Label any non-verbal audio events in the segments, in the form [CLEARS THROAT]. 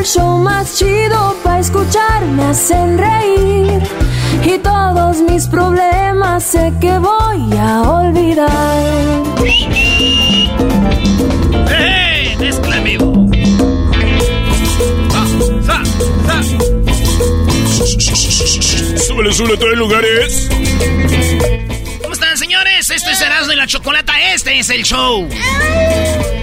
el show más chido para escuchar. Me hacen reír y todos mis problemas sé que voy a olvidar. ¡Hey! ¡Mezcla! ¡Sa, sa, súbele, tres lugares. ¿Cómo están, señores? Este es Erasmo y la Chocolata. Este es el show.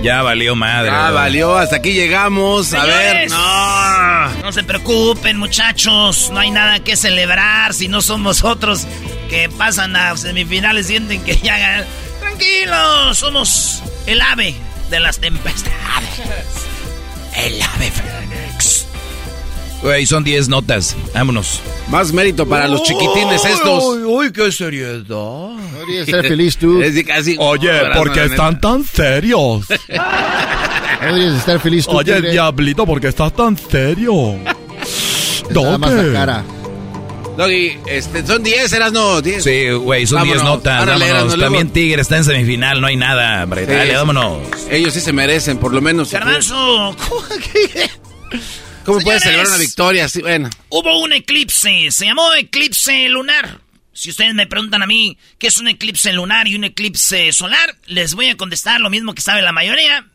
Ya valió madre. Ya valió, hasta aquí llegamos. A ver, no. No se preocupen, muchachos. No hay nada que celebrar si no somos otros que pasan a semifinales. Sienten que ya ganan. Tranquilos, somos el ave de las tempestades. El ave. Güey, son 10 notas. Vámonos. Más mérito para los chiquitines estos. Uy, qué seriedad. Deberías estar feliz tú. [LAUGHS] Casi- Oye, Ahora, ¿por qué no, no, están tan serios? [LAUGHS] Deberías estar feliz tú. Oye, tigre. diablito, ¿por qué estás tan serio? [LAUGHS] Cara. Doggy, este, son 10, eras no, 10. Sí, güey, son 10 Vámonos. notas. Árale, vámonos. También Tigre está en semifinal, no hay nada, hombre. Sí, Dale, vámonos. Ellos sí se merecen, por lo menos. Garbanzo, ¿Cómo puedes celebrar una victoria? Sí, bueno. hubo un eclipse. Se llamó eclipse lunar. Si ustedes me preguntan a mí qué es un eclipse lunar y un eclipse solar, les voy a contestar lo mismo que sabe la mayoría.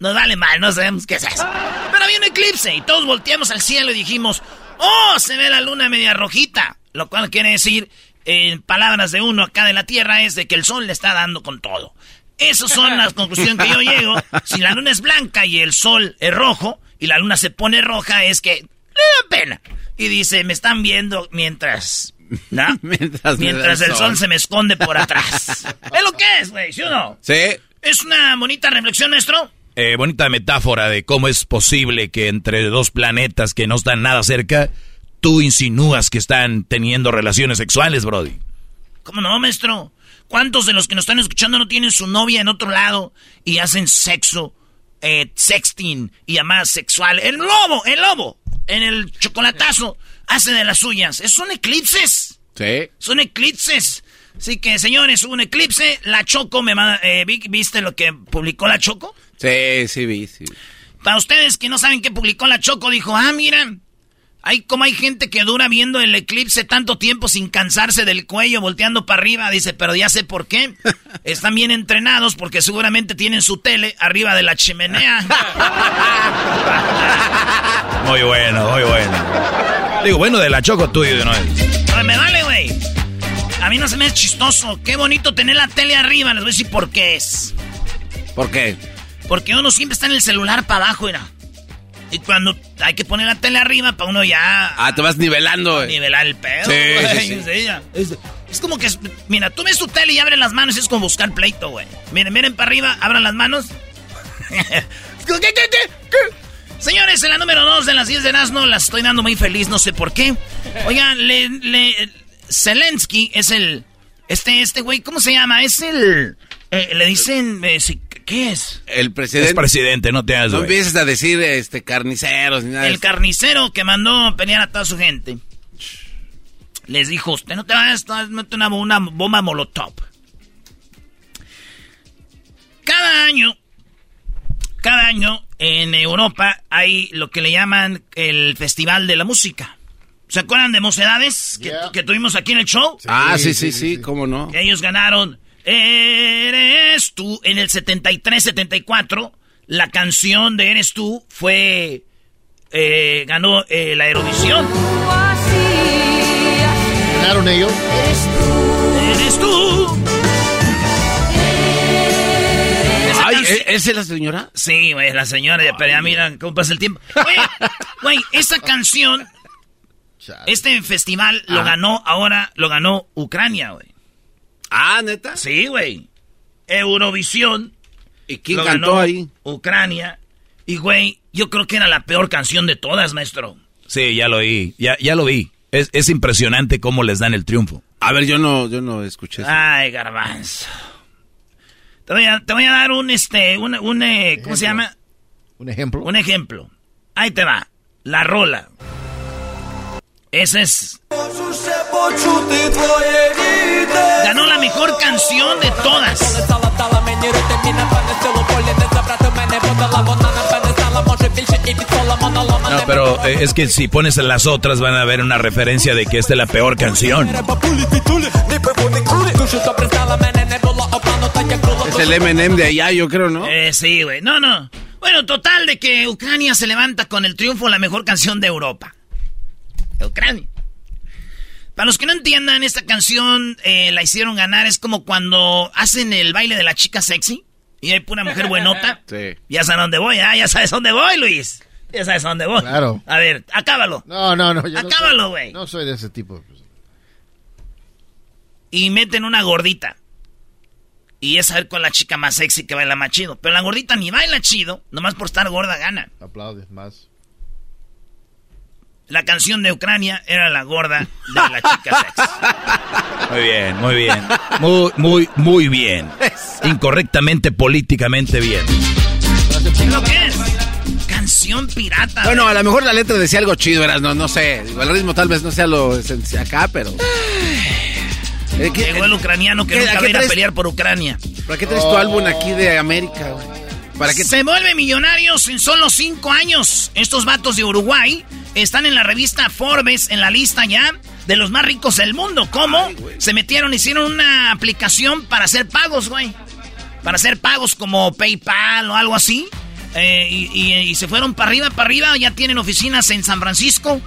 Nos vale mal, no sabemos qué es eso. Pero había un eclipse y todos volteamos al cielo y dijimos, ¡Oh! Se ve la luna media rojita. Lo cual quiere decir, en palabras de uno acá de la Tierra, es de que el sol le está dando con todo. Esas son las [LAUGHS] conclusiones que yo llego. Si la luna es blanca y el sol es rojo, y la luna se pone roja, es que le da pena. Y dice, me están viendo mientras... [LAUGHS] ¿no? Mientras Mientras el sol sol. se me esconde por atrás. [LAUGHS] es lo que es, güey, ¿sí o no? Sí. Es una bonita reflexión, maestro. Eh, bonita metáfora de cómo es posible que entre dos planetas que no están nada cerca, tú insinúas que están teniendo relaciones sexuales, Brody. ¿Cómo no, maestro? ¿Cuántos de los que nos están escuchando no tienen su novia en otro lado y hacen sexo, eh, sexting y llamadas sexual? El lobo, el lobo, en el chocolatazo, hace de las suyas. Es- Son eclipses. Sí. Son eclipses. Así que, señores, hubo un eclipse. La Choco me manda... eh, vi- ¿Viste lo que publicó la Choco? Sí, sí, vi, sí. Para ustedes que no saben qué publicó la Choco, dijo, ah, mira, hay como hay gente que dura viendo el eclipse tanto tiempo sin cansarse del cuello, volteando para arriba. Dice, pero ya sé por qué. [LAUGHS] Están bien entrenados porque seguramente tienen su tele arriba de la chimenea. [LAUGHS] Muy bueno, muy bueno. Digo, bueno, de la choco tuyo de nuevo. Me vale, güey. A mí no se me es chistoso. Qué bonito tener la tele arriba. Les voy a decir por qué es. ¿Por qué? Porque uno siempre está en el celular para abajo, mira. Y cuando hay que poner la tele arriba, para uno ya Ah, te vas nivelando, güey. nivelar el pedo. Sí, güey. sí, sí. Es, es como que, mira, tú ves tu tele y abres las manos y es como buscar pleito, güey. Miren, miren para arriba, abran las manos. [LAUGHS] Señores, en la número 2 de las 10 de Erasmo las estoy dando muy feliz, no sé por qué. Oigan, le, Zelensky es el... Este, este güey, ¿cómo se llama? Es el... Eh, le dicen... Eh, ¿Qué es? El presidente. Es presidente, no te hagas, No empieces a decir este, carniceros ni nada. El carnicero que mandó pelear a toda su gente. Les dijo, usted no te vayas a meter una, una bomba molotov. Cada año, cada año en Europa hay lo que le llaman el Festival de la Música. ¿Se acuerdan de Mocedades que, tuvimos aquí en el show? ah, sí, sí, sí, cómo no. ellos ganaron Eres tú en el 73-74. La canción de Eres tú fue eh, ganó eh, la Eurovisión. ¿Ganaron ellos? Eres tú. Eres tú. ¿Es la señora? Sí, güey, la señora. Pero ya mira cómo pasa el tiempo. Güey, esa canción, este festival lo ganó, ahora lo ganó Ucrania, güey. Ah, ¿neta? Sí, güey. Eurovisión. ¿Y quién cantó ahí? Ucrania. Y, güey, yo creo que era la peor canción de todas, maestro. Sí, ya lo vi. Ya, ya lo vi. Es, es impresionante cómo les dan el triunfo. A ver, yo no, yo no escuché eso. Ay, garbanzo. Te voy a, te voy a dar un, este, un, un eh, ¿cómo se llama? ¿Un ejemplo? Un ejemplo. Ahí te va. La rola. Ese es. Ganó la mejor canción de todas. No, pero eh, es que si pones en las otras van a ver una referencia de que esta es la peor canción. Es el M&M de allá, yo creo, ¿no? Eh, sí, güey. No, no. Bueno, total de que Ucrania se levanta con el triunfo la mejor canción de Europa. Ucrania. Para los que no entiendan, esta canción eh, la hicieron ganar. Es como cuando hacen el baile de la chica sexy y hay pura mujer buenota. [LAUGHS] Sí. Ya sabes a dónde voy, ¿ah? Ya sabes a dónde voy, Luis. Ya sabes a dónde voy. Claro. A ver, acábalo. No, no, no. acábalo, güey. No, soy de ese tipo. Y meten una gordita. Y es a ver con la chica más sexy que baila más chido. Pero la gordita ni baila chido, nomás por estar gorda gana. Aplaudes más. La canción de Ucrania era la gorda de la chica sexy. Muy bien, muy bien. Muy, muy, muy bien. Incorrectamente, políticamente bien. ¿Lo que es? Canción pirata. Bueno, a lo mejor la letra decía algo chido, eras, no, no sé. El ritmo tal vez no sea lo esencial acá, pero. Llegó el ucraniano que nunca va a ir a pelear por Ucrania. ¿Para qué traes tu álbum aquí de América, güey? ¿Para? Se vuelve millonarios en solo cinco años. Estos vatos de Uruguay están en la revista Forbes, en la lista ya de los más ricos del mundo. ¿Cómo? Se metieron, hicieron una aplicación para hacer pagos, güey. Para hacer pagos como PayPal o algo así. Eh, y, se fueron para arriba, para arriba. Ya tienen oficinas en San Francisco,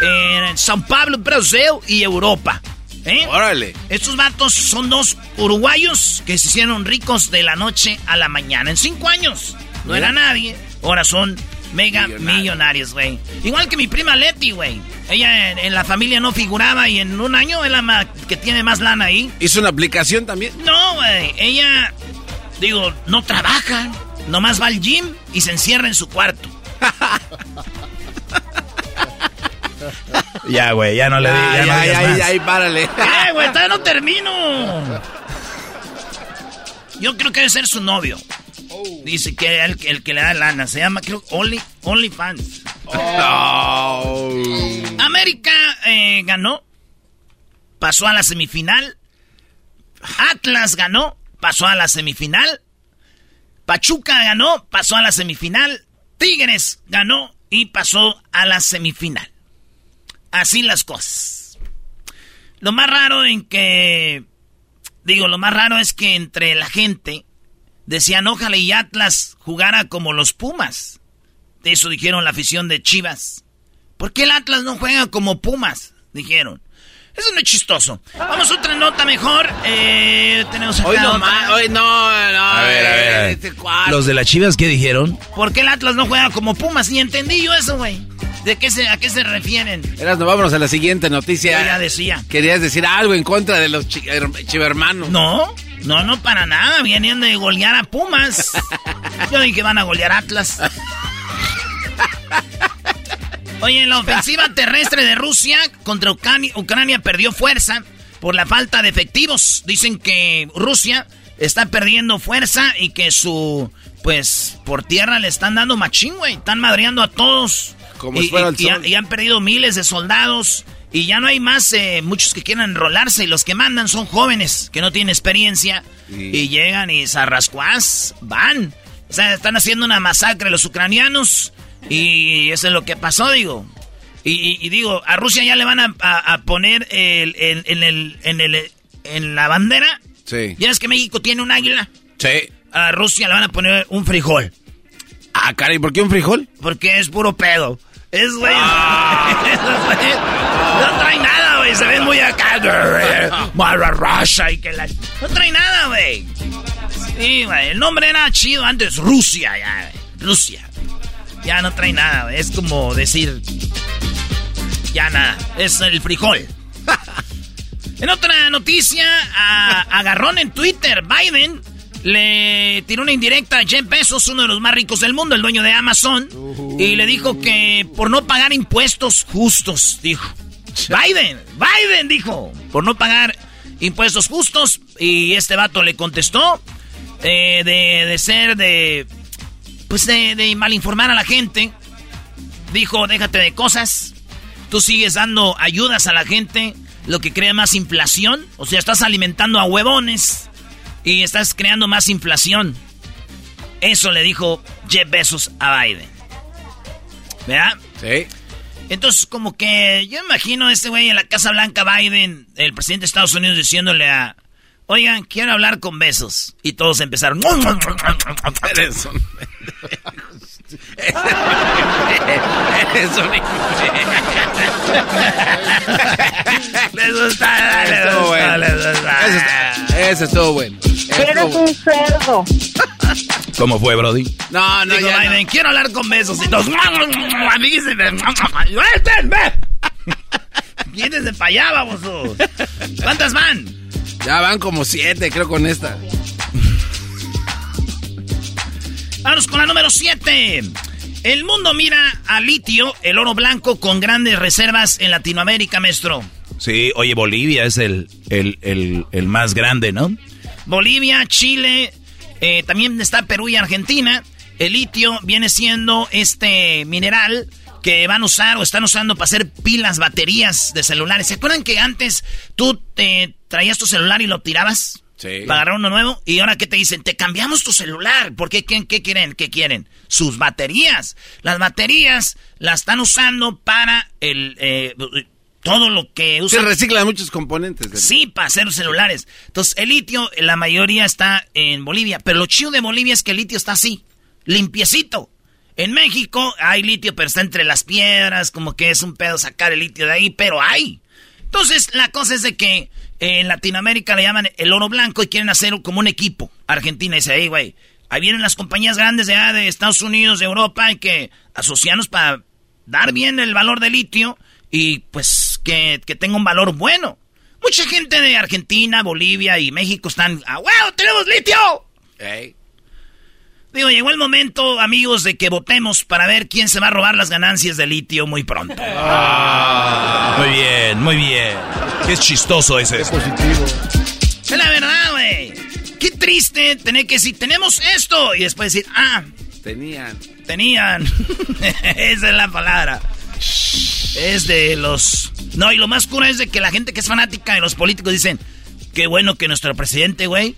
en San Pablo, Brasil y Europa. ¿Eh? Órale. Estos vatos son dos uruguayos que se hicieron ricos de la noche a la mañana. En cinco años. No era nadie. Ahora son mega millonarios, güey. Igual que mi prima Leti, güey. Ella en, la familia no figuraba y en un año es la que tiene más lana ahí. ¿Hizo una aplicación también? No, güey. Ella, digo, no trabaja. Nomás va al gym y se encierra en su cuarto. [LAUGHS] ya, güey, ya no le digas. Ya, ya, ya, ya, ya, párale. [LAUGHS] Eh, güey, todavía no termino. Yo creo que debe ser su novio. Dice que el, el, que le da lana. Se llama, creo, Only, Only Fans. América eh, ganó. Pasó a la semifinal. Atlas ganó. Pasó a la semifinal. Pachuca ganó. Pasó a la semifinal. Tigres ganó y pasó a la semifinal. Así las cosas. Lo más raro en que... Digo, lo más raro es que entre la gente Decían, ojalá y Atlas jugara como los Pumas. Eso dijeron la afición de Chivas. ¿Por qué el Atlas no juega como Pumas? Dijeron. Eso no es chistoso. Vamos a otra nota mejor. Eh, tenemos hoy no, hoy no, no. A ver, a ver. Este Los de las Chivas, ¿qué dijeron? ¿Por qué el Atlas no juega como Pumas? Ni entendí yo eso, güey. ¿De qué se, a qué se refieren? Eras, no, vámonos a la siguiente noticia. ya decía. Querías decir algo en contra de los chivermanos. No. No, no, para nada. Vienen de golear a Pumas. [LAUGHS] Yo dije que van a golear a Atlas. Oye, la ofensiva terrestre de Rusia contra Ucrania, Ucrania perdió fuerza por la falta de efectivos. Dicen que Rusia está perdiendo fuerza y que su, pues, por tierra le están dando machín, güey. Están madreando a todos. Como y, el y- y han- y han perdido miles de soldados. Y ya no hay más, eh, muchos que quieran enrolarse. Y los que mandan son jóvenes que no tienen experiencia. Y- llegan y zarrascuás van. O sea, están haciendo una masacre los ucranianos. Y eso es lo que pasó, digo. Y, digo, a Rusia ya le van a, a- a poner el, en el, en, el, en la bandera. Sí. Ya es que México tiene un águila. Sí. A Rusia le van a poner un frijol. Ah, caray, ¿por qué un frijol? Porque es puro pedo. Es, güey. Ah. [LAUGHS] no trae nada, güey. Se ven muy acá. [LAUGHS] Mara Russia y que la. No trae nada, güey. Sí, güey. El nombre era chido antes. Rusia, ya, güey. Rusia. Ya no trae nada, güey. Es como decir. Ya nada. Es el frijol. [LAUGHS] En otra noticia, a- agarrón en Twitter, Biden le tiró una indirecta a Jeff Bezos, uno de los más ricos del mundo, el dueño de Amazon, y le dijo que por no pagar impuestos justos, dijo. Biden, Biden dijo, por no pagar impuestos justos, y este vato le contestó eh, de, de ser de, pues de, de malinformar a la gente. Dijo, déjate de cosas, tú sigues dando ayudas a la gente, lo que crea más inflación. O sea, estás alimentando a huevones y estás creando más inflación. Eso le dijo Jeff Bezos a Biden. ¿Verdad? Sí. Entonces, como que yo imagino a este güey en la Casa Blanca, Biden, el presidente de Estados Unidos, diciéndole a. Oigan, quiero hablar con besos. Y todos empezaron. Eres un... Eres un... Les gusta, les Estuvo gusta, bueno. les gusta. Ese, ese estuvo bueno. Eres un cerdo. ¿Cómo fue, Brody? No, no, Digo, ya no. Biden, quiero hablar con besos. Y todos. ¡Suéltenme! Quítense para allá, baboso. ¿Cuántas van? Ya van como siete, creo, con esta. Vamos con la número 7. El mundo mira a litio, el oro blanco, con grandes reservas en Latinoamérica, maestro. Sí, oye, Bolivia es el, el, el, el más grande, ¿no? Bolivia, Chile, eh, también está Perú y Argentina. El litio viene siendo este mineral que van a usar o están usando para hacer pilas, baterías de celulares. ¿Se acuerdan que antes tú te traías tu celular y lo tirabas? Sí. Para agarrar uno nuevo. Y ahora que te dicen, te cambiamos tu celular. ¿Por qué? ¿Qué, qué quieren? ¿Qué quieren? Sus baterías. Las baterías las están usando para el eh, todo lo que Se usan. reciclan muchos componentes. del- Sí, para hacer celulares. Entonces, el litio, la mayoría está en Bolivia. Pero lo chido de Bolivia es que el litio está así, limpiecito. En México hay litio, pero está entre las piedras, como que es un pedo sacar el litio de ahí, pero hay. Entonces, la cosa es de que en Latinoamérica le llaman el oro blanco y quieren hacer como un equipo. Argentina dice, hey, güey, ahí vienen las compañías grandes de, de Estados Unidos, de Europa, hay que asociarnos para dar bien el valor del litio y pues que, que tenga un valor bueno. Mucha gente de Argentina, Bolivia y México están, ¡ah, wow, tenemos litio! Digo, llegó el momento, amigos, de que votemos para ver quién se va a robar las ganancias del litio muy pronto. Muy bien, muy bien. Qué chistoso es. Positivo. Es la verdad, güey. Qué triste tener que decir, tenemos esto, y después decir, ah, Tenían. tenían. [LAUGHS] Esa es la palabra. Es de los... No, y lo más cura es de que la gente que es fanática de los políticos dicen, qué bueno que nuestro presidente, güey,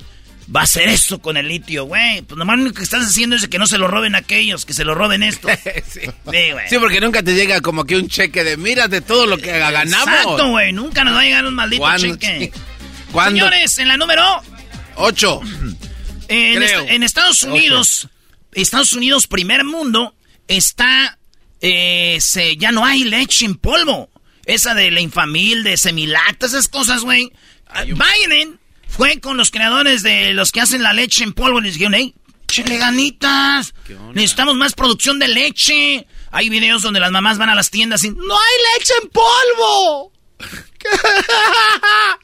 va a hacer esto con el litio, güey. Pues nomás lo único que estás haciendo es que no se lo roben aquellos, que se lo roben estos. [LAUGHS] sí. Sí, güey. Sí, porque nunca te llega como que un cheque de mira de todo lo que ganamos. Exacto, güey. Nunca nos va a llegar un maldito cheque. [LAUGHS] ¿Cuándo? Señores, en la número... Ocho. [CLEARS THROAT] En, Estados Unidos, Estados Unidos, primer mundo, está... eh, se, ya no hay leche en polvo. Esa de la infamil, de semilacta, esas cosas, güey. Biden fue con los creadores de los que hacen la leche en polvo y les dijeron, hey, échenle ganitas. Necesitamos más producción de leche. Hay videos donde las mamás van a las tiendas y no hay leche en polvo. [LAUGHS]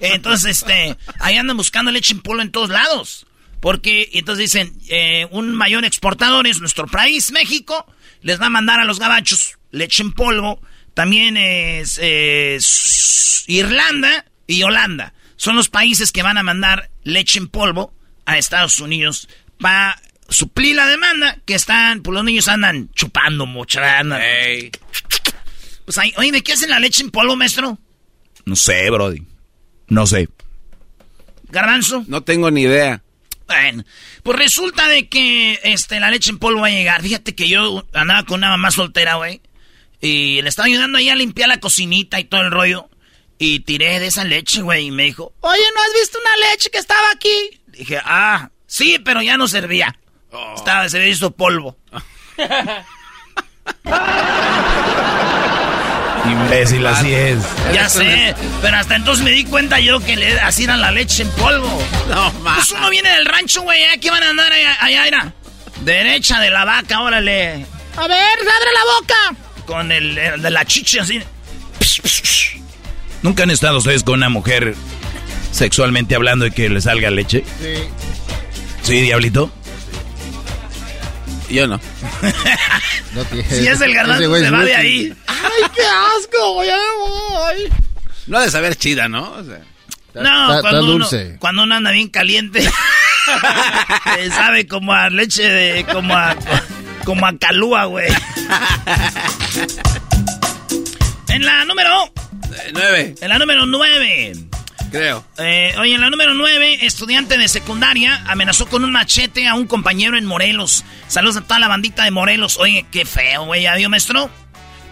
Entonces, este, ahí andan buscando leche en polvo en todos lados. Porque, entonces dicen, eh, un mayor exportador es nuestro país, México, les va a mandar a los gabachos leche en polvo. También es, es Irlanda y Holanda. Son los países que van a mandar leche en polvo a Estados Unidos para suplir la demanda que están, pues los niños andan chupando mucha. andan- Pues ahí, oye, ¿de qué hacen la leche en polvo, maestro? No sé, Brody. No sé. Garbanzo. No tengo ni idea. Bueno, pues resulta de que este, la leche en polvo va a llegar. Fíjate que yo andaba con una mamá soltera, güey. Y le estaba ayudando ahí a limpiar la cocinita y todo el rollo. Y tiré de esa leche, güey. Y me dijo, oye, ¿no has visto una leche que estaba aquí? Dije, ah, sí, pero ya no servía. Estaba, se había hizo polvo. [LAUGHS] Imbécil, así es. Ya sé, pero hasta entonces me di cuenta yo que le así era la leche en polvo. No, ma. Pues uno viene del rancho, güey, aquí van a andar allá, allá, mira. Derecha de la vaca, órale. A ver, abre la boca. Con el, el de la chicha así. ¿Nunca han estado ustedes con una mujer sexualmente hablando y que le salga leche? Sí. Sí, diablito. Yo no. [LAUGHS] No tiene- Si es el garbanzo, se va de ahí. ¡Ay, qué asco! Ya me voy. No ha de saber chida, ¿no? O sea, No, está- está cuando, uno, dulce. cuando uno anda bien caliente, [LAUGHS] eh, sabe como a leche de. como a. como a calúa, güey. [LAUGHS] En la número. Eh, nueve, En la número 9. creo. Eh, oye, en la número 9, estudiante de secundaria amenazó con un machete a un compañero en Morelos. Saludos a toda la bandita de Morelos. Oye, qué feo, güey. ¿Ya vio, maestro?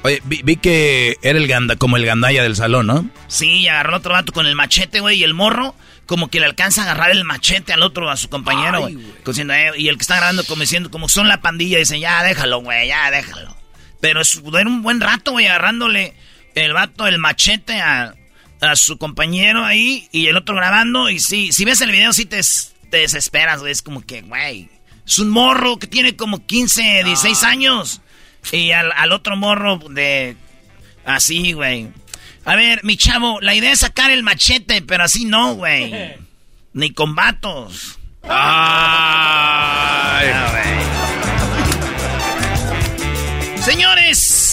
Oye, vi, vi que era el ganda, como el gandaya del salón, ¿no? Sí, agarró otro vato con el machete, güey, y el morro como que le alcanza a agarrar el machete al otro, a su compañero, güey. Eh, Y el que está grabando como diciendo, como son la pandilla, dice, ya déjalo, güey, ya déjalo. Pero es, era un buen rato, güey, agarrándole el vato el machete a, a su compañero ahí y el otro grabando. Y sí, si ves el video, sí te, te desesperas, güey. Es como que, güey, es un morro que tiene como 15, 16 años. Y al, al otro morro de... Así, güey. A ver, mi chavo, la idea es sacar el machete, pero así no, güey. [LAUGHS] Ni con vatos. Ay. Señores,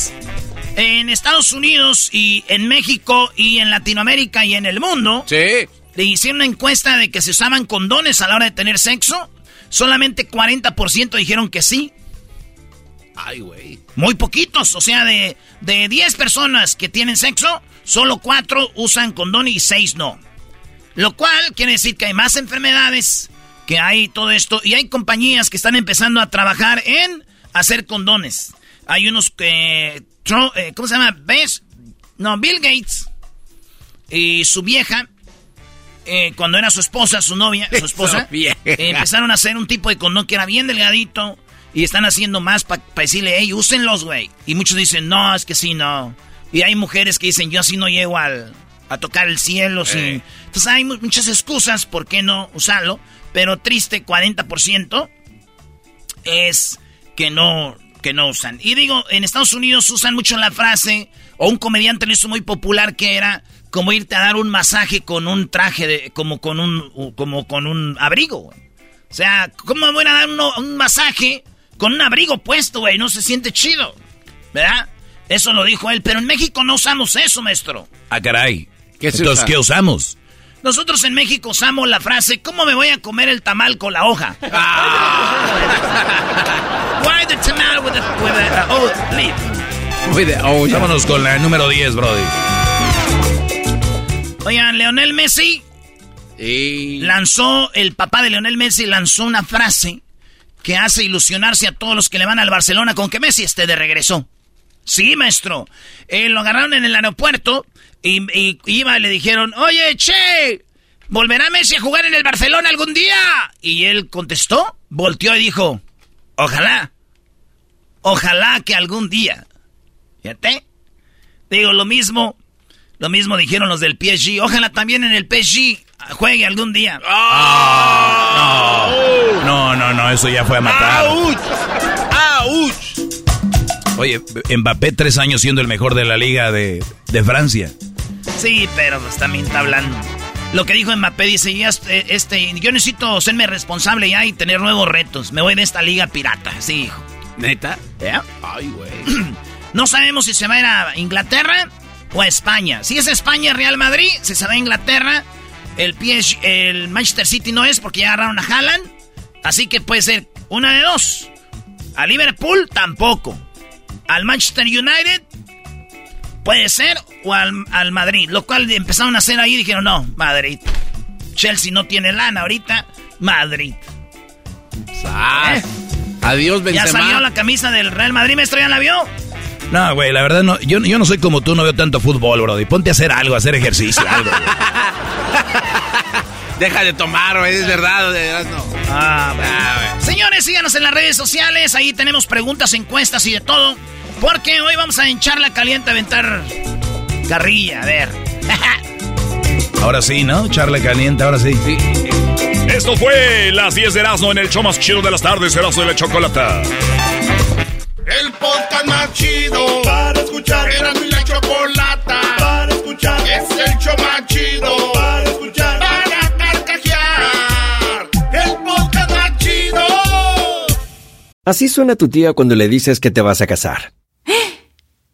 en Estados Unidos y en México y en Latinoamérica y en el mundo, Sí. le hicieron una encuesta de que se usaban condones a la hora de tener sexo. Solamente 40% dijeron que sí. Ay, güey. Muy poquitos, o sea, de, de 10 personas que tienen sexo, solo 4 usan condón y 6 no. Lo cual quiere decir que hay más enfermedades, que hay todo esto, y hay compañías que están empezando a trabajar en hacer condones. Hay unos que... Eh, ¿Cómo se llama? ¿Ves? No, Bill Gates y su vieja, eh, cuando era su esposa, su novia, su [LAUGHS] esposa, eh, empezaron a hacer un tipo de condón que era bien delgadito y están haciendo más para decirle, hey, úsenlos, güey. Y muchos dicen, no, es que sí, no. Y hay mujeres que dicen, yo así no llego al, a tocar el cielo. sí. Entonces hay mu- muchas excusas por qué no usarlo, pero triste 40% es que no, que no usan. Y digo, en Estados Unidos usan mucho la frase, o un comediante lo hizo muy popular que era como irte a dar un masaje con un traje de, como con un, como con un abrigo, güey. O sea, ¿cómo me voy a dar uno- un masaje con un abrigo puesto, güey? No se siente chido, ¿verdad? Eso lo dijo él, pero en México no usamos eso, maestro. Ah, caray. ¿Qué Entonces, usa? ¿qué usamos? Nosotros en México usamos la frase, ¿cómo me voy a comer el tamal con la hoja? [LAUGHS] Why the tamal with a, with a uh, oh, leaf? Oh. Vámonos con la número 10, Brody. Oigan, Leonel Messi Y... lanzó, el papá de Leonel Messi lanzó una frase que hace ilusionarse a todos los que le van al Barcelona con que Messi esté de regreso. Sí, maestro. Eh, lo agarraron en el aeropuerto y, y iba y le dijeron, oye, che, ¿volverá Messi a jugar en el Barcelona algún día? Y él contestó, volteó y dijo, ojalá, ojalá que algún día. Fíjate. Digo, lo mismo, lo mismo dijeron los del PSG. Ojalá también en el PSG juegue algún día. No, no, no, eso ya fue a matar. ¡Auch! ¡Auch! Oye, Mbappé tres años siendo el mejor de la liga de, de Francia. Sí, pero pues también está hablando. Lo que dijo Mbappé dice, ya, este, este, yo necesito serme responsable ya y tener nuevos retos. Me voy de esta liga pirata, sí, hijo. ¿Neta? ¿Ya? Ay, güey. [CLEARS THROAT] No sabemos si se va a ir a Inglaterra o a España. Si es España, Real Madrid, si se va a Inglaterra, el, PSG, el Manchester City no es porque ya agarraron a Haaland. Así que puede ser una de dos. A Liverpool tampoco. Al Manchester United puede ser o al, al Madrid. Lo cual empezaron a hacer ahí y dijeron, no, Madrid. Chelsea no tiene lana ahorita. Madrid. ¡Sas! ¿Eh? Adiós, Ya Benzema. salió la camisa del Real Madrid, maestro, ¿ya la vio? No, güey, la verdad no, yo, yo no soy como tú, no veo tanto fútbol, bro. Y ponte a hacer algo, a hacer ejercicio, [LAUGHS] algo. güey. Deja de tomar, güey, es verdad, de verdad no. Ah, bueno. Ah, güey. Señores, síganos en las redes sociales. Ahí tenemos preguntas, encuestas y de todo. Porque hoy vamos a hinchar la caliente, a aventar carrilla. A ver. [LAUGHS] Ahora sí, ¿no? Charla caliente, ahora sí. Sí. Esto fue las 10 de Erasmo en el show más chido de las tardes, Erasmo de la Chocolata. El podcast más chido para escuchar. Era mi la chocolata para escuchar. Es el show más chido para escuchar. Para carcajear. El podcast más chido. Así suena tu tía cuando le dices que te vas a casar.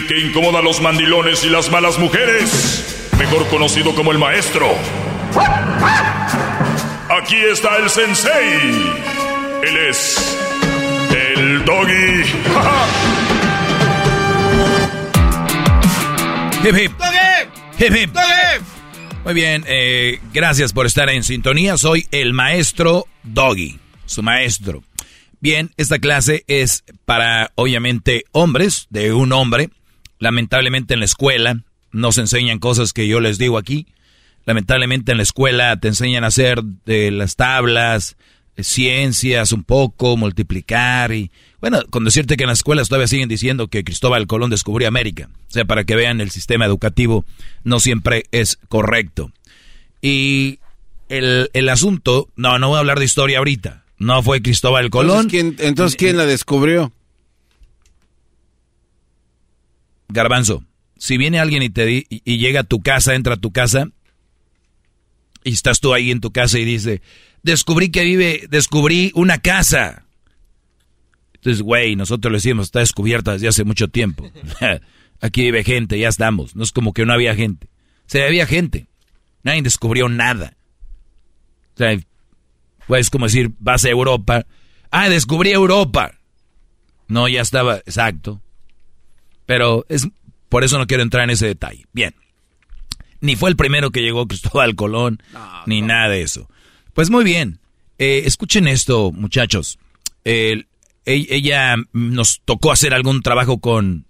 El que incomoda a los mandilones y las malas mujeres. Mejor conocido como el maestro. Aquí está el sensei. Él es. El doggy. [LAUGHS] Hip, hip. Hip, hip. Muy bien, eh, gracias por estar en sintonía. Soy el maestro Doggy, su maestro. Bien, esta clase es para, obviamente, hombres, de un hombre. Lamentablemente en la escuela nos enseñan cosas que yo les digo aquí. Lamentablemente en la escuela te enseñan a hacer de las tablas, eh, ciencias un poco, multiplicar y... Bueno, con decirte que en las escuelas todavía siguen diciendo que Cristóbal Colón descubrió América. O sea, para que vean el sistema educativo no siempre es correcto. Y el, el asunto, no, no voy a hablar de historia ahorita. No fue Cristóbal Colón. Entonces, ¿quién, entonces, ¿quién la descubrió? Garbanzo, si viene alguien y te di- y llega a tu casa, entra a tu casa y estás tú ahí en tu casa y dice, descubrí que vive, descubrí una casa. Entonces, güey, nosotros le decimos, está descubierta desde hace mucho tiempo. [LAUGHS] Aquí vive gente, ya estamos. No es como que no había gente. O sea, había gente. Nadie descubrió nada. O sea, pues como decir, vas a Europa. Ah, descubrí Europa. No, ya estaba, exacto. Pero es por eso no quiero entrar en ese detalle. Bien. Ni fue el primero que llegó Cristóbal Colón, ni nada de eso. Pues muy bien. Eh, escuchen esto, muchachos. El- ella nos tocó hacer algún trabajo con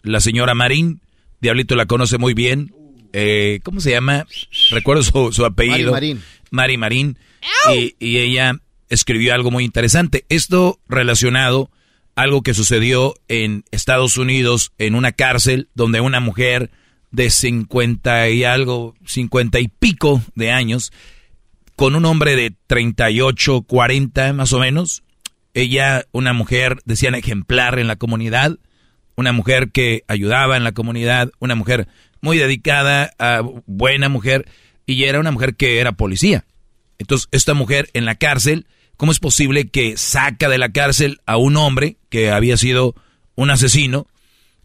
la señora Marín. Diablito la conoce muy bien. Eh, ¿Cómo se llama? Recuerdo su, apellido. Mari Marín. Mari Marín. Y, y, ella escribió algo muy interesante. Esto relacionado algo que sucedió en Estados Unidos en una cárcel donde una mujer de 50 y algo, 50 y pico de años, con un hombre de 38, 40 más o menos, ella, una mujer, decían ejemplar en la comunidad, una mujer que ayudaba en la comunidad, una mujer muy dedicada, a buena mujer, y era una mujer que era policía. Entonces, esta mujer en la cárcel, ¿Cómo es posible que saca de la cárcel a un hombre que había sido un asesino?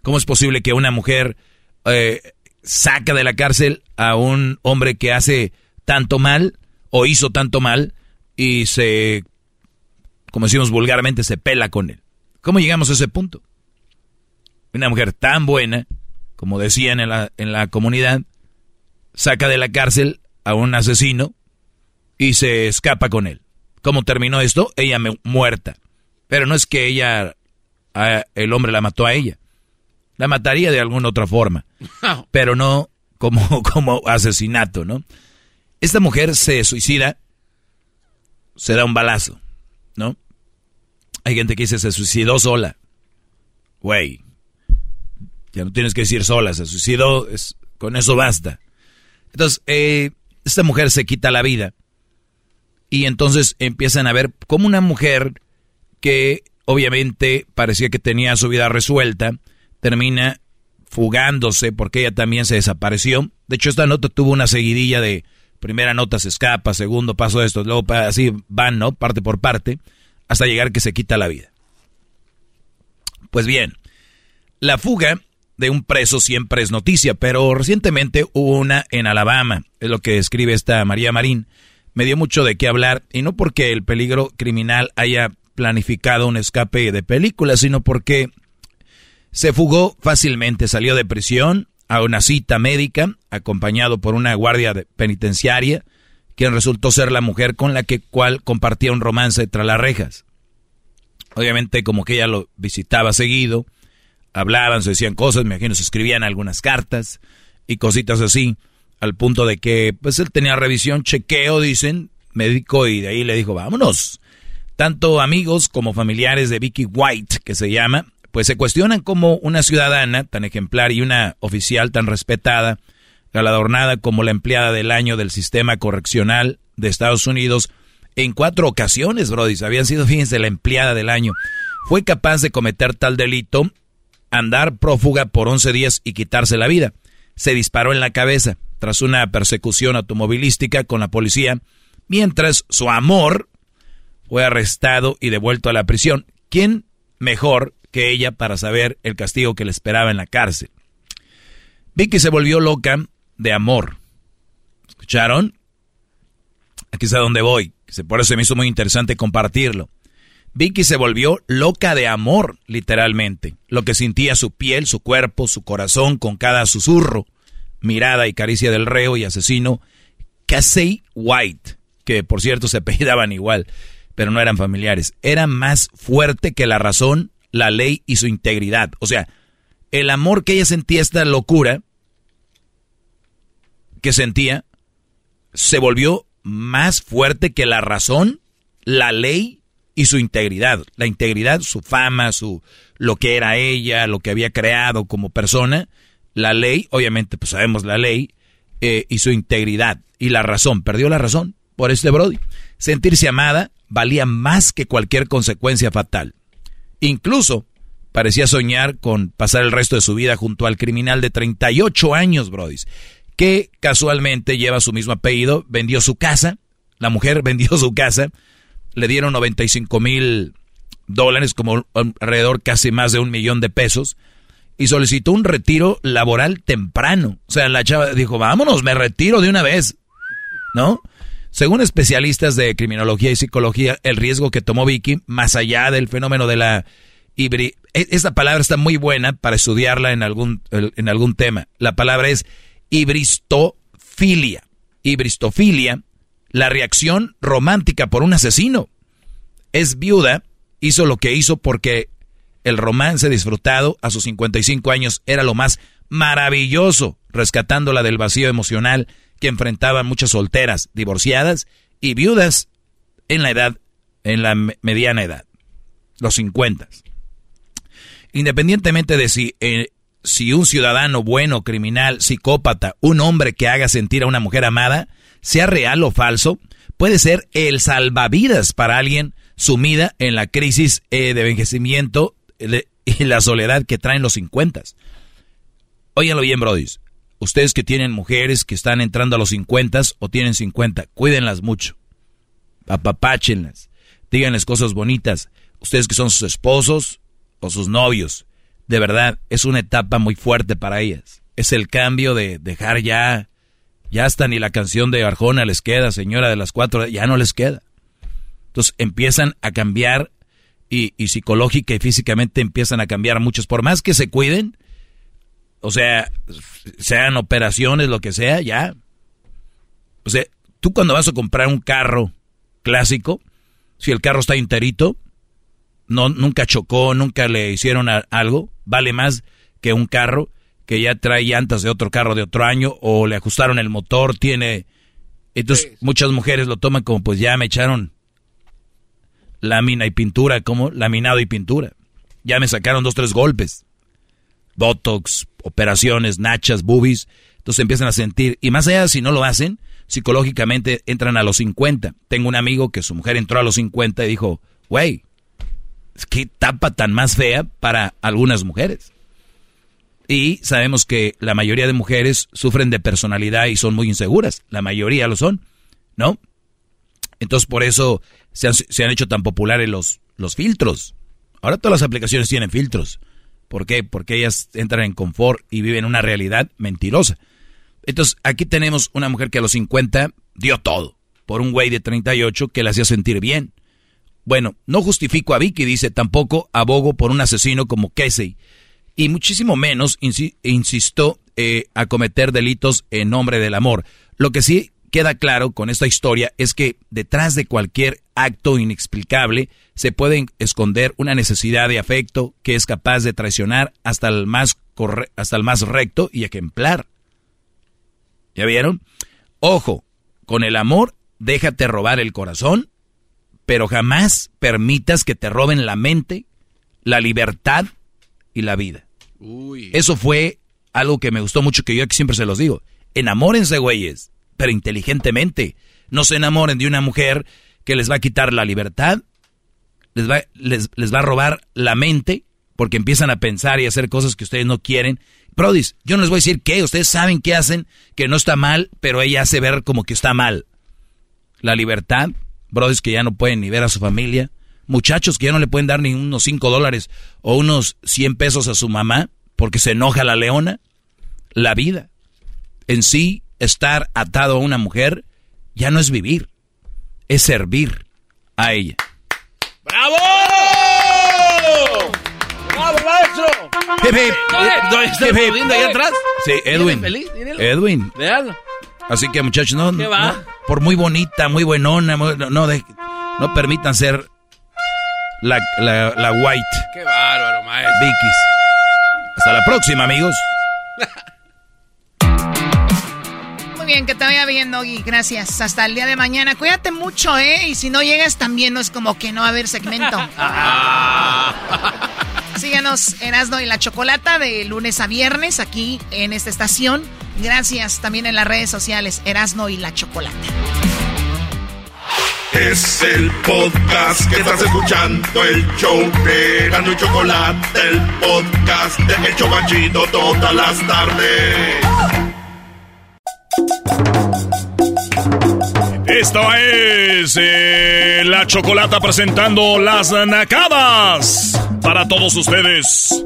¿Cómo es posible que una mujer eh, saca de la cárcel a un hombre que hace tanto mal o hizo tanto mal y se, como decimos vulgarmente, se pela con él? ¿Cómo llegamos a ese punto? Una mujer tan buena, como decían en la, en la comunidad, saca de la cárcel a un asesino y se escapa con él. ¿Cómo terminó esto? Ella me, muerta. Pero no es que ella, el hombre la mató a ella. La mataría de alguna otra forma. [LAUGHS] Pero no como, [LAUGHS] como asesinato, ¿no? Esta mujer se suicida, se da un balazo, ¿no? Hay gente que dice se suicidó sola. Güey, ya no tienes que decir sola, se suicidó, es, con eso basta. Entonces, eh, esta mujer se quita la vida y entonces empiezan a ver como una mujer que obviamente parecía que tenía su vida resuelta, termina fugándose porque ella también se desapareció. De hecho, esta nota tuvo una seguidilla de primera nota se escapa, segundo paso esto, luego así van, ¿no? Parte por parte, hasta llegar que se quita la vida. Pues bien, la fuga de un preso siempre es noticia, pero recientemente hubo una en Alabama, es lo que escribe esta María Marín, me dio mucho de qué hablar, y no porque el peligro criminal haya planificado un escape de película, sino porque se fugó fácilmente, salió de prisión a una cita médica, acompañado por una guardia penitenciaria, quien resultó ser la mujer con la que cual compartía un romance tras las rejas. Obviamente, como que ella lo visitaba seguido, hablaban, se decían cosas, me imagino, se escribían algunas cartas y cositas así al punto de que pues él tenía revisión, chequeo, dicen, médico, y de ahí le dijo, vámonos. Tanto amigos como familiares de Vicky White, que se llama, pues se cuestionan cómo una ciudadana tan ejemplar y una oficial tan respetada, galardonada como la empleada del año del sistema correccional de Estados Unidos, en cuatro ocasiones, Brody, habían sido, fíjense, la empleada del año, fue capaz de cometer tal delito, andar prófuga por 11 días y quitarse la vida. Se disparó en la cabeza tras una persecución automovilística con la policía, mientras su amor fue arrestado y devuelto a la prisión. ¿Quién mejor que ella para saber el castigo que le esperaba en la cárcel? Vicky se volvió loca de amor. ¿Escucharon? Aquí es a donde voy. Por eso me hizo muy interesante compartirlo. Vicky se volvió loca de amor, literalmente. Lo que sentía su piel, su cuerpo, su corazón con cada susurro mirada y caricia del reo y asesino Casey White, que por cierto se [LAUGHS] apellidaban igual, pero no eran familiares. Era más fuerte que la razón, la ley y su integridad. O sea, el amor que ella sentía, esta locura que sentía, se volvió más fuerte que la razón, la ley y su integridad. La integridad, su fama, su lo que era ella, lo que había creado como persona, la ley, obviamente, pues sabemos la ley, eh, y su integridad y la razón. Perdió la razón por este Brody. Sentirse amada valía más que cualquier consecuencia fatal. Incluso parecía soñar con pasar el resto de su vida junto al criminal de 38 años, Brody, que casualmente lleva su mismo apellido, vendió su casa, la mujer [LAUGHS] vendió su casa, le dieron 95 mil dólares, como alrededor casi más de un millón de pesos, y solicitó un retiro laboral temprano. O sea, la chava dijo, vámonos, me retiro de una vez. ¿No? Según especialistas de criminología y psicología, el riesgo que tomó Vicky, más allá del fenómeno de la. E, esta palabra está muy buena para estudiarla en algún, en algún tema. La palabra es hibristofilia. Hibristofilia, la reacción romántica por un asesino. Es viuda hizo lo que hizo porque el romance disfrutado a sus 55 años era lo más maravilloso, rescatándola del vacío emocional que enfrentaban muchas solteras, divorciadas y viudas en la edad, en la mediana edad, los 50. Independientemente de si, eh, si un ciudadano bueno, criminal, psicópata, un hombre que haga sentir a una mujer amada, sea real o falso, puede ser el salvavidas para alguien sumida en la crisis eh, de envejecimiento y la soledad que traen los 50. Óiganlo bien, brodis. Ustedes que tienen mujeres que están entrando a los 50 o tienen 50, cuídenlas mucho. Apapáchenlas. Díganles cosas bonitas. Ustedes que son sus esposos o sus novios. De verdad, es una etapa muy fuerte para ellas. Es el cambio de dejar ya. Ya hasta ni la canción de Arjona les queda, señora de las cuatro, ya no les queda. Entonces empiezan a cambiar y, psicológica y físicamente empiezan a cambiar muchos. Por más que se cuiden, o sea, sean operaciones, lo que sea, ya. O sea, tú cuando vas a comprar un carro clásico, si el carro está enterito, no, nunca chocó, nunca le hicieron algo, vale más que un carro que ya trae llantas de otro carro de otro año o le ajustaron el motor, tiene... Entonces muchas mujeres lo toman como pues ya me echaron lámina y pintura, como laminado y pintura. Ya me sacaron dos, tres golpes. Botox, operaciones, nachas, boobies. Entonces empiezan a sentir, y más allá si no lo hacen, psicológicamente entran a los 50. Tengo un amigo que su mujer entró a los 50 y dijo, güey, qué tapa tan más fea para algunas mujeres. Y sabemos que la mayoría de mujeres sufren de personalidad y son muy inseguras. La mayoría lo son, ¿no? Entonces por eso se han, se han hecho tan populares los, los filtros. Ahora todas las aplicaciones tienen filtros. ¿Por qué? Porque ellas entran en confort y viven una realidad mentirosa. Entonces, aquí tenemos una mujer que a los 50 dio todo por un güey de 38 que la hacía sentir bien. Bueno, no justifico a Vicky, dice, tampoco abogo por un asesino como Casey. Y muchísimo menos insisto eh, a cometer delitos en nombre del amor. Lo que sí queda claro con esta historia es que detrás de cualquier acto inexplicable se puede esconder una necesidad de afecto que es capaz de traicionar hasta el más, hasta el más recto y ejemplar. ¿Ya vieron? Ojo, con el amor déjate robar el corazón, pero jamás permitas que te roben la mente, la libertad y la vida. Eso fue algo que me gustó mucho, que yo aquí siempre se los digo. Enamórense, güeyes pero inteligentemente. No se enamoren de una mujer que les va a quitar la libertad, les va, les, va a robar la mente, porque empiezan a pensar y a hacer cosas que ustedes no quieren. Prodis, yo no les voy a decir qué, ustedes saben qué hacen, que no está mal, pero ella hace ver como que está mal. La libertad, brodis que ya no pueden ni ver a su familia, muchachos que ya no le pueden dar ni unos 5 dólares o unos 100 pesos a su mamá porque se enoja la leona. La vida en sí estar atado a una mujer ya no es vivir, es servir a ella. ¡Bravo! ¡Bravo, maestro! ¿Está ahí atrás? Sí, Edwin. Edwin. Así que muchachos, no, por muy bonita, muy buenona, no, no, no permitan ser la, la, la white. Qué bárbaro, maestro. Vicky's. Hasta la próxima, amigos. bien, que te vaya bien, Doggy. Gracias. Hasta el día de mañana. Cuídate mucho, ¿eh? Y si no llegas también, no es como que no va a haber segmento. [LAUGHS] Síganos Erasno y la Chocolata de lunes a viernes aquí en esta estación. Gracias también en las redes sociales Erasno y la Chocolata. Es el podcast que estás escuchando, el show de Erasno y Chocolate, el podcast de El Chocachito todas las tardes. Esta es eh, la chocolata presentando las nacadas para todos ustedes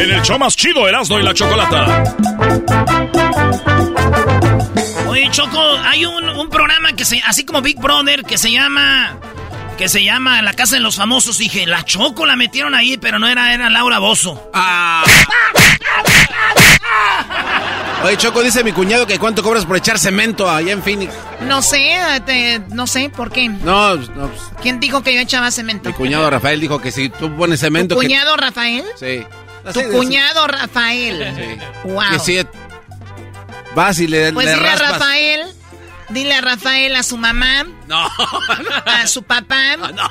en el show más chido Erasmo y la chocolata. Oye Choco, hay un, programa que se, así como Big Brother, que se llama, que se llama La Casa de los Famosos. Dije, la Choco la metieron ahí, pero no era, era Laura Bozo. Ah. [LAUGHS] Oye, Choco, dice mi cuñado que cuánto cobras por echar cemento allá en Phoenix. No sé, te- no sé, ¿por qué? No, no, pues, ¿Quién dijo que yo echaba cemento? mi cuñado Rafael dijo que si tú pones ¿Tu cemento... que- cuñado Rafael? Sí. Tu cuñado Rafael. Sí. Wow. Que si vas y le, Pues le dile a. Rafael, dile a Rafael, a su mamá, No, a su papá [LAUGHS] no.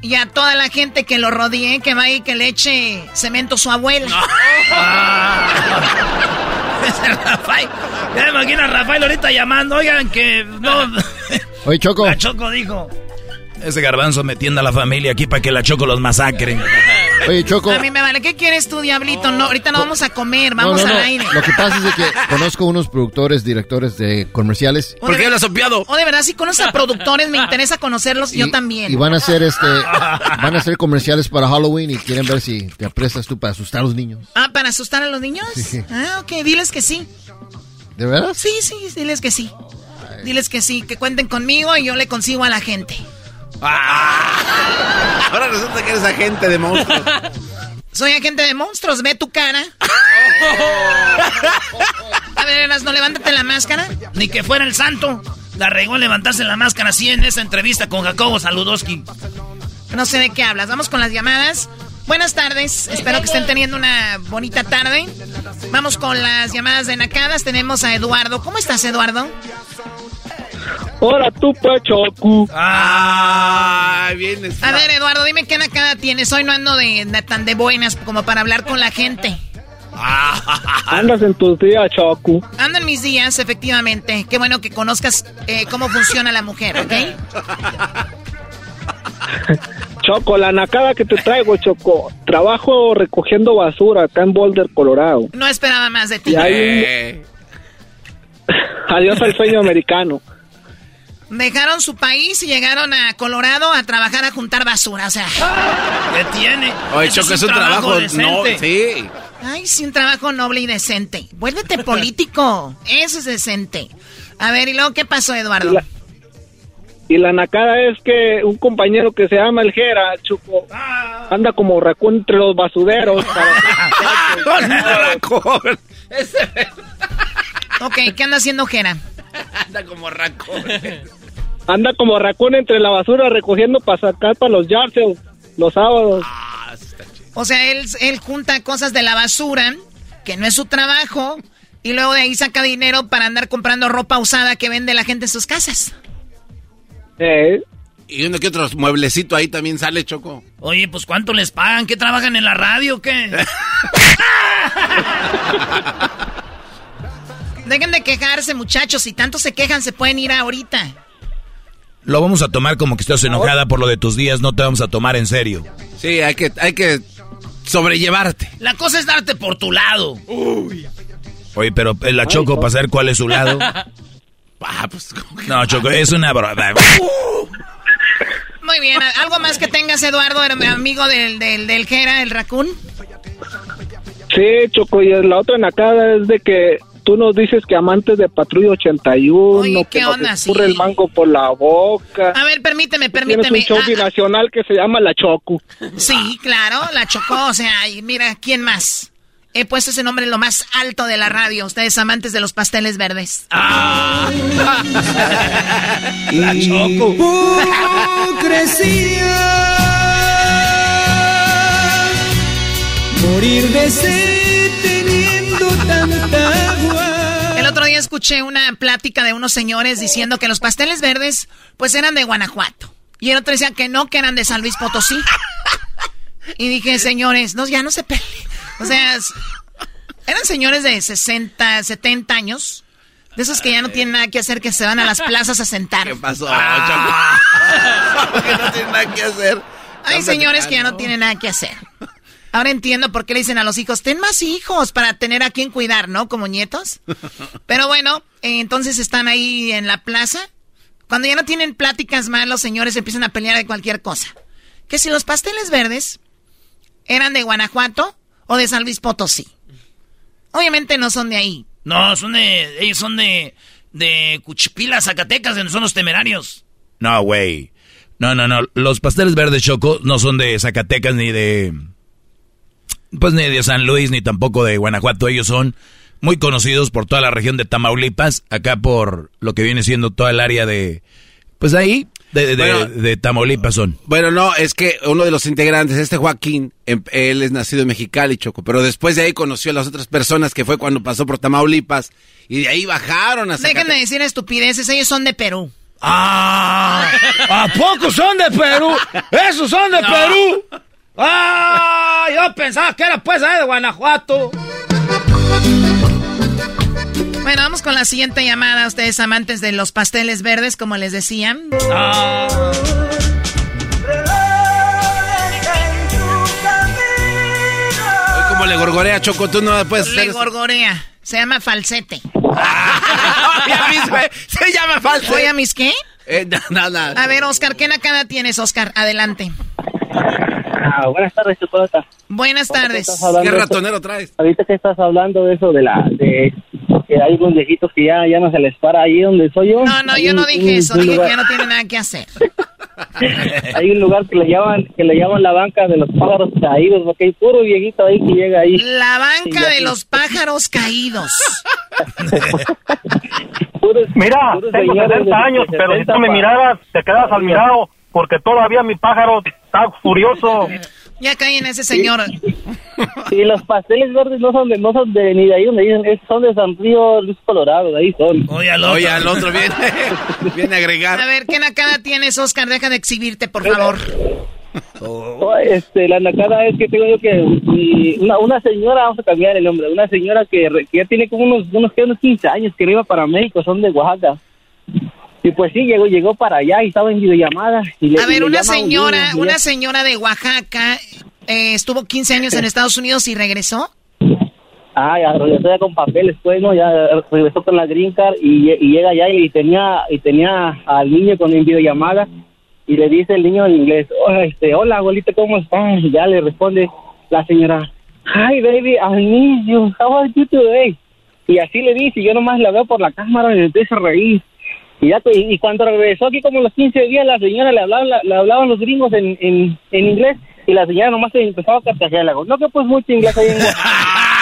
y a toda la gente que lo rodee que vaya y que le eche cemento a su abuela. Ese [LAUGHS] Rafael. Ya me imagino a Rafael ahorita llamando. Oigan, que no. Oye, Choco. La Choco dijo. Ese garbanzo metiendo a la familia aquí para que la Choco los masacre. Oye, Choco. A mí me vale. ¿Qué quieres tú, diablito? No, ahorita no vamos a comer, vamos no, no, al aire. Lo que pasa es de que [LAUGHS] conozco unos productores, directores de comerciales. ¿Por qué hablas sopeado? O de verdad, si conoces a productores, me interesa conocerlos, yo también. Y van a hacer este, [LAUGHS] van a hacer comerciales para Halloween y quieren ver si te aprestas tú para asustar a los niños. Ah, ¿para asustar a los niños? Sí. Ah, ok, diles que sí. ¿De verdad? Sí, sí, diles que sí. Diles que sí, que cuenten conmigo y yo le consigo a la gente. Ahora resulta que eres agente de monstruos. Soy agente de monstruos, ve tu cara. A ver, Eras, no levántate la máscara. Ni que fuera el santo. La regó levantarse la máscara así en esa entrevista con Jacobo Saludowski. No sé de qué hablas. Vamos con las llamadas. Buenas tardes. Espero que estén teniendo una bonita tarde. Vamos con las llamadas de Nacadas. Tenemos a Eduardo. ¿Cómo estás, Eduardo? Hola, tú, Choco. Ay, vienes. A ver, Eduardo, dime qué Nakada tienes. Hoy no ando de, de tan de buenas como para hablar con la gente. Andas en tus días, Choco. Ando en mis días, efectivamente. Qué bueno que conozcas eh, cómo funciona la mujer, ¿ok? [LAUGHS] Choco, la nacada que te traigo, Choco. Trabajo recogiendo basura acá en Boulder, Colorado. No esperaba más de ti. Hay un... [LAUGHS] Adiós al sueño americano. Dejaron su país y llegaron a Colorado a trabajar a juntar basura, o sea. ¿Qué tiene? Oye, Choco, es un trabajo, no, decente. sí. Ay, sí, un trabajo noble y decente. Vuélvete [LAUGHS] político. Eso es decente. A ver, ¿y luego qué pasó, Eduardo? La- Y la nacada es que un compañero que se llama El Jera, Choco, anda como racón entre los basureros. [LAUGHS] Ok, ¿qué anda haciendo Jera? [LAUGHS] Anda como racón. Anda como racón entre la basura recogiendo para sacar para los yard sales los sábados. O sea, él, él junta cosas de la basura, que no es su trabajo, y luego de ahí saca dinero para andar comprando ropa usada que vende la gente en sus casas. Eh, Y uno que otro mueblecito ahí también sale, Choco. Oye, pues ¿cuánto les pagan? ¿Qué trabajan en la radio o qué? [LAUGHS] Dejen de quejarse, muchachos. Si tanto se quejan, se pueden ir ahorita. Lo vamos a tomar como que estás enojada por lo de tus días, no te vamos a tomar en serio. Sí, hay que, hay que sobrellevarte. La cosa es darte por tu lado. Oye, pero eh, la Choco para saber cuál es su lado. [LAUGHS] Ah, pues, ¿cómo que- No, Choco, es una broma. [LAUGHS] Muy bien, ¿algo más que tengas, Eduardo, el amigo del, del, del Jera, el raccoon? sí, Choco, y la otra nacada es de que tú nos dices que amantes de Patrulla 81, Oye, que ¿qué nos onda, escurre sí? el mango por la boca. A ver, permíteme, Tienes permíteme. un show Ah, binacional que se llama La Choco. sí, claro, la chocó. O sea, y mira, ¿quién más? He puesto ese nombre en lo más alto de la radio. Ustedes amantes de los pasteles verdes. La Choco. [LAUGHS] Morir de sed escuché una plática de unos señores diciendo que los pasteles verdes, pues eran de Guanajuato. Y el otro decía que no, que eran de San Luis Potosí. Y dije, señores, no, ya no se peleen. O sea, eran señores de 60, 70 años. De esos que ya no tienen nada que hacer, que se van a las plazas a sentar. ¿Qué pasó, Ah. Que no tiene nada que hacer. Hay señores que ya no tienen nada que hacer. Ahora entiendo por qué le dicen a los hijos, ten más hijos para tener a quien cuidar, ¿no? Como nietos. [LAUGHS] Pero bueno, eh, entonces están ahí en la plaza. Cuando ya no tienen pláticas más, los señores empiezan a pelear de cualquier cosa. Que si los pasteles verdes eran de Guanajuato o de San Luis Potosí. Obviamente no son de ahí. No, son de. Ellos son de. De Cuchipila, Zacatecas, donde son los temerarios. No, güey. No, no, no. Los pasteles verdes Choco no son de Zacatecas ni de. Pues ni de San Luis ni tampoco de Guanajuato. Ellos son muy conocidos por toda la región de Tamaulipas, acá por lo que viene siendo toda el área de, pues ahí, de, de, Tamaulipas son. Bueno, no, es que uno de los integrantes, este Joaquín, em, él es nacido en Mexicali, Choco, pero después de ahí conoció a las otras personas que fue cuando pasó por Tamaulipas y de ahí bajaron a Déjenme decir estupideces, ellos son de Perú. ¡Ah! ¿A poco son de Perú? [LAUGHS] ¡Esos son de Perú! ¡Ah! Yo pensaba que era pues de Guanajuato. Bueno, vamos con la siguiente llamada. Ustedes amantes de los pasteles verdes, como les decían. Ah. Como le gorgorea, Choco, tú no puedes Le gorgorea. Se llama falsete. [LAUGHS] se llama falsete. ¿Oye, a mis qué? Eh, nada. A ver, Oscar, ¿qué nacada tienes, Oscar? Adelante. Ah, buenas tardes, Chocolata. Buenas tardes. ¿Qué ratonero traes? Ahorita que estás hablando de eso de la de que hay unos viejitos que ya, ya no se les para ahí donde soy yo. No, no, yo no dije eso, dije que ya no tienen nada que hacer. [LAUGHS] hay un lugar que le llaman que le llaman la banca de los pájaros caídos, porque hay puro viejito ahí que llega ahí. La banca de los pájaros caídos. [LAUGHS] Mira, tengo 70 años, pero si tú me miraras, te quedas al mirado, porque todavía mi pájaro está furioso. Ya caí en ese señor. Y [LAUGHS] los pasteles verdes no son de, no son de ni de ahí donde dicen, son de San Río Luis Colorado, de ahí son. Oye, al otro, Oye, al otro viene, [LAUGHS] viene a agregar. A ver, ¿qué nacada tienes, Oscar? Deja de exhibirte, por favor. Oh. Este, la nacada es que tengo yo que una, una señora, vamos a cambiar el nombre, una señora que, ya tiene como unos, unos, unos 15 años que iba para México, son de Oaxaca. Y pues sí, llegó, llegó para allá y estaba en videollamada. Y a ver, una señora, una señora de Oaxaca eh, estuvo 15 años en Estados Unidos y regresó. Ah, ya regresó ya con papeles, pues, ¿no? Ya regresó con la green card y, llega allá y tenía, y tenía al niño con en videollamada y le dice el niño en inglés, oh, este, hola, abuelita, ¿cómo estás? Y ya le responde la señora, hi, baby, I need you, how are you today? Y así le dice, y yo nomás la veo por la cámara y me empiezo a reír. Y, ya, y, cuando regresó aquí como los 15 días, la señora le hablaban, le hablaban los gringos en, en, en inglés y la señora nomás se empezaba a carcajear. No que pues mucho inglés ahí en [LAUGHS]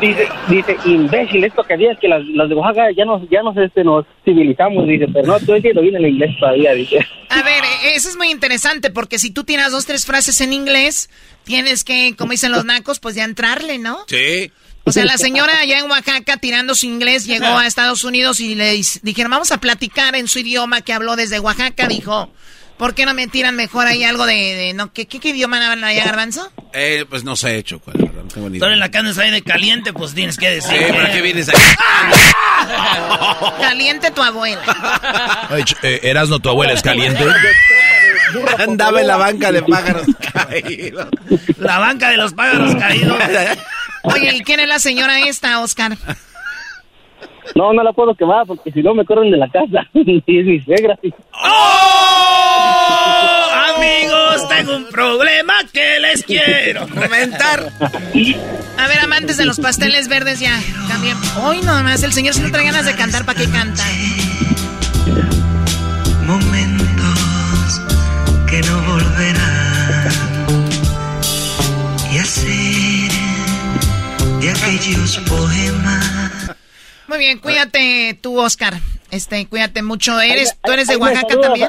dice, dice, imbécil, esto que es que las, las, de Oaxaca ya nos, ya nos, este, nos civilizamos, dice, pero no, tú entiendo bien el inglés todavía, dice. A ver, eso es muy interesante, porque si tú tienes dos, tres frases en inglés, tienes que, como dicen los nacos, pues ya entrarle, ¿no? Sí. O sea, la señora allá en Oaxaca tirando su inglés llegó a Estados Unidos y le dijeron, vamos a platicar en su idioma que habló desde Oaxaca. Dijo, ¿por qué no me tiran mejor ahí algo de... no, ¿qué, ¿qué, idioma hablan allá, Garbanzo? Eh, pues no sé, hecho, no tengo ni idea. en la carne ahí de caliente, pues tienes que decir. Sí, ¿para qué vienes aquí? [LAUGHS] caliente tu abuela. Eh, Erasno, tu abuela es caliente. [LAUGHS] Andaba en la banca de pájaros [LAUGHS] caídos. La banca de los pájaros caídos. Oye, ¿y quién es la señora esta, Oscar? No, no la puedo quemar porque si no me corren de la casa. [LAUGHS] y es mi suegra. ¡Oh! Amigos, tengo un problema que les quiero comentar. A ver, amantes de los pasteles verdes, ya cambien. Hoy no más, el señor si no trae ganas de cantar, ¿para qué canta? Aquellos poemas. Muy bien, cuídate tú, Oscar. Este, cuídate mucho. ¿Eres, ¿Tú eres de Oaxaca también?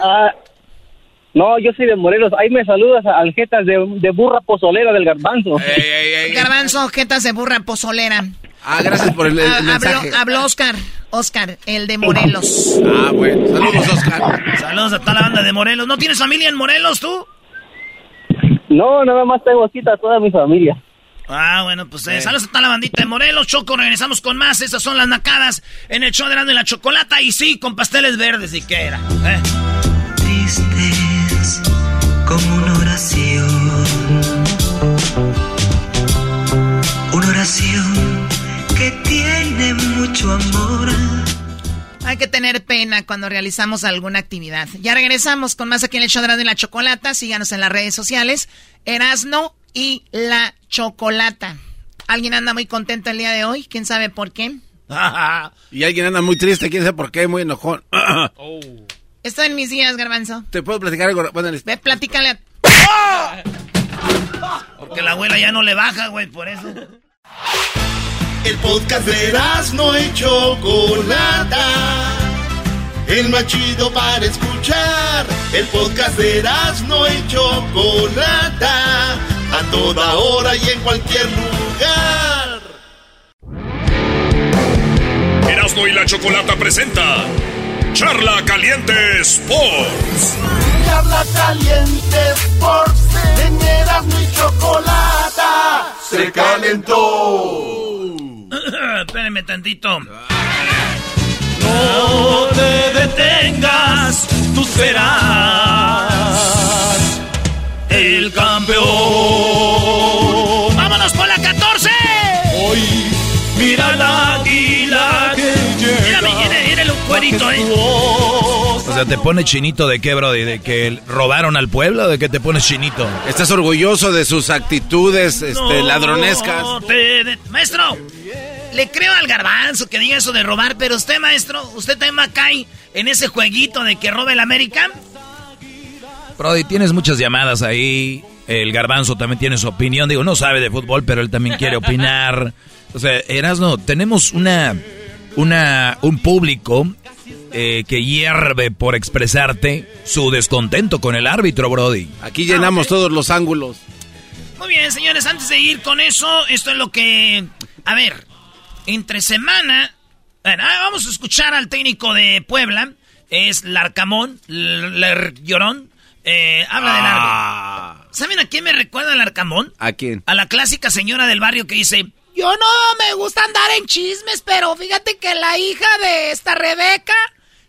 no, yo soy de Morelos. Ahí me saludas a Aljetas de, de burra pozolera del garbanzo. garbanzo, jetas de burra pozolera. Ah, gracias por el, ah, mensaje. Habló, Oscar. Oscar, el de Morelos. Ah, bueno. Saludos, Oscar. Saludos a toda la banda de Morelos. ¿No tienes familia en Morelos, tú? No, nada más tengo aquí a toda mi familia. Ah, bueno, pues eh, saludos a toda la bandita de Morelos, Choco, regresamos con más. Esas son las nacadas en el show de la, la chocolata y sí, con pasteles verdes y qué era. ¿eh? Tristes como una oración. Una oración que tiene mucho amor. Hay que tener pena cuando realizamos alguna actividad. Ya regresamos con más aquí en el show de la chocolata. Síganos en las redes sociales. Erasno y la chocolata. ¿Alguien anda muy contento el día de hoy? ¿Quién sabe por qué? [LAUGHS] y alguien anda muy triste, quién sabe por qué, muy enojón. [COUGHS] oh. Estoy en mis días, garbanzo. ¿Te puedo platicar algo? Bueno, Ve, platícale [LAUGHS] Porque la abuela ya no le baja, güey, por eso. El podcast de no y Chocolata. El más chido para escuchar. El podcast de no y Chocolata. A toda hora y en cualquier lugar. Erasmo y la Chocolata presenta Charla Caliente Sports. Charla Caliente Sports. En Erasmo y Chocolata. Se calentó. [COUGHS] Espérenme tantito. No te detengas, tú serás el campeón. ¡Vámonos por la 14! Hoy mira la águila que llega. Mírame, mírale un cuerito, eh. O sea, ¿te pone chinito de qué, Brody? ¿De que robaron al pueblo o de que te pones chinito? ¿Estás orgulloso de sus actitudes este, No ladronescas? te de- Maestro, le creo al garbanzo que diga eso de robar, pero usted, maestro, ¿usted también cae en ese jueguito de que roba el América? Brody, tienes muchas llamadas ahí. El garbanzo también tiene su opinión. Digo, no sabe de fútbol, pero él también quiere opinar. O sea, Erasno, tenemos una, una, un público eh, que hierve por expresarte su descontento con el árbitro, Brody. Aquí llenamos todos los ángulos. Muy bien, señores, antes de ir con eso, esto es lo que... A ver, entre semana... Bueno, ah, vamos a escuchar al técnico de Puebla. Es Larcamón, Llorón. Eh, habla del árbitro. ¿Saben a quién me recuerda el Arcamón? ¿A quién? A la clásica señora del barrio que dice... Yo no me gusta andar en chismes, pero fíjate que la hija de esta Rebeca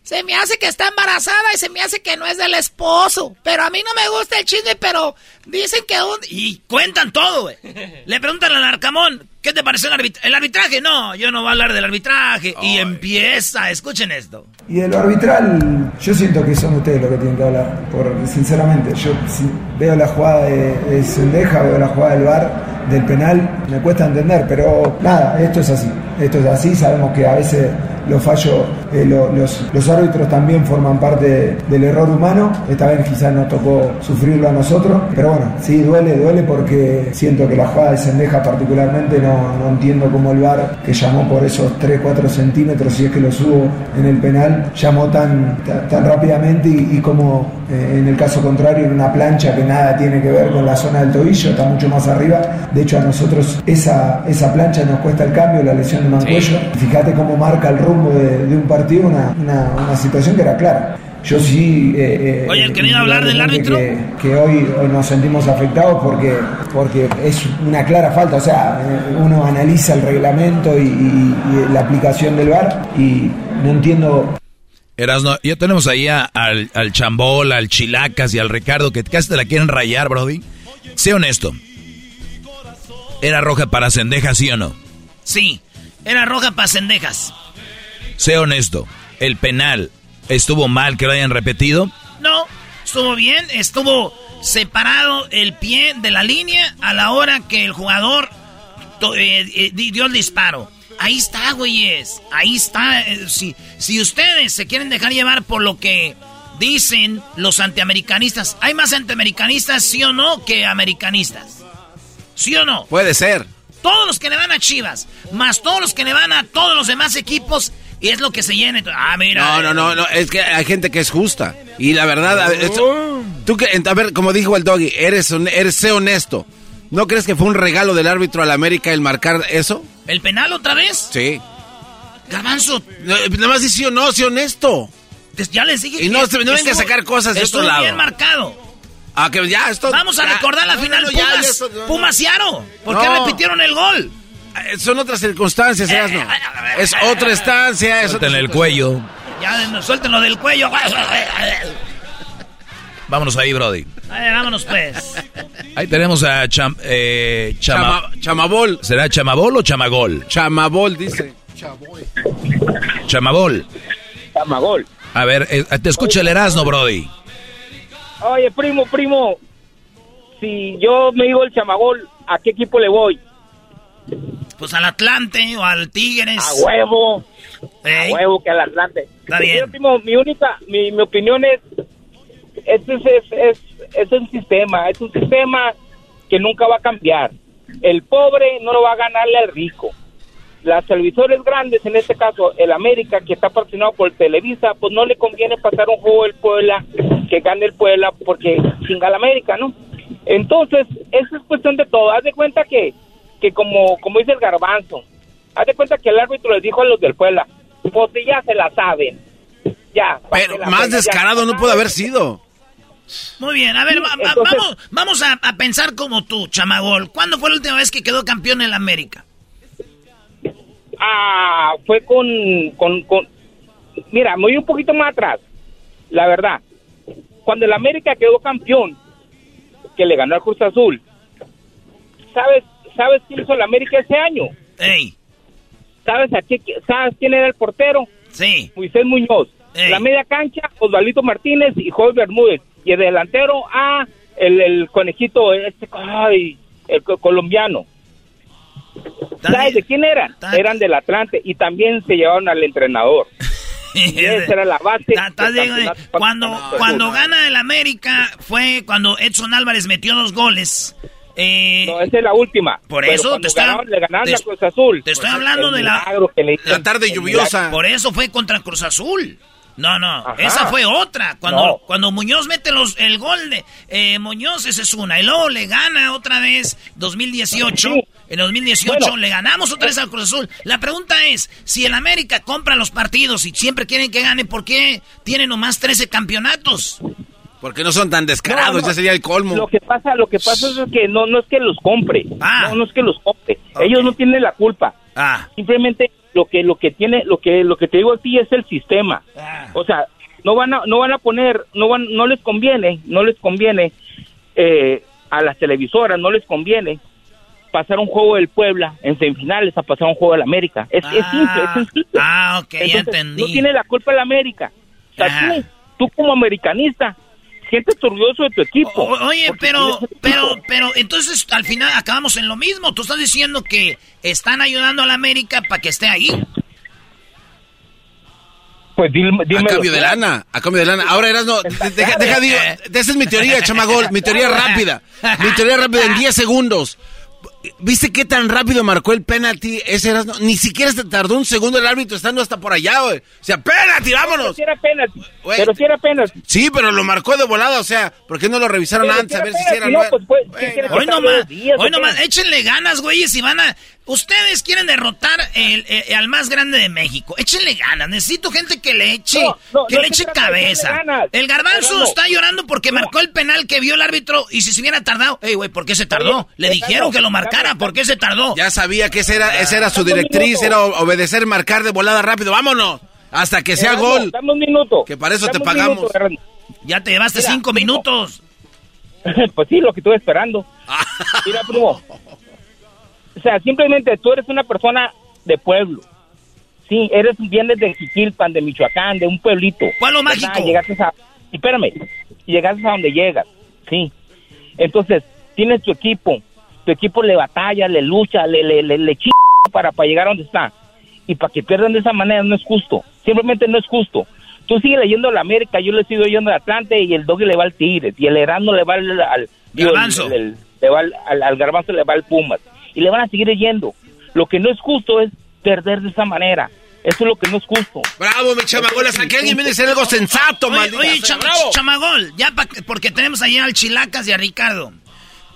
se me hace que está embarazada y se me hace que no es del esposo. Pero a mí no me gusta el chisme, pero dicen que un... Y cuentan todo, güey. Le preguntan al Arcamón, ¿qué te pareció el, arbit- el arbitraje? No, yo no voy a hablar del arbitraje. Y empieza, escuchen esto. Y de lo arbitral, yo siento que son ustedes los que tienen que hablar, porque sinceramente, yo si veo la jugada de, de Sendeja, veo la jugada del VAR, del penal, me cuesta entender, pero nada, esto es así, esto es así, sabemos que a veces los fallos, eh, lo- los, los árbitros también forman parte del error humano, esta vez quizás nos tocó sufrirlo a nosotros, pero bueno, sí, duele, duele porque siento que la jugada de Sendeja particularmente no, no entiendo cómo el VAR, que llamó por esos 3, 4 centímetros, si es que los hubo en el penal, llamó tan, tan, rápidamente y, y como eh, en el caso contrario en una plancha que nada tiene que ver con la zona del tobillo, está mucho más arriba. De hecho a nosotros esa, esa plancha nos cuesta el cambio, la lesión de Mancuello. Fíjate cómo marca el rumbo de, de un partido, una, una, una situación que era clara. Yo sí... eh, eh, Oye, ¿el querido hablar del árbitro? Que, que hoy, hoy nos sentimos afectados porque, porque es una clara falta. O sea, eh, uno analiza el reglamento y, y- y la aplicación del VAR y no entiendo Erasno, ya tenemos ahí a- al, al Chambol, al Chilacas y al Ricardo que casi te la quieren rayar, Brody. Sé honesto. ¿Era roja para Sendeja, sí o no? Sí, era roja para cendejas. Sé honesto. ¿El penal estuvo mal que lo hayan repetido? No, estuvo bien, estuvo separado el pie de la línea a la hora que el jugador eh, eh, di- dio el disparo. Ahí está, güeyes. Ahí está. eh, si, si ustedes se quieren dejar llevar por lo que dicen los antiamericanistas, ¿hay más antiamericanistas, sí o no, que americanistas? ¿Sí o no? Puede ser. Todos los que le van a Chivas, más todos los que le van a todos los demás equipos, y es lo que se llena. Ah, mira. No, no, no, no, es que hay gente que es justa. Y la verdad, esto- tú que, a ver, como dijo el doggy, eres, eres sé honesto. ¿No crees que fue un regalo del árbitro al América el marcar eso? ¿El penal otra vez? Sí. Garbanzo. nada más dice sí o no, sé honesto. Ya les dije Y que no, se- no venga a sacar cosas de estuvo otro lado. bien marcado. Ah, que ya, esto. Vamos a ya. recordar la No, final no, no, Pumas, ya, esto- no, no. Pumas Ciaro. ¿Por qué No. repitieron el gol? Eh, Son otras circunstancias, Erasmo. Es otra estancia, es Suéltenle el cuello. Ya, no, suéltenlo del cuello. Vámonos ahí, Brody. Vámonos pues. Ahí tenemos a Cham, eh, Chama- Chama- Chamabol. ¿Será Chamabol o Chamagol? Chamabol, dice. Chamabol. Chamagol. A ver, eh, te escucha el Erasno, Brody. Oye, primo, primo, si yo me digo el chamagol, ¿a qué equipo le voy? Pues al Atlante o al Tigres. A huevo. A huevo que al Atlante. Está bien. Primo, mi única, mi, mi opinión es, este es, es, es, es un sistema, es un sistema que nunca va a cambiar. El pobre no lo va a ganarle al rico. Las televisores grandes, en este caso el América, que está patrocinado por Televisa, pues no le conviene pasar un juego del Puebla, que gane el Puebla, porque chinga el América, ¿no? Entonces, eso es cuestión de todo. Haz de cuenta que, que como, como dice el garbanzo, haz de cuenta que el árbitro les dijo a los del Puebla, pues ya se la saben. Ya. ¿para Pero más pena? Descarado no puede haber sido. Muy bien, a ver, va- va- entonces- vamos, vamos a, a pensar como tú, chamagol. ¿Cuándo fue la última vez que quedó campeón en la América? Ah, fue con, con, con... Mira, me voy un poquito más atrás. La verdad. Cuando el América quedó campeón, que le ganó al Cruz Azul, ¿sabes, ¿sabes quién hizo el América ese año? Ey. ¿Sabes, a qué, ¿Sabes quién era el portero? Sí. Moisés Muñoz. La media cancha, Osvaldito Martínez y Joel Bermúdez. Y el delantero, ah, el, el conejito, este, ay, el co- colombiano. ¿Sabes de quién eran? Eran del Atlante y también se llevaron al entrenador. [LAUGHS] Esa era la base. Eh, cuando, cuando gana el América fue cuando Edson Álvarez metió dos goles. Eh, No, esa es la última. Por Pero eso te ganaron- le ganaron te- a Cruz Azul. te estoy Pues, hablando de la, milagro que le hizo- La tarde lluviosa. Por eso fue contra Cruz Azul. No, no, Ajá. esa fue otra. Cuando, No. cuando Muñoz mete los, el gol de eh, Muñoz, esa es una. Y luego le gana otra vez 2018. En 2018 Bueno. le ganamos otra vez al Cruz Azul. La pregunta es, si el América compra los partidos y siempre quieren que gane, ¿por qué tiene nomás 13 campeonatos? Porque no son tan descarados, No, no. ya sería el colmo. Lo que pasa, lo que pasa es que no, no es que los compre. No, no es que los compre. Ellos no tienen la culpa. Ah. Simplemente lo que lo que tiene, lo que lo que te digo a ti es el sistema. O sea, no van a no van a poner, no van, no les conviene, no les conviene eh, a las televisoras, no les conviene pasar un juego del Puebla en semifinales a pasar un juego del América. Es, es simple, es sencillo. Ah, ok, ya entendí. No tiene la culpa el América. O sea, tú, tú como americanista sientes orgulloso de tu equipo. O- oye, pero, pero, pero, entonces al final acabamos en lo mismo. Tú estás diciendo que están ayudando a la América para que esté ahí. Pues dime, a cambio de lana, a cambio de lana. Ahora eras no, deja, deja digo, [LAUGHS] esa es mi teoría, chamagol, mi teoría rápida, mi teoría rápida en 10 segundos. ¿Viste qué tan rápido marcó el penalti? Ese Erasno? Ni siquiera se tardó un segundo el árbitro estando hasta por allá, güey. O sea, penalti, vámonos. Si era penalti, pero si era penalti. Sí, pero lo marcó de volada, o sea, ¿por qué no lo revisaron Pero antes si a ver si penalti, era no, pues, pues, ¿qué quieres que Hoy nomás, días, hoy nomás, échenle ganas, güeyes, y van a... Ustedes quieren derrotar el- el- al más grande de México. Échenle ganas. Necesito gente que le eche, No, no, que no le eche cabeza. ganas. El garbanzo Erasmo. está llorando porque marcó el penal que vio el árbitro y si se hubiera tardado... Ey, güey, ¿por qué se tardó? Oye, Le Erasmo, dijeron que lo ¿por qué se tardó? Ya sabía que esa era, esa era su un directriz, era obedecer, marcar de volada rápido. Vámonos, hasta que sea Erasmo, gol. Dame un minuto. Que para eso te pagamos. minuto. Ya te llevaste Mira, cinco minutos. [LAUGHS] pues sí, lo que estuve esperando. [LAUGHS] Mira, primo. O sea, simplemente tú eres una persona de pueblo. Sí, eres vienes de Jiquilpan, de Michoacán, de un pueblito. Pueblo mágico. Llegaste a... y Espérame. Llegaste a donde llegas. Sí. Entonces, tienes tu equipo. Tu equipo le batalla, le lucha, le, le, le, le chinga para, para llegar a donde está. Y para que pierdan de esa manera no es justo. Simplemente no es justo. Tú sigues leyendo la América, yo le sigo leyendo al Atlante y el Doggy le va al Tigres y el Herando le va al... al digo, Garbanzo. el- el- le va al, al, al Garbanzo le va al Pumas. Y le van a seguir leyendo. Lo que no es justo es perder de esa manera. Eso es lo que no es justo. Bravo, mi chamagol, hasta que alguien viene a decir algo sensato, Oye, maldita oye, cham- Bravo. chamagol, ya pa- porque tenemos allá al Chilacas y a Ricardo.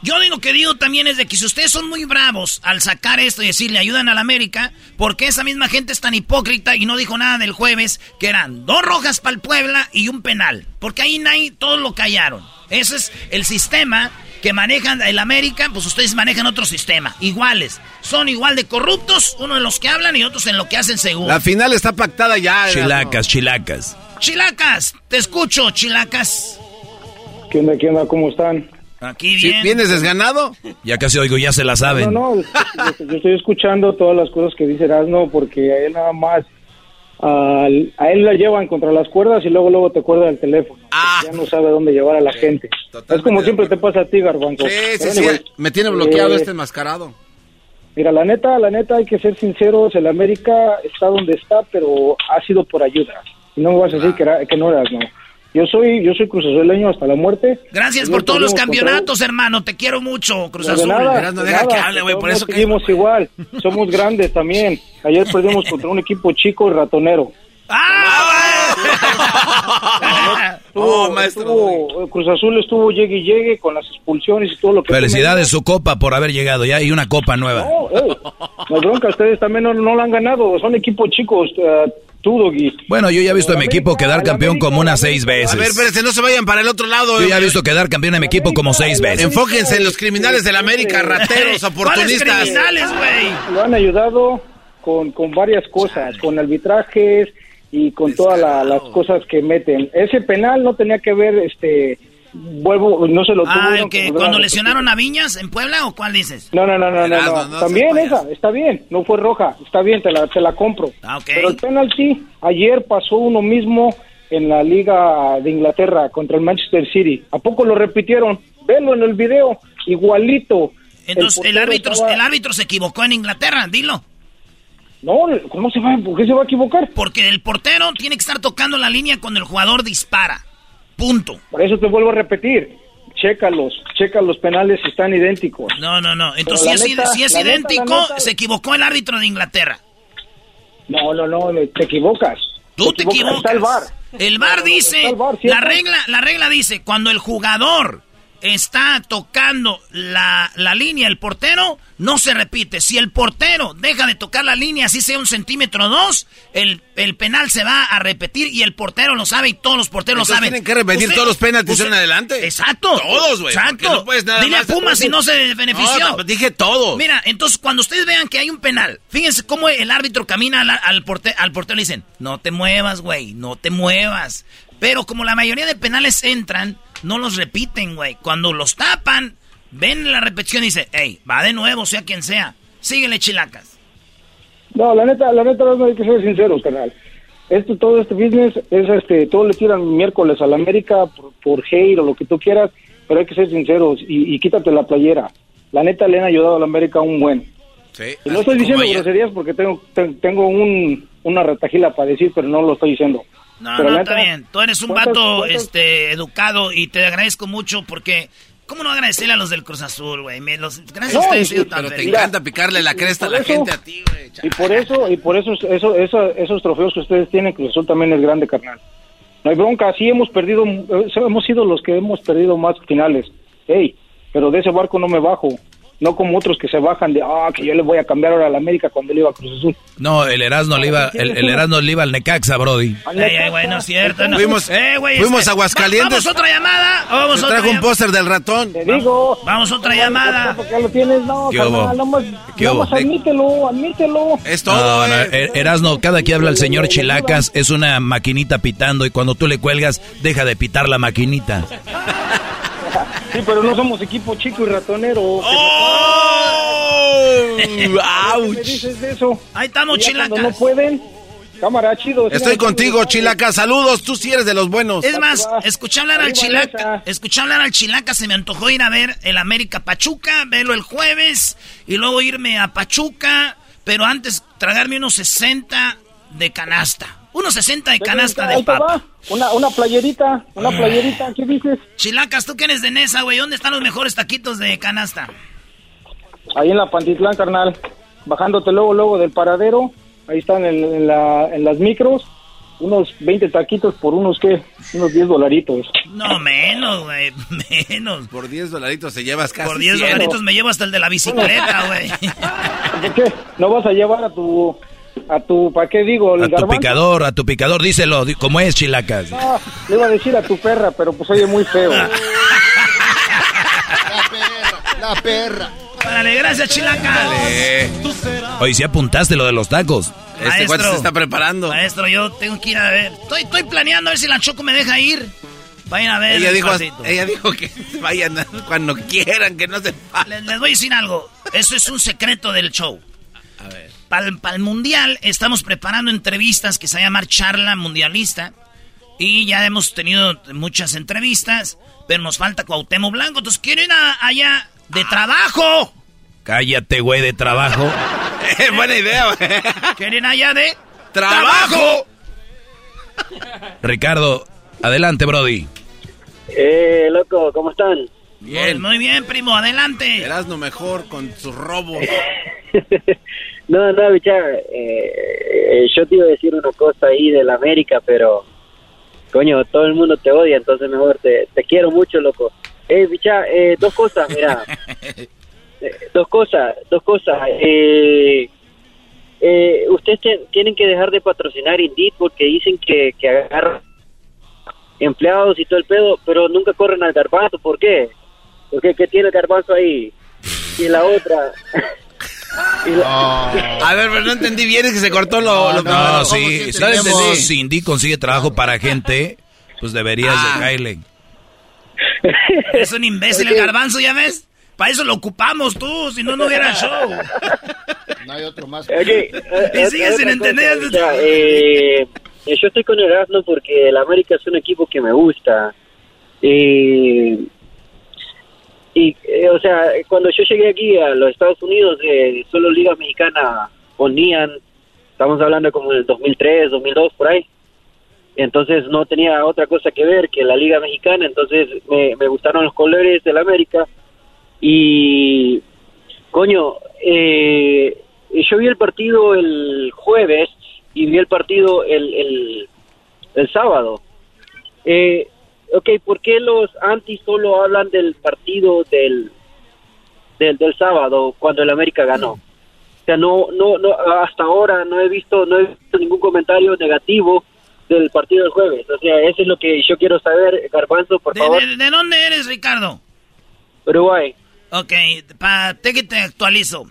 Yo digo que digo también es de que si ustedes son muy bravos al sacar esto y decirle ayudan a la América, porque esa misma gente es tan hipócrita y no dijo nada del jueves, que eran dos rojas para el Puebla y un penal. Porque ahí nadie, todos lo callaron. Ese es el sistema que manejan el América, pues ustedes manejan otro sistema, iguales. Son igual de corruptos, uno en los que hablan y otros en lo que hacen según. La final está pactada ya. Chilacas, chilacas. Chilacas, te escucho, Chilacas. ¿Qué onda, qué onda? ¿Cómo están? Aquí ¿Sí, bien. ¿Vienes desganado? Ya casi oigo, ya se la saben. No, no, yo, yo estoy escuchando todas las cosas que dice Erasmo porque a él nada más, a él la llevan contra las cuerdas y luego luego te cuelga el teléfono. Ah. Ya no sabe dónde llevar a la gente. Es como siempre te pasa a ti, Garbanzo. Sí, sí, sí. anyway, Me tiene bloqueado eh, este enmascarado. Mira, la neta, la neta, hay que ser sinceros, el América está donde está, pero ha sido por ayuda. Y no me vas a decir que, era- que no eras, no. Yo soy, yo soy cruzazuleño hasta la muerte. Gracias por todos los contra campeonatos, hermano. Te quiero mucho, Cruz No, de Azul. nada, de nada, todos seguimos igual. Somos grandes también. Ayer perdimos [LAUGHS] contra un equipo chico y ratonero. [LAUGHS] Estuvo- estuvo- Cruz Azul estuvo llegue y llegue con las expulsiones y todo lo que... Felicidades su copa por haber llegado ya y una copa nueva. No, ey, no bronca, ustedes también no, no la han ganado. Son equipos chicos. eh, tú, Doggy. Bueno, yo ya he visto a mi equipo quedar campeón como unas seis veces. A ver, espérense, no se vayan para el otro lado. Yo ya he visto quedar campeón a mi equipo como seis veces. Enfóquense en los criminales de la América, rateros, [LAUGHS] oportunistas. Lo han ayudado con, con varias cosas, con arbitrajes y con todas la- las cosas que meten. Ese penal no tenía que ver, este, vuelvo, no se lo Ah, tuvieron el que cuando lesionaron a Viñas en Puebla o cuál dices? No, no, no, no, no, Erasmo, no. no También esa, está bien, no fue roja, está bien, te la, te la compro. Ah. Pero el penalti, ayer pasó uno mismo en la Liga de Inglaterra contra el Manchester City. ¿A poco lo repitieron? Velo en el video, igualito. Entonces, el, árbitro, estaba- el árbitro se equivocó en Inglaterra, dilo. No, ¿cómo se va? ¿Por qué se va a equivocar? Porque el portero tiene que estar tocando la línea cuando el jugador dispara. Punto. Por eso te vuelvo a repetir. Chécalos, checa los penales si están idénticos. No, no, no. Entonces, si es, neta, si es la neta, idéntico, neta- se equivocó el árbitro de Inglaterra. No, no, no, te equivocas. Tú te equivocas. Está el VAR. El VAR dice, el VAR, la regla, la regla dice, cuando el jugador está tocando la, la línea, el portero, no se repite. Si el portero deja de tocar la línea, así sea un centímetro o dos, el, el penal se va a repetir y el portero lo sabe y todos los porteros lo saben. tienen que repetir Usted- todos los penaltis usted- en adelante. Exacto. Todos, güey. Exacto. No puedes nada Dile más- a Pumas si no se benefició. No, dije todos. Mira, entonces cuando ustedes vean que hay un penal, fíjense cómo el árbitro camina al, al, porte- al portero y le dicen, no te muevas, güey, no te muevas. Pero como la mayoría de penales entran, no los repiten, güey. Cuando los tapan, ven la repetición y dicen, hey, va de nuevo, sea quien sea. Síguele, chilacas. No, la neta, la neta no hay que ser sinceros, carnal. Esto, todo este business es este, todo le tiran miércoles a la América por, por hate o lo que tú quieras, pero hay que ser sinceros y, y quítate la playera. La neta le han ayudado a la América un buen. Sí, Y no estoy diciendo groserías porque tengo, te- tengo un, una retajila para decir, pero no lo estoy diciendo. No, Pero no, está bien. Tú eres un ¿cuántas- vato este, educado y te agradezco mucho porque... ¿Cómo no agradecerle a los del Cruz Azul, güey? Me los- Gracias a No, ustedes. y- Pero te encanta picarle la cresta a la por eso- gente a ti, güey. Y por eso, y por eso, eso, eso- esos trofeos que ustedes tienen, Cruz Azul también es grande, carnal. No hay bronca, sí hemos perdido, eh, hemos sido los que hemos perdido más finales. Ey, pero de ese barco no me bajo. No como otros que se bajan de, ah, que yo le voy a cambiar ahora a la América cuando le iba a Cruz Azul. No, el Erasmo le iba, el, el Erasmo le iba al Necaxa, Brody. Ey, ey, güey, no es cierto. No. Fuimos- Eh, güey, fuimos este, a Aguascalientes. va- Vamos a otra llamada. Vamos Se otra trajo un póster del ratón. Te digo. Vamos a otra llamada. ¿Por qué lo tienes? No, ¿Qué hubo? ¿Qué hubo? admítelo, admítelo. Es No, no, Er- Erasmo, cada que habla el señor Chilacas es una maquinita pitando y cuando tú le cuelgas, deja de pitar la maquinita. [LAUGHS] Sí, pero no somos equipo chico y ratonero. ¡Oh! ¿Qué me dices de eso? Ahí estamos, chilacas. no pueden, cámara, chido. Estoy contigo, Chilaca. Saludos, tú sí eres de los buenos. Es más, escuché hablar al Chilaca, escuché hablar al Chilaca, se me antojó ir a ver el América Pachuca, verlo el jueves y luego irme a Pachuca, pero antes tragarme unos 60 de canasta. Unos 60 de canasta de Ahí te papa. va. Una, una playerita, una playerita, ¿qué dices? Chilacas, tú que eres de Nesa, güey, ¿dónde están los mejores taquitos de canasta? Ahí en la Pantitlán, carnal. Bajándote luego, luego del paradero. Ahí están en, en la, en las micros. Unos 20 taquitos por unos, ¿qué? Unos 10 dolaritos. No, menos, güey, [LAUGHS] menos. Por 10 dolaritos te llevas casi Por 10 100. dolaritos me llevo hasta el de la bicicleta, güey. ¿Por qué? ¿No vas a llevar a tu, a tu, ¿para qué digo? El A tu picador, a tu picador, díselo, como es Chilacas. No, le iba a decir a tu perra, pero pues oye muy feo. [LAUGHS] La perra. Órale, gracias, Chilacas. Oye, si apuntaste lo de los tacos. Este cuate se está preparando. Maestro, yo tengo que ir a ver. Estoy, estoy planeando a ver si la Choco me deja ir. Vayan a ver. Ella dijo, ella dijo que [LAUGHS] vayan cuando quieran, que no se Les, les voy a decir algo. Eso es un secreto del show. A ver. Para el mundial estamos preparando entrevistas que se va a llamar Charla Mundialista. Y ya hemos tenido muchas entrevistas, pero nos falta Cuauhtémoc Blanco. Entonces, quiero ir a- allá de trabajo. Cállate, güey, de trabajo. [LAUGHS] Buena idea, güey. Quieren allá de ¡Trabajo! Ricardo, Adelante, Brody. Eh, loco, ¿cómo están? Bien. Muy bien, primo, adelante. lo mejor con sus robos. [LAUGHS] no, no, bicha, eh, yo te iba a decir una cosa ahí de la América, pero coño, todo el mundo te odia, entonces mejor te, te quiero mucho, loco. Eh, bicha, eh, dos cosas, mira. [LAUGHS] Eh, dos cosas, dos cosas. Eh, eh, ustedes te- tienen que dejar de patrocinar Indeed porque dicen que, que agarran empleados y todo el pedo, pero nunca corren al garbanzo. ¿Por qué? Porque ¿qué tiene el garbanzo ahí? Y la otra... A ver, pero no entendí bien, es que se cortó lo... lo- No, sí, sí, no entendí. si Cindy consigue trabajo para gente, pues deberías Ah. de caerle. [LAUGHS] Es un imbécil el garbanzo, ¿ya ves? Para eso lo ocupamos tú, si no, no hubiera show. [LAUGHS] No hay otro más. Ok, eh, Y sigues sin entender. cosa, o sea, eh, yo estoy con el Arsenal porque el América es un equipo que me gusta. Eh, y, eh, o sea, cuando yo llegué aquí a los Estados Unidos, eh, solo Liga Mexicana ponían, estamos hablando como del 2003, 2002, por ahí. Entonces no tenía otra cosa que ver que la Liga Mexicana, entonces me, me gustaron los colores del América. Y, coño, eh, yo vi el partido el jueves y vi el partido el, el, el sábado. Eh, ok, ¿por qué los anti solo hablan del partido del, del, del sábado cuando el América ganó? O sea, no, no, no, hasta ahora no he visto, no he visto ningún comentario negativo del partido del jueves. O sea, eso es lo que yo quiero saber, Garbanzo, por ¿De, favor. de- de dónde eres, Ricardo? Uruguay. Ok, para que te actualizo.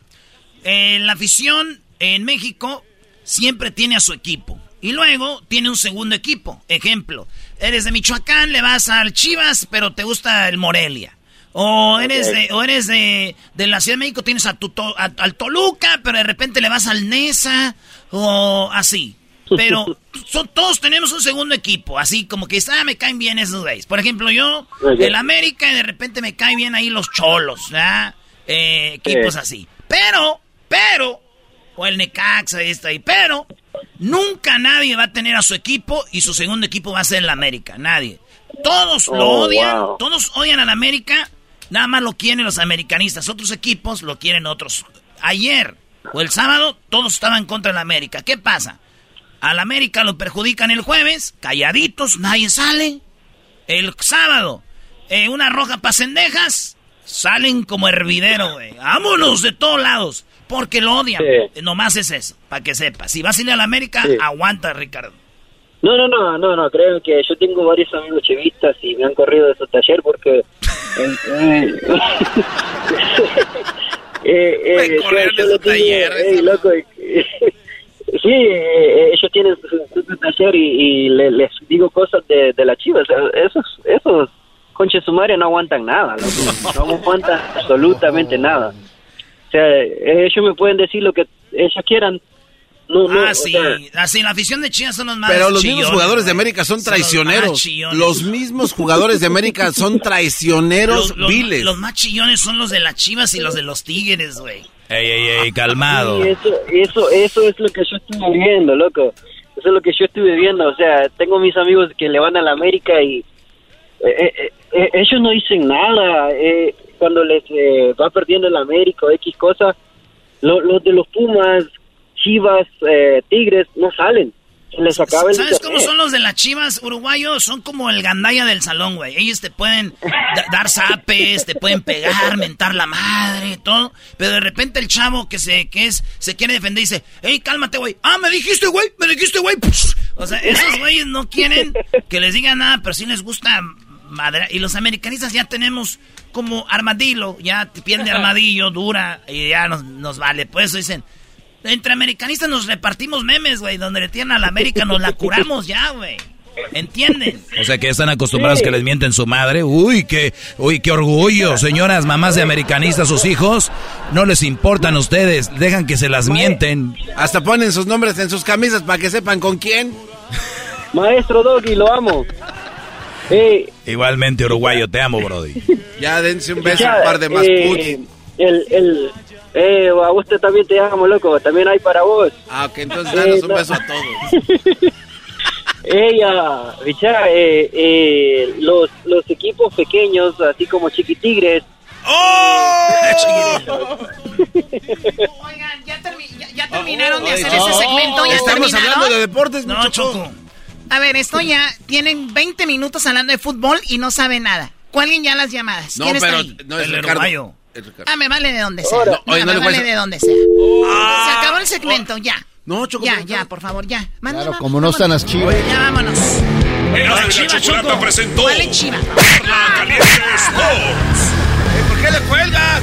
Eh, la afición en México siempre tiene a su equipo. Y luego tiene un segundo equipo. Ejemplo, eres de Michoacán, le vas al Chivas, pero te gusta el Morelia. O eres de, o eres de, de la Ciudad de México, tienes a tu a- al Toluca, pero de repente le vas al Nesa, o así. Pero [LAUGHS] son, todos tenemos un segundo equipo, así como que ah, me caen bien esos güeyes. Por ejemplo, yo, Ok. el América, y de repente me caen bien ahí los cholos, ¿verdad? Eh, equipos Sí. así. Pero, pero, o el Necaxa y está ahí, pero nunca nadie va a tener a su equipo y su segundo equipo va a ser el América, nadie. Todos lo Oh, odian, wow. todos odian al América, nada más lo quieren los americanistas, otros equipos lo quieren otros. Ayer o el sábado todos estaban contra el América. ¿Qué pasa? Al América lo perjudican el jueves, calladitos, nadie sale. El sábado, eh, una roja para cendejas, salen como hervidero, güey. Vámonos de todos lados, porque lo odian. Sí. Nomás es eso, para que sepa. Si vas a ir a la América, Sí. aguanta, Ricardo. No, no, no, no, no, creo que yo tengo varios amigos chivistas y me han corrido de su taller porque... [LAUGHS] eh, [LAUGHS] eh, yo su taller, digo, "Ey, loco, [LAUGHS] sí, eh, ellos tienen su, su taller y, y le- les digo cosas de, de la chivas. Esos, esos conches sumarios no aguantan nada, loco. no aguantan absolutamente nada. O sea, eh, ellos me pueden decir lo que ellos quieran. No, no, ah, sí, sea, así, la afición de Chivas son los más Pero los chillones, mismos jugadores de. América son los traicioneros. chillones. Los mismos jugadores de América son traicioneros Los- los- viles. Los más chillones son los de las Chivas y los de los Tigres, güey. Ey, ey, ey, calmado. Sí, eso, eso, eso es lo que yo estuve viendo, loco. Eso es lo que yo estuve viendo. O sea, tengo mis amigos que le van a la América y eh, eh, eh, ellos no dicen nada. Cuando les eh, va perdiendo la América o X cosa, lo- los de los Pumas, Chivas, eh, Tigres, no salen. Se les acaba el ¿Sabes internet. cómo son los de las chivas uruguayos? Son como el gandaya del salón, güey. Ellos te pueden da- dar zapes, te pueden pegar, mentar la madre, todo. Pero de repente el chavo que se, que es, se quiere defender y dice, hey, cálmate, güey. Ah, me dijiste, güey, me dijiste, güey. O sea, esos güeyes no quieren que les digan nada, pero sí les gusta madre. Y los americanistas ya tenemos como armadillo, ya pierde [LAUGHS] armadillo, dura, y ya nos, nos vale. Por eso dicen, entre americanistas nos repartimos memes, güey. Donde le tienen a la América nos la curamos ya, güey. ¿Entienden? O sea que están acostumbrados que les mienten su madre. Uy, qué, uy, qué orgullo. Señoras, mamás de americanistas, sus hijos, no les importan ustedes. Dejan que se las mienten. Hasta ponen sus nombres en sus camisas para que sepan con quién. Maestro Doggy, lo amo. Eh, Igualmente, uruguayo, te amo, Brody. [LAUGHS] Ya dense un beso Ya, un par de más eh, puts. El, el, eh, a usted también te amo, loco. También hay para vos. Ah, ok, entonces Eh, danos un no. beso a todos. [LAUGHS] Ella, Richard, eh, eh, los, los equipos pequeños, así como Chiquitigres. ¡Oh! Oigan, ya, ya, terminaron de hacer ese segmento. Ya Estamos hablando de deportes, no, Choco. A ver, esto ya tienen 20 minutos hablando de fútbol y no saben nada. ¿Cuál ya las llamadas? No, ¿Quién está pero ahí? no es el Ricardo. Ah, me vale de donde sea. No, oye, Ah, no me le vale de donde sea. Ah. Se acabó el segmento, ya. No, Choco. Ya, ya, por favor, ya. Manda, Claro, como no están las chivas. Ya vámonos. La Chocolata Choco. presentó ¿Cuál es Chiva? La Caliente Sports. ¿Por qué le cuelgas?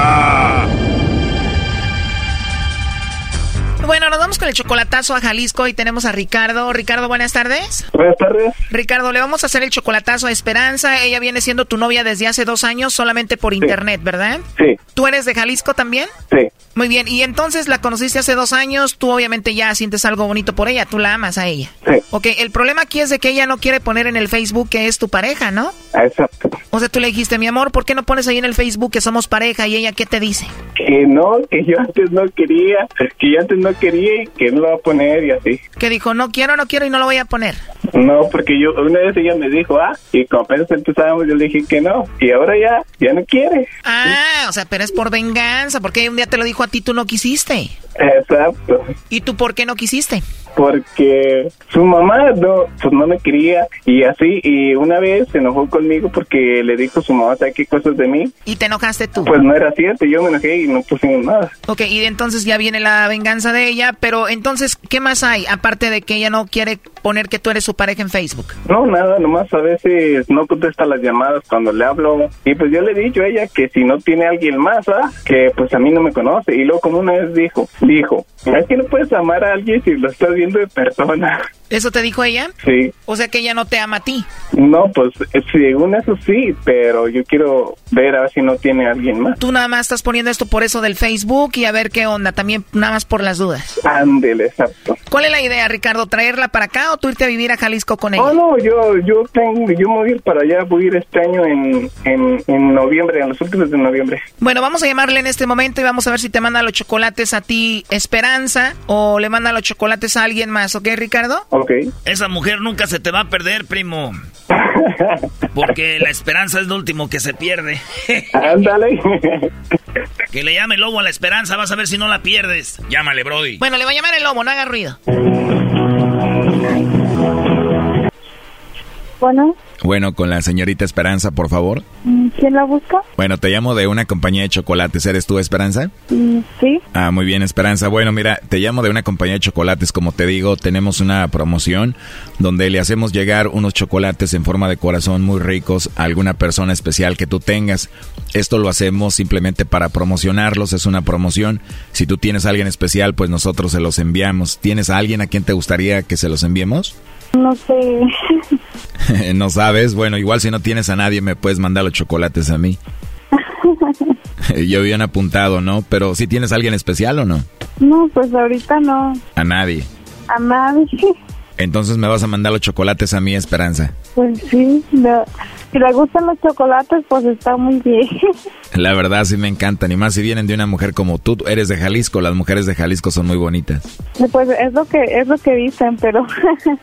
Bueno, nos vamos con el chocolatazo a Jalisco y tenemos a Ricardo. Ricardo, buenas tardes. Buenas tardes. Ricardo, le vamos a hacer el chocolatazo a Esperanza. Ella viene siendo tu novia desde hace dos años solamente por internet, ¿verdad? Sí. ¿Tú eres de Jalisco también? Sí. Muy bien, y entonces la conociste hace dos años, tú obviamente ya sientes algo bonito por ella, tú la amas a ella. Sí. Ok, el problema aquí es de que ella no quiere poner en el Facebook que es tu pareja, ¿no? Exacto. O sea, tú le dijiste, mi amor, ¿por qué no pones ahí en el Facebook que somos pareja? Y ella, ¿qué te dice? Que no, que yo antes no quería, que yo antes no quería y que no lo va a poner y así. Que dijo, no quiero, no quiero y no lo voy a poner. No, porque yo, una vez ella me dijo, ah, y como apenas empezábamos, yo le dije que no, y ahora ya, ya no quiere. Ah, o sea, pero es por venganza, porque un día te lo dijo a ti, tú no quisiste. Exacto. ¿Y tú por qué no quisiste? Porque su mamá no, pues no me quería y así, y una vez se enojó conmigo porque le dijo su mamá, ¿sabe qué cosas de mí? ¿Y te enojaste tú? Pues no era cierto, yo me enojé y no pusimos nada. Ok, y entonces ya viene la venganza de ella, pero entonces, ¿qué más hay? Aparte de que ella no quiere poner que tú eres su pareja en Facebook. No, nada, nomás a veces no contesta las llamadas cuando le hablo. Y pues yo le he dicho a ella que si no tiene alguien más, ¿ah? que pues a mí no me conoce. Y luego como una vez dijo, dijo, es que no puedes amar a alguien si lo estás de persona. ¿Eso te dijo ella? Sí. O sea que ella no te ama a ti. No, pues eh, según eso sí, pero yo quiero ver a ver si no tiene alguien más. Tú nada más estás poniendo esto por eso del Facebook y a ver qué onda, también nada más por las dudas. Ándele, exacto. ¿Cuál es la idea, Ricardo? ¿Traerla para acá o tú irte a vivir a Jalisco con ella? Oh, no, yo, yo tengo, yo me voy a ir para allá, voy a ir este año en, en, en noviembre, en los últimos de noviembre. Bueno, vamos a llamarle en este momento y vamos a ver si te manda los chocolates a ti Esperanza o le manda los chocolates a alguien más, ¿ok, Ricardo? Ok. Esa mujer nunca se te va a perder, primo. [LAUGHS] Porque la esperanza es lo último que se pierde. [LAUGHS] Ándale. que le llame el lobo a la esperanza, vas a ver si no la pierdes. Llámale, Brody. Bueno, le va a llamar el lobo, no haga ruido. Bueno, Bueno, con la señorita Esperanza, por favor. mm, ¿quién la busca? Bueno, te llamo de una compañía de chocolates. ¿Eres tú, Esperanza? Sí. Ah, muy bien, Esperanza. Bueno, mira, te llamo de una compañía de chocolates. Como te digo, tenemos una promoción donde le hacemos llegar unos chocolates en forma de corazón muy ricos a alguna persona especial que tú tengas. Esto lo hacemos simplemente para promocionarlos. Es una promoción. Si tú tienes a alguien especial, pues nosotros se los enviamos. ¿Tienes a alguien a quien te gustaría que se los enviemos? No sé. [LAUGHS] [LAUGHS] no sabes. Bueno, igual si no tienes a nadie, me puedes mandar los chocolates a mí. [LAUGHS] Yo habían apuntado, ¿no? Pero si tienes a alguien especial o no? no, pues ahorita no. A nadie. A nadie. Entonces me vas a mandar los chocolates a mí, Esperanza. Pues sí. no. Si le gustan los chocolates, pues está muy bien. La verdad sí me encantan. Y más si vienen de una mujer como tú. Tú Eres de Jalisco. Las mujeres de Jalisco son muy bonitas. Pues es lo que es lo que dicen, pero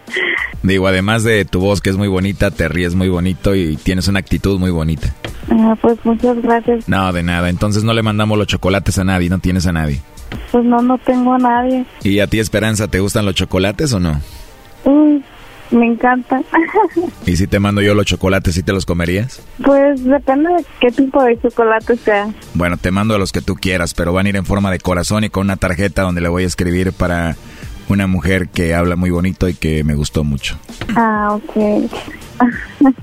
[LAUGHS] Digo, además de tu voz que es muy bonita, te ríes muy bonito y tienes una actitud muy bonita. Ah, pues muchas gracias. No, de nada. Entonces no le mandamos los chocolates a nadie. No tienes a nadie. Pues no, no tengo a nadie. ¿Y a ti, Esperanza, te gustan los chocolates o no? Uy, me encanta. [LAUGHS] ¿Y si te mando yo los chocolates, sí te los comerías? Pues depende de qué tipo de chocolate sea. Bueno, te mando los que tú quieras, pero van a ir en forma de corazón y con una tarjeta donde le voy a escribir para una mujer que habla muy bonito y que me gustó mucho. Ah, ok. [LAUGHS]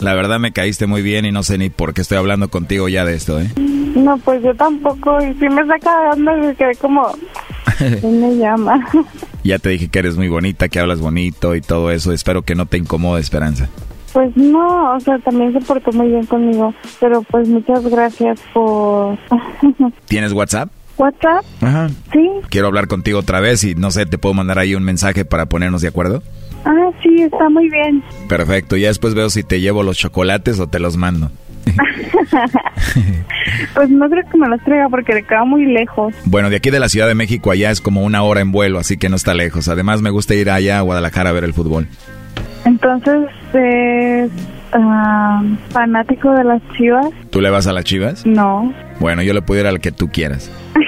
La verdad me caíste muy bien y no sé ni por qué estoy hablando contigo ya de esto, ¿eh? No, pues yo tampoco. Y si me saca de onda, me quedé como... [LAUGHS] ¿Quién me llama? [LAUGHS] Ya te dije que eres muy bonita, que hablas bonito y todo eso. Espero que no te incomode, Esperanza. Pues no, o sea, también se portó muy bien conmigo. Pero pues muchas gracias por... [LAUGHS] ¿Tienes WhatsApp? ¿WhatsApp? Ajá. Sí. Quiero hablar contigo otra vez y no sé, ¿te puedo mandar ahí un mensaje para ponernos de acuerdo? Ah, sí, está muy bien. Perfecto, ya después veo si te llevo los chocolates o te los mando. [LAUGHS] pues no creo que me los traiga porque le queda muy lejos. Bueno, de aquí de la Ciudad de México allá es como una hora en vuelo, así que no está lejos. Además me gusta ir allá a Guadalajara a ver el fútbol. Entonces, es ah, fanático de las chivas. ¿Tú le vas a las chivas? No. Bueno, yo le puedo ir al que tú quieras. [LAUGHS]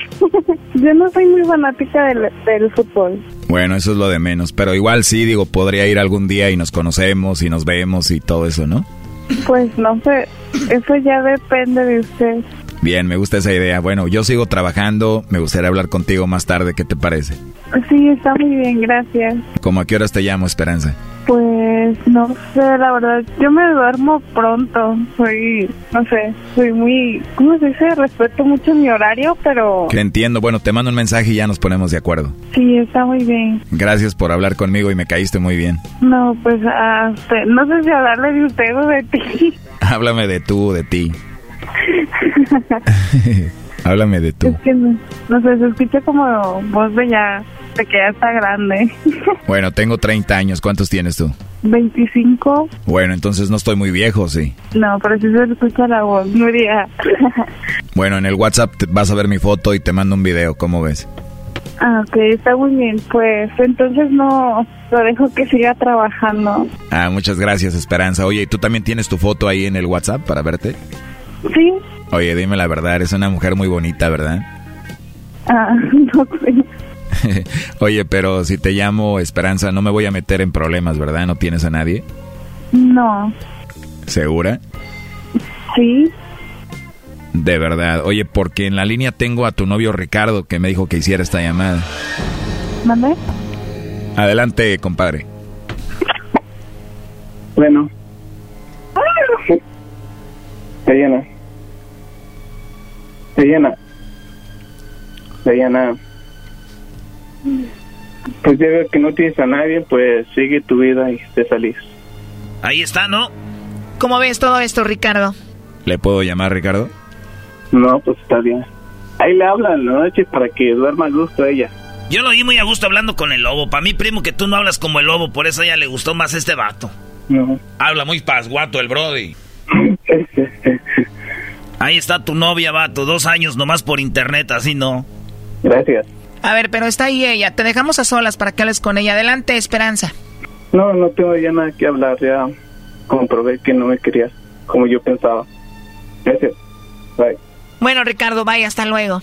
Yo no soy muy fanática del, del fútbol. Bueno, eso es lo de menos, pero igual sí, digo, podría ir algún día y nos conocemos y nos vemos y todo eso, ¿no? Pues no sé, eso ya depende de usted. Bien, me gusta esa idea. Bueno, yo sigo trabajando, me gustaría hablar contigo más tarde, ¿qué te parece? Sí, está muy bien, gracias. ¿Cómo a qué horas te llamo, Esperanza? Pues no sé, la verdad, yo me duermo pronto. Soy, no sé, soy muy, ¿cómo se dice? Respeto mucho mi horario, pero Que entiendo, bueno, te mando un mensaje y ya nos ponemos de acuerdo. sí, está muy bien. Gracias por hablar conmigo y me caíste muy bien. No, pues usted- no sé si hablarle de usted o de ti. [LAUGHS] Háblame de tú, de ti. [LAUGHS] [LAUGHS] Háblame de tú. Es que no, no sé, se escucha como voz de ya, de que ya está grande. [LAUGHS] Bueno, tengo 30 años, ¿cuántos tienes tú? 25, Bueno, entonces no estoy muy viejo, sí. no, pero sí se escucha la voz, Nuria. [LAUGHS] Bueno, en el WhatsApp te- vas a ver mi foto y te mando un video, ¿cómo ves? ah, ok, está muy bien. Pues entonces no, lo dejo que siga trabajando. Ah, muchas gracias, Esperanza. Oye, ¿y tú también tienes tu foto ahí en el WhatsApp para verte? Sí, Oye, dime la verdad, eres una mujer muy bonita, ¿verdad? ah, [LAUGHS] no sé. [LAUGHS] Oye, pero si te llamo Esperanza, no me voy a meter en problemas, ¿verdad? ¿No tienes a nadie? No, ¿Segura? sí, De verdad. Oye, porque en la línea tengo a tu novio Ricardo que me dijo que hiciera esta llamada. ¿mande? Adelante, compadre. Bueno. Diana. Diana. Diana. Pues ya veo que no tienes a nadie, pues sigue tu vida y te salís. Ahí está, ¿no? ¿Cómo ves todo esto, Ricardo? ¿Le puedo llamar Ricardo? No, pues está bien. Ahí le hablan en la noche para que duerma a gusto ella. Yo lo vi muy a gusto hablando con el lobo. Para mí, primo, que tú no hablas como el lobo, por eso a ella le gustó más este vato. No. Habla muy pasguato el Brody. [LAUGHS] Ahí está tu novia, vato. Dos años nomás por internet, así no. Gracias. A ver, pero está ahí ella. Te dejamos a solas para que hables con ella. Adelante, Esperanza. No, no tengo ya nada que hablar. Ya comprobé que no me querías como yo pensaba. Gracias. Bye. Bueno, Ricardo, vaya, hasta luego.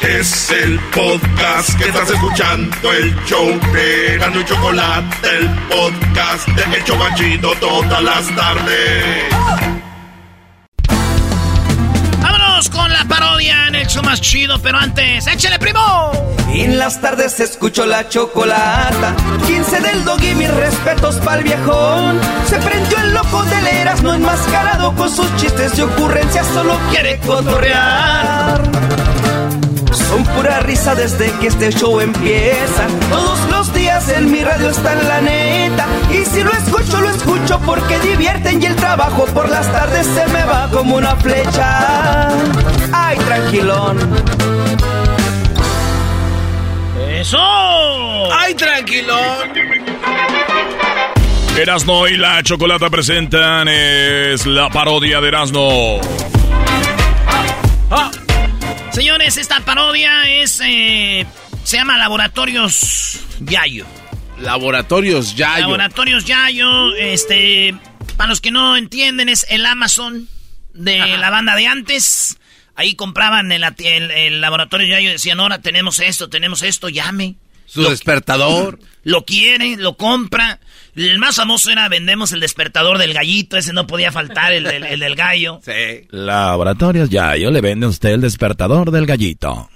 Es el podcast que estás escuchando, el show de Erasno y Chocolate, el podcast de El Chocachito todas las tardes. Vámonos con la parodia en el show más chido, pero antes, ¡échale, primo! Y en las tardes se escuchó la chocolata. 15 del dog y mis respetos pa'l viejón. Se prendió el loco de leras, no enmascarado con sus chistes y ocurrencias, solo quiere cotorrear. Son pura risa desde que este show empieza. Todos los días en mi radio está en la neta. Y si lo escucho, lo escucho porque divierten y el trabajo por las tardes se me va como una flecha. Ay, tranquilón. ¡Eso! ¡Ay, tranquilón! Erasno y la Chocolata presentan es la parodia de Erasno. Ah. Señores, esta parodia es. Eh, se llama Laboratorios Yayo. Laboratorios Yayo. Laboratorios Yayo, este. Para los que no entienden, es el Amazon de la banda de antes. Ahí compraban el, el, el laboratorio Yayo y decían: Ahora tenemos esto, tenemos esto, llame. Su lo, despertador. Lo quiere, lo compra. El más famoso era vendemos el despertador del gallito, ese no podía faltar, el, el, el del gallo. Sí. Laboratorios Yayo le vende a usted el despertador del gallito.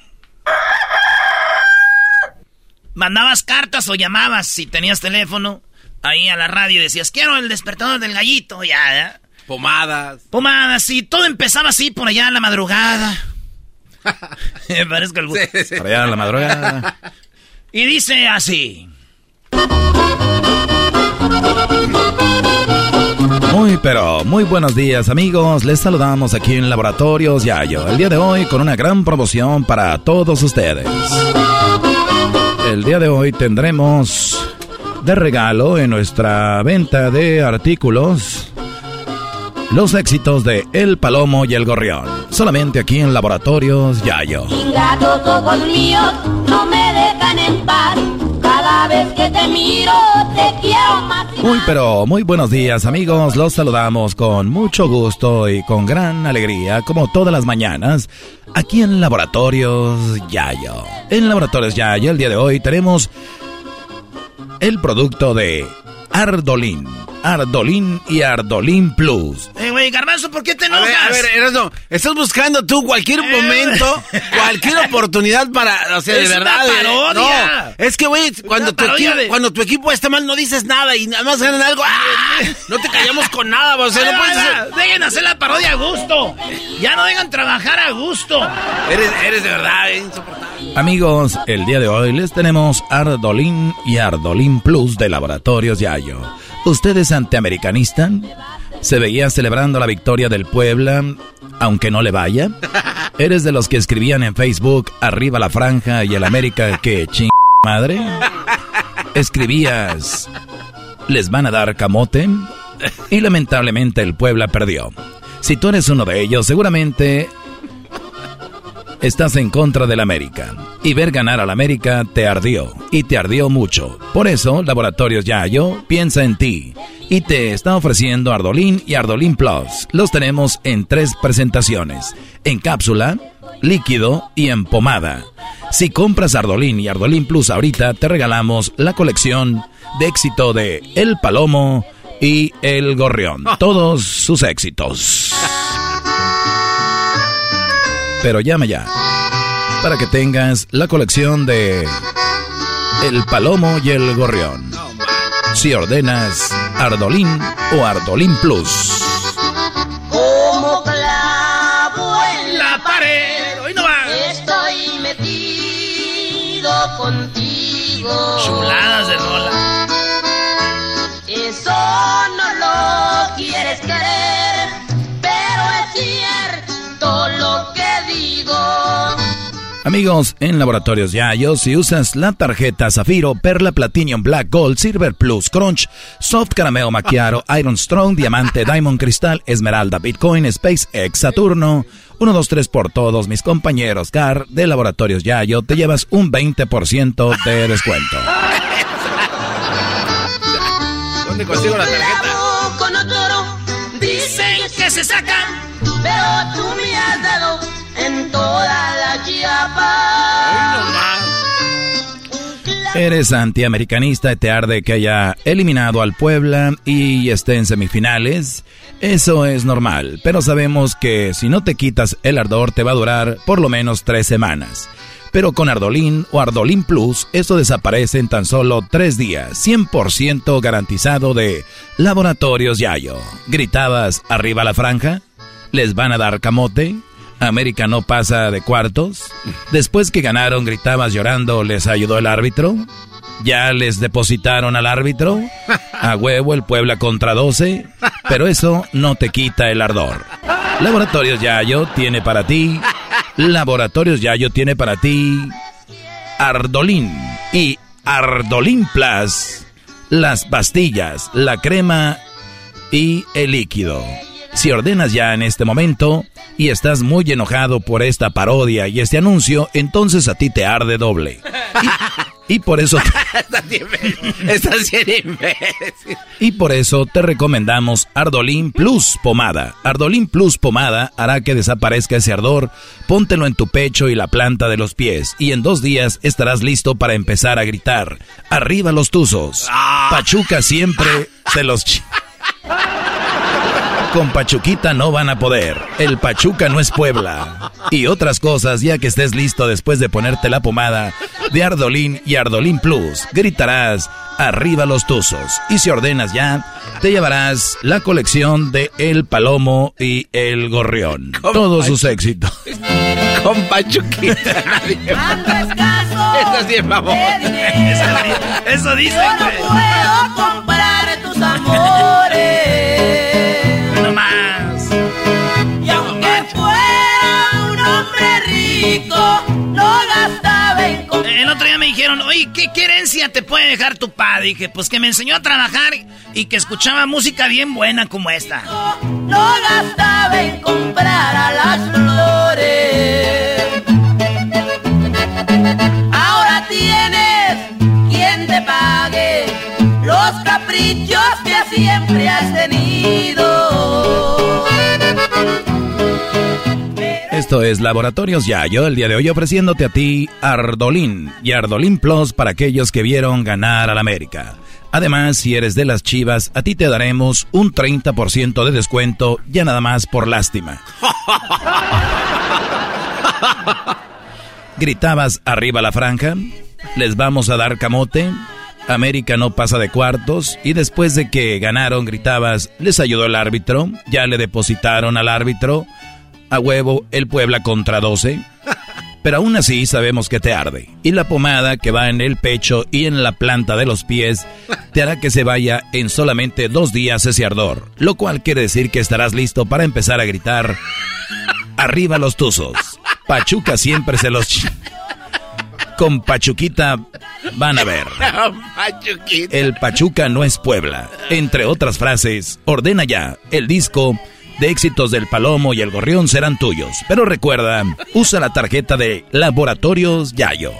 Mandabas cartas o llamabas si tenías teléfono ahí a la radio y decías, quiero el despertador del gallito, ya, ya. Pomadas. Pomadas, y todo empezaba así por allá en la madrugada. [LAUGHS] Me parezco el... Sí, sí. Por allá en la madrugada. Y dice así. Muy pero muy buenos días amigos, les saludamos aquí en Laboratorios Yayo, el día de hoy con una gran promoción para todos ustedes. El día de hoy tendremos de regalo en nuestra venta de artículos los éxitos de El Palomo y el Gorrión, solamente aquí en Laboratorios Yayo. No me dejan en paz. Cada vez que te miro te quiero más. Y Muy más. pero muy buenos días amigos, los saludamos con mucho gusto y con gran alegría como todas las mañanas aquí en Laboratorios Yayo. En Laboratorios Yayo el día de hoy tenemos el producto de Ardolín, Ardolín y Ardolín Plus. Eh, güey, Garbanzo, ¿por qué te A enojas? ver, a ver, estás buscando tú cualquier Eh. momento, cualquier oportunidad para, o sea, de Es una verdad. eh, parodia. No, es que, güey, cuando, tu equipo- de- cuando tu equipo está mal no dices nada y nada más ganan algo. ¡ah! No te callamos con nada, o sea, no puedes Oiga, Dejen hacer la parodia a gusto. Ya no dejan trabajar a gusto. Eres, eres de verdad eh, insoportable. Amigos, el día de hoy les tenemos Ardolín y Ardolín Plus de Laboratorios Yayo. ¿Ustedes antiamericanistan? ¿Se veía celebrando la victoria del Puebla, aunque no le vaya? ¿Eres de los que escribían en Facebook, arriba la franja y el América que ching madre? ¿Escribías, les van a dar camote? Y lamentablemente el Puebla perdió. Si tú eres uno de ellos, seguramente estás en contra del América. Y ver ganar al América te ardió. Y te ardió mucho. Por eso, Laboratorios Yayo piensa en ti. Y te está ofreciendo Ardolín y Ardolín Plus. Los tenemos en tres presentaciones. En cápsula, líquido y en pomada. Si compras Ardolín y Ardolín Plus ahorita, te regalamos la colección de éxito de El Palomo y El Gorrión. [LAUGHS] Todos sus éxitos. Pero llama ya. Para que tengas la colección de El Palomo y el Gorrión. Si ordenas Ardolín o Ardolín Plus. Como clavo en La pared. Hoy no va. Estoy metido contigo. Chuladas Amigos, en Laboratorios Yayo, si usas la tarjeta Zafiro, Perla, Platinum, Black Gold, Silver Plus, Crunch, Soft Carameo Macchiato, [LAUGHS] Iron Strong, Diamante, Diamond Cristal, Esmeralda, Bitcoin, SpaceX, Saturno, 1, 2, 3 por todos mis compañeros CAR de Laboratorios Yayo, te llevas un 20% de descuento. ¿Dónde consigo la tarjeta? Con otro, dicen que se sacan, pero tú toda la chiapa. Eres antiamericanista y te arde que haya eliminado al Puebla y esté en semifinales. Eso es normal, pero sabemos que si no te quitas el ardor te va a durar por lo menos tres semanas. Pero con Ardolín o Ardolín Plus, eso desaparece en tan solo tres días. 100% garantizado de Laboratorios Yayo. ¿Gritabas arriba la franja? ¿Les van a dar camote? América no pasa de cuartos. Después que ganaron, gritabas llorando, ¿les ayudó el árbitro? ¿Ya les depositaron al árbitro? A huevo el Puebla contra 12. Pero eso no te quita el ardor. Laboratorios Yayo tiene para ti. Laboratorios Yayo tiene para ti. Ardolín y Ardolín Plus. Las pastillas, la crema y el líquido. Si ordenas ya en este momento y estás muy enojado por esta parodia y este anuncio, entonces a ti te arde doble. Y, y por eso... [LAUGHS] Estás bien. Y por eso te recomendamos Ardolín Plus Pomada. Ardolín Plus Pomada hará que desaparezca ese ardor. Póntelo en tu pecho y la planta de los pies. Y en dos días estarás listo para empezar a gritar. Arriba los tuzos. Pachuca siempre [LAUGHS] se los... Con Pachuquita no van a poder. El Pachuca no es Puebla. Y otras cosas ya que estés listo después de ponerte la pomada de Ardolín y Ardolín Plus. Gritarás arriba los tuzos. Y si ordenas ya, te llevarás la colección de El Palomo y El Gorrión. [LAUGHS] Todos sus éxitos. [LAUGHS] Con Pachuquita. [LAUGHS] Estás bien, mamón. Eso dicen, Yo no puedo comprar tus amores. No gastaba en El otro día me dijeron, oye, ¿qué, qué herencia te puede dejar tu padre? Dije, pues que me enseñó a trabajar y que escuchaba música bien buena como esta. no gastaba en comprar a las flores. Ahora tienes quien te pague los caprichos que siempre has tenido. Esto es Laboratorios Yayo, el día de hoy ofreciéndote a ti Ardolín y Ardolín Plus para aquellos que vieron ganar al América. Además, si eres de las chivas, a ti te daremos un 30% de descuento ya nada más por lástima. [LAUGHS] ¿Gritabas arriba la franja? ¿Les vamos a dar camote? América no pasa de cuartos y después de que ganaron gritabas, ¿les ayudó el árbitro? ¿Ya le depositaron al árbitro? A huevo, el Puebla contra 12. Pero aún así sabemos que te arde. Y la pomada que va en el pecho y en la planta de los pies te hará que se vaya en solamente dos días ese ardor. Lo cual quiere decir que estarás listo para empezar a gritar Arriba los tuzos. Pachuca siempre se los... ch- Con Pachuquita van a ver. [LAUGHS] Pachuquita. El Pachuca no es Puebla. Entre otras frases, ordena ya. El disco de éxitos del Palomo y el Gorrión serán tuyos. Pero recuerda, usa la tarjeta de Laboratorios Yayo.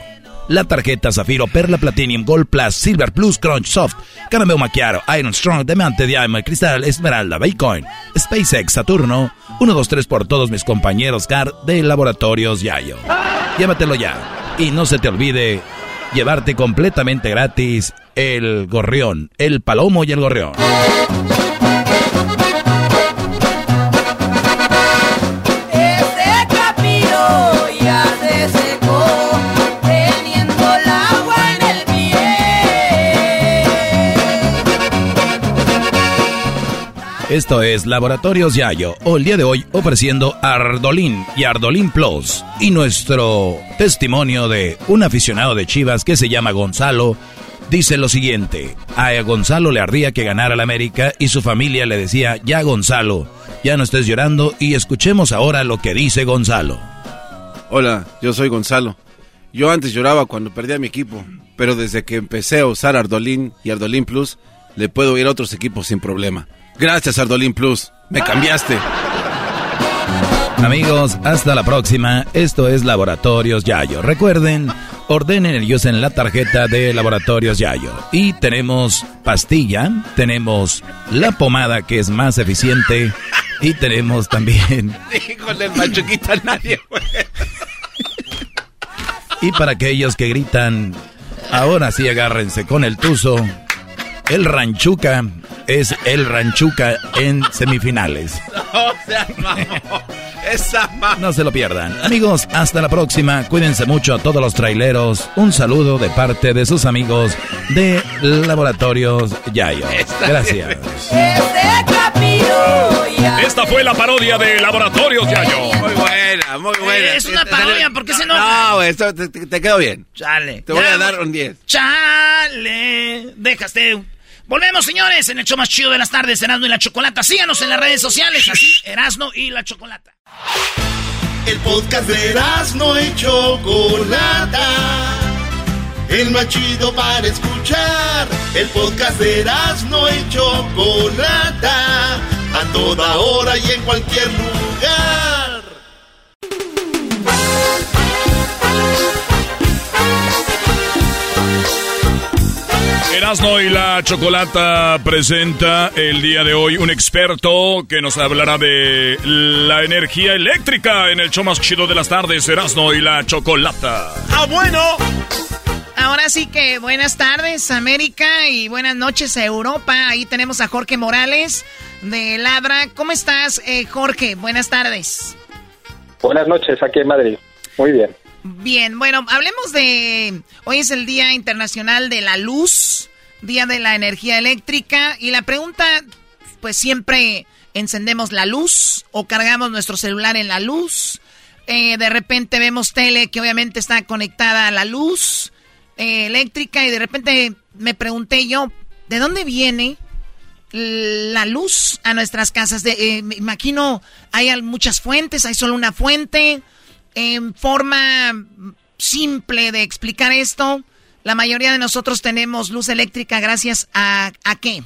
La tarjeta Zafiro, Perla Platinum, Gold Plus, Silver Plus, Crunch Soft, Caramel Macchiato, Iron Strong, Diamante, Diamond, Cristal, Esmeralda, Bitcoin, SpaceX, Saturno, 1, 2, 3 por todos mis compañeros CAR de Laboratorios Yayo. Llévatelo ya. Y no se te olvide llevarte completamente gratis el gorrión, el palomo y el gorrión. Esto es Laboratorios Yayo, o el día de hoy ofreciendo Ardolín y Ardolín Plus. Y nuestro testimonio de un aficionado de Chivas que se llama Gonzalo dice lo siguiente: A Gonzalo le ardía que ganara la América y su familia le decía: Ya, Gonzalo, ya no estés llorando y escuchemos ahora lo que dice Gonzalo. Hola, yo soy Gonzalo. Yo antes lloraba cuando perdía mi equipo, pero desde que empecé a usar Ardolín y Ardolín Plus, le puedo ir a otros equipos sin problema. Gracias, Ardolín Plus. Me cambiaste. Amigos, hasta la próxima. Esto es Laboratorios Yayo. Recuerden, ordenen y usen la tarjeta de Laboratorios Yayo. Y tenemos pastilla, tenemos la pomada que es más eficiente y tenemos también... [LAUGHS] Híjole, el machuquita nadie, Y para aquellos que gritan, ahora sí agárrense con el tuzo, el ranchuca es el ranchuca en semifinales. [LAUGHS] No se lo pierdan. Amigos, hasta la próxima. Cuídense mucho a todos los traileros. Un saludo de parte de sus amigos de Laboratorios Yayo. Gracias. Esta fue la parodia de Laboratorios Yayo. Muy buena, muy buena. Es una parodia, ¿por qué se enoja? No, esto te, quedó bien. Chale. Te voy Ya, a dar un 10. Chale. Dejaste. Volvemos, señores, en el show más chido de las tardes, Erasmo y la Chocolata. Síganos en las redes sociales, así, Erasmo y la Chocolata. El podcast de Erasmo y Chocolata. El más chido para escuchar. El podcast de Erasmo y Chocolata. A toda hora y en cualquier lugar. Erasmo y la Chocolata presenta el día de hoy un experto que nos hablará de la energía eléctrica en el show más chido de las tardes, Erasmo y la Chocolata. ¡Ah, bueno! Ahora sí que buenas tardes, América, y buenas noches, Europa. Ahí tenemos a Jorge Morales de Labra. ¿Cómo estás, eh, Jorge? Buenas tardes. Buenas noches, aquí en Madrid. Muy bien. Bien, bueno, hablemos de... Hoy es el Día Internacional de la Luz, Día de la Energía Eléctrica, y la pregunta, pues siempre encendemos la luz o cargamos nuestro celular en la luz. Eh, de repente vemos tele que obviamente está conectada a la luz eh, eléctrica y de repente me pregunté yo, ¿de dónde viene la luz a nuestras casas? De, eh, me imagino, hay muchas fuentes, hay solo una fuente. En forma simple de explicar esto, la mayoría de nosotros tenemos luz eléctrica gracias a, ¿a qué?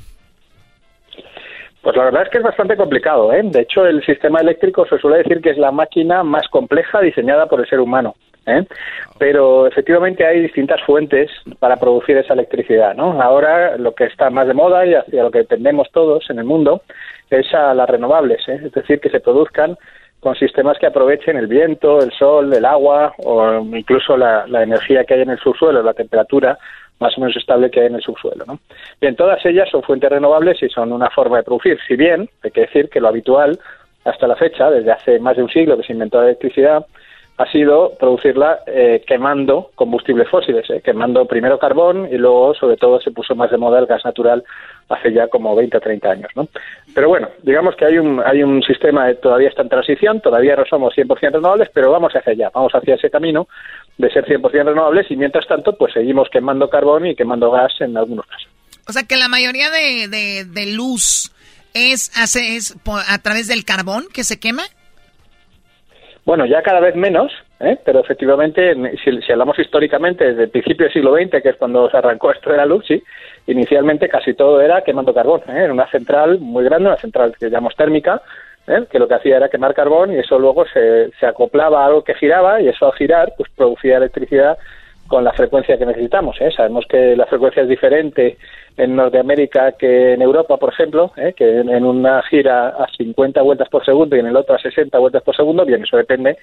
Pues la verdad es que es bastante complicado. ¿eh? De hecho, el sistema eléctrico se suele decir que es la máquina más compleja diseñada por el ser humano. ¿eh? Pero efectivamente hay distintas fuentes para producir esa electricidad. ¿no? Ahora lo que está más de moda y hacia lo que tendemos todos en el mundo es a las renovables. ¿eh? Es decir, que se produzcan con sistemas que aprovechen el viento, el sol, el agua o incluso la, la energía que hay en el subsuelo, la temperatura más o menos estable que hay en el subsuelo. ¿no? Bien, todas ellas son fuentes renovables y son una forma de producir. Si bien hay que decir que lo habitual hasta la fecha, desde hace más de un siglo que se inventó la electricidad, ha sido producirla eh, quemando combustibles fósiles, eh, quemando primero carbón y luego, sobre todo, se puso más de moda el gas natural hace ya como 20 o 30 años. ¿no? Pero bueno, digamos que hay un, hay un sistema que todavía está en transición, todavía no somos 100% renovables, pero vamos hacia allá, vamos hacia ese camino de ser 100% renovables y mientras tanto, pues seguimos quemando carbón y quemando gas en algunos casos. O sea que la mayoría de, de- de luz es, hace, es a través del carbón que se quema. Bueno, ya cada vez menos, ¿eh? pero efectivamente, en- si, hablamos históricamente desde el principio del siglo XX, que es cuando se arrancó esto de la luz, inicialmente casi todo era quemando carbón. ¿eh? Era una central muy grande, una central que llamamos térmica, ¿eh? que lo que hacía era quemar carbón y eso luego se, se acoplaba a algo que giraba y eso al girar pues producía electricidad con la frecuencia que necesitamos. ¿eh? Sabemos que la frecuencia es diferente en Norteamérica que en Europa, por ejemplo, ¿eh? que en, una gira a 50 vueltas por segundo y en el otro a 60 vueltas por segundo. Bien, eso depende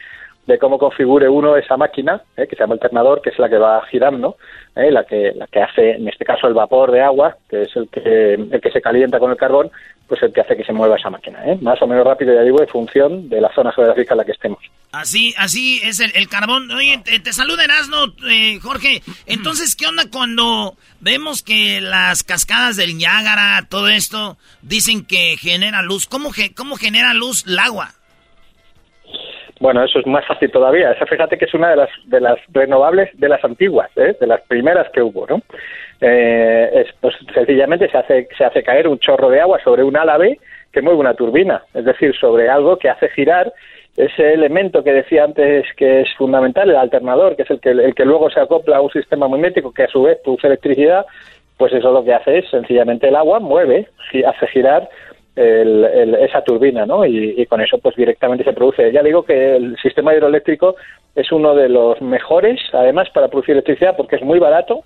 de cómo configure uno esa máquina, ¿eh? que se llama alternador, que es la que va girando, ¿eh? la, que, la que hace, en este caso, el vapor de agua, que es el que, el que se calienta con el carbón, pues el que hace que se mueva esa máquina. ¿eh? Más o menos rápido, ya digo, en función de la zona geográfica en la que estemos. Así, así es el, el carbón. Oye, te, te saluda Erasmo, eh, Jorge. Entonces, ¿qué onda cuando vemos que las cascadas del Niágara, todo esto, dicen que genera luz? ¿Cómo, ge- cómo genera luz el agua? Bueno, eso es más fácil todavía. Esa fíjate que es una de las de las renovables de las antiguas, ¿eh? de las primeras que hubo, ¿no? Eh, es, pues sencillamente se hace se hace caer un chorro de agua sobre un álave que mueve una turbina, es decir, sobre algo que hace girar ese elemento que decía antes que es fundamental, el alternador, que es el que, el que luego se acopla a un sistema magnético que a su vez produce electricidad, pues eso lo que hace es sencillamente el agua mueve, hace girar esa turbina, ¿no? Y, con eso pues directamente se produce. Ya digo que el sistema hidroeléctrico es uno de los mejores, además, para producir electricidad porque es muy barato,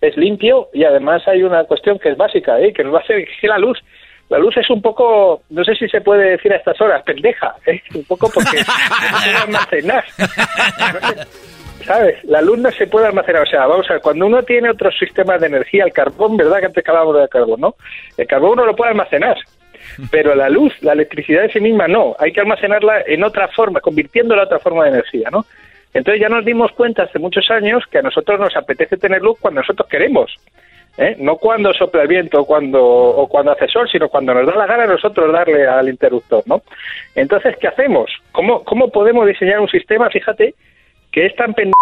es limpio y además hay una cuestión que es básica, ¿eh? que nos va a hacer la luz la luz es un poco, no sé si se puede decir a estas horas, pendeja, ¿eh? un poco porque [LAUGHS] no se puede almacenar. [LAUGHS] ¿Sabes? La luz no se puede almacenar. O sea, vamos a ver, cuando uno tiene otros sistemas de energía, el carbón, ¿verdad? Que antes hablábamos del carbón, ¿no? El carbón uno lo puede almacenar, [LAUGHS] pero la luz, la electricidad en sí misma no. Hay que almacenarla en otra forma, convirtiéndola en otra forma de energía, ¿no? Entonces ya nos dimos cuenta hace muchos años que a nosotros nos apetece tener luz cuando nosotros queremos. ¿Eh? no cuando sopla el viento o cuando, o cuando hace sol, sino cuando nos da la gana nosotros darle al interruptor, ¿no? Entonces, ¿qué hacemos? ¿Cómo, cómo podemos diseñar un sistema, fíjate, que es tan pendejo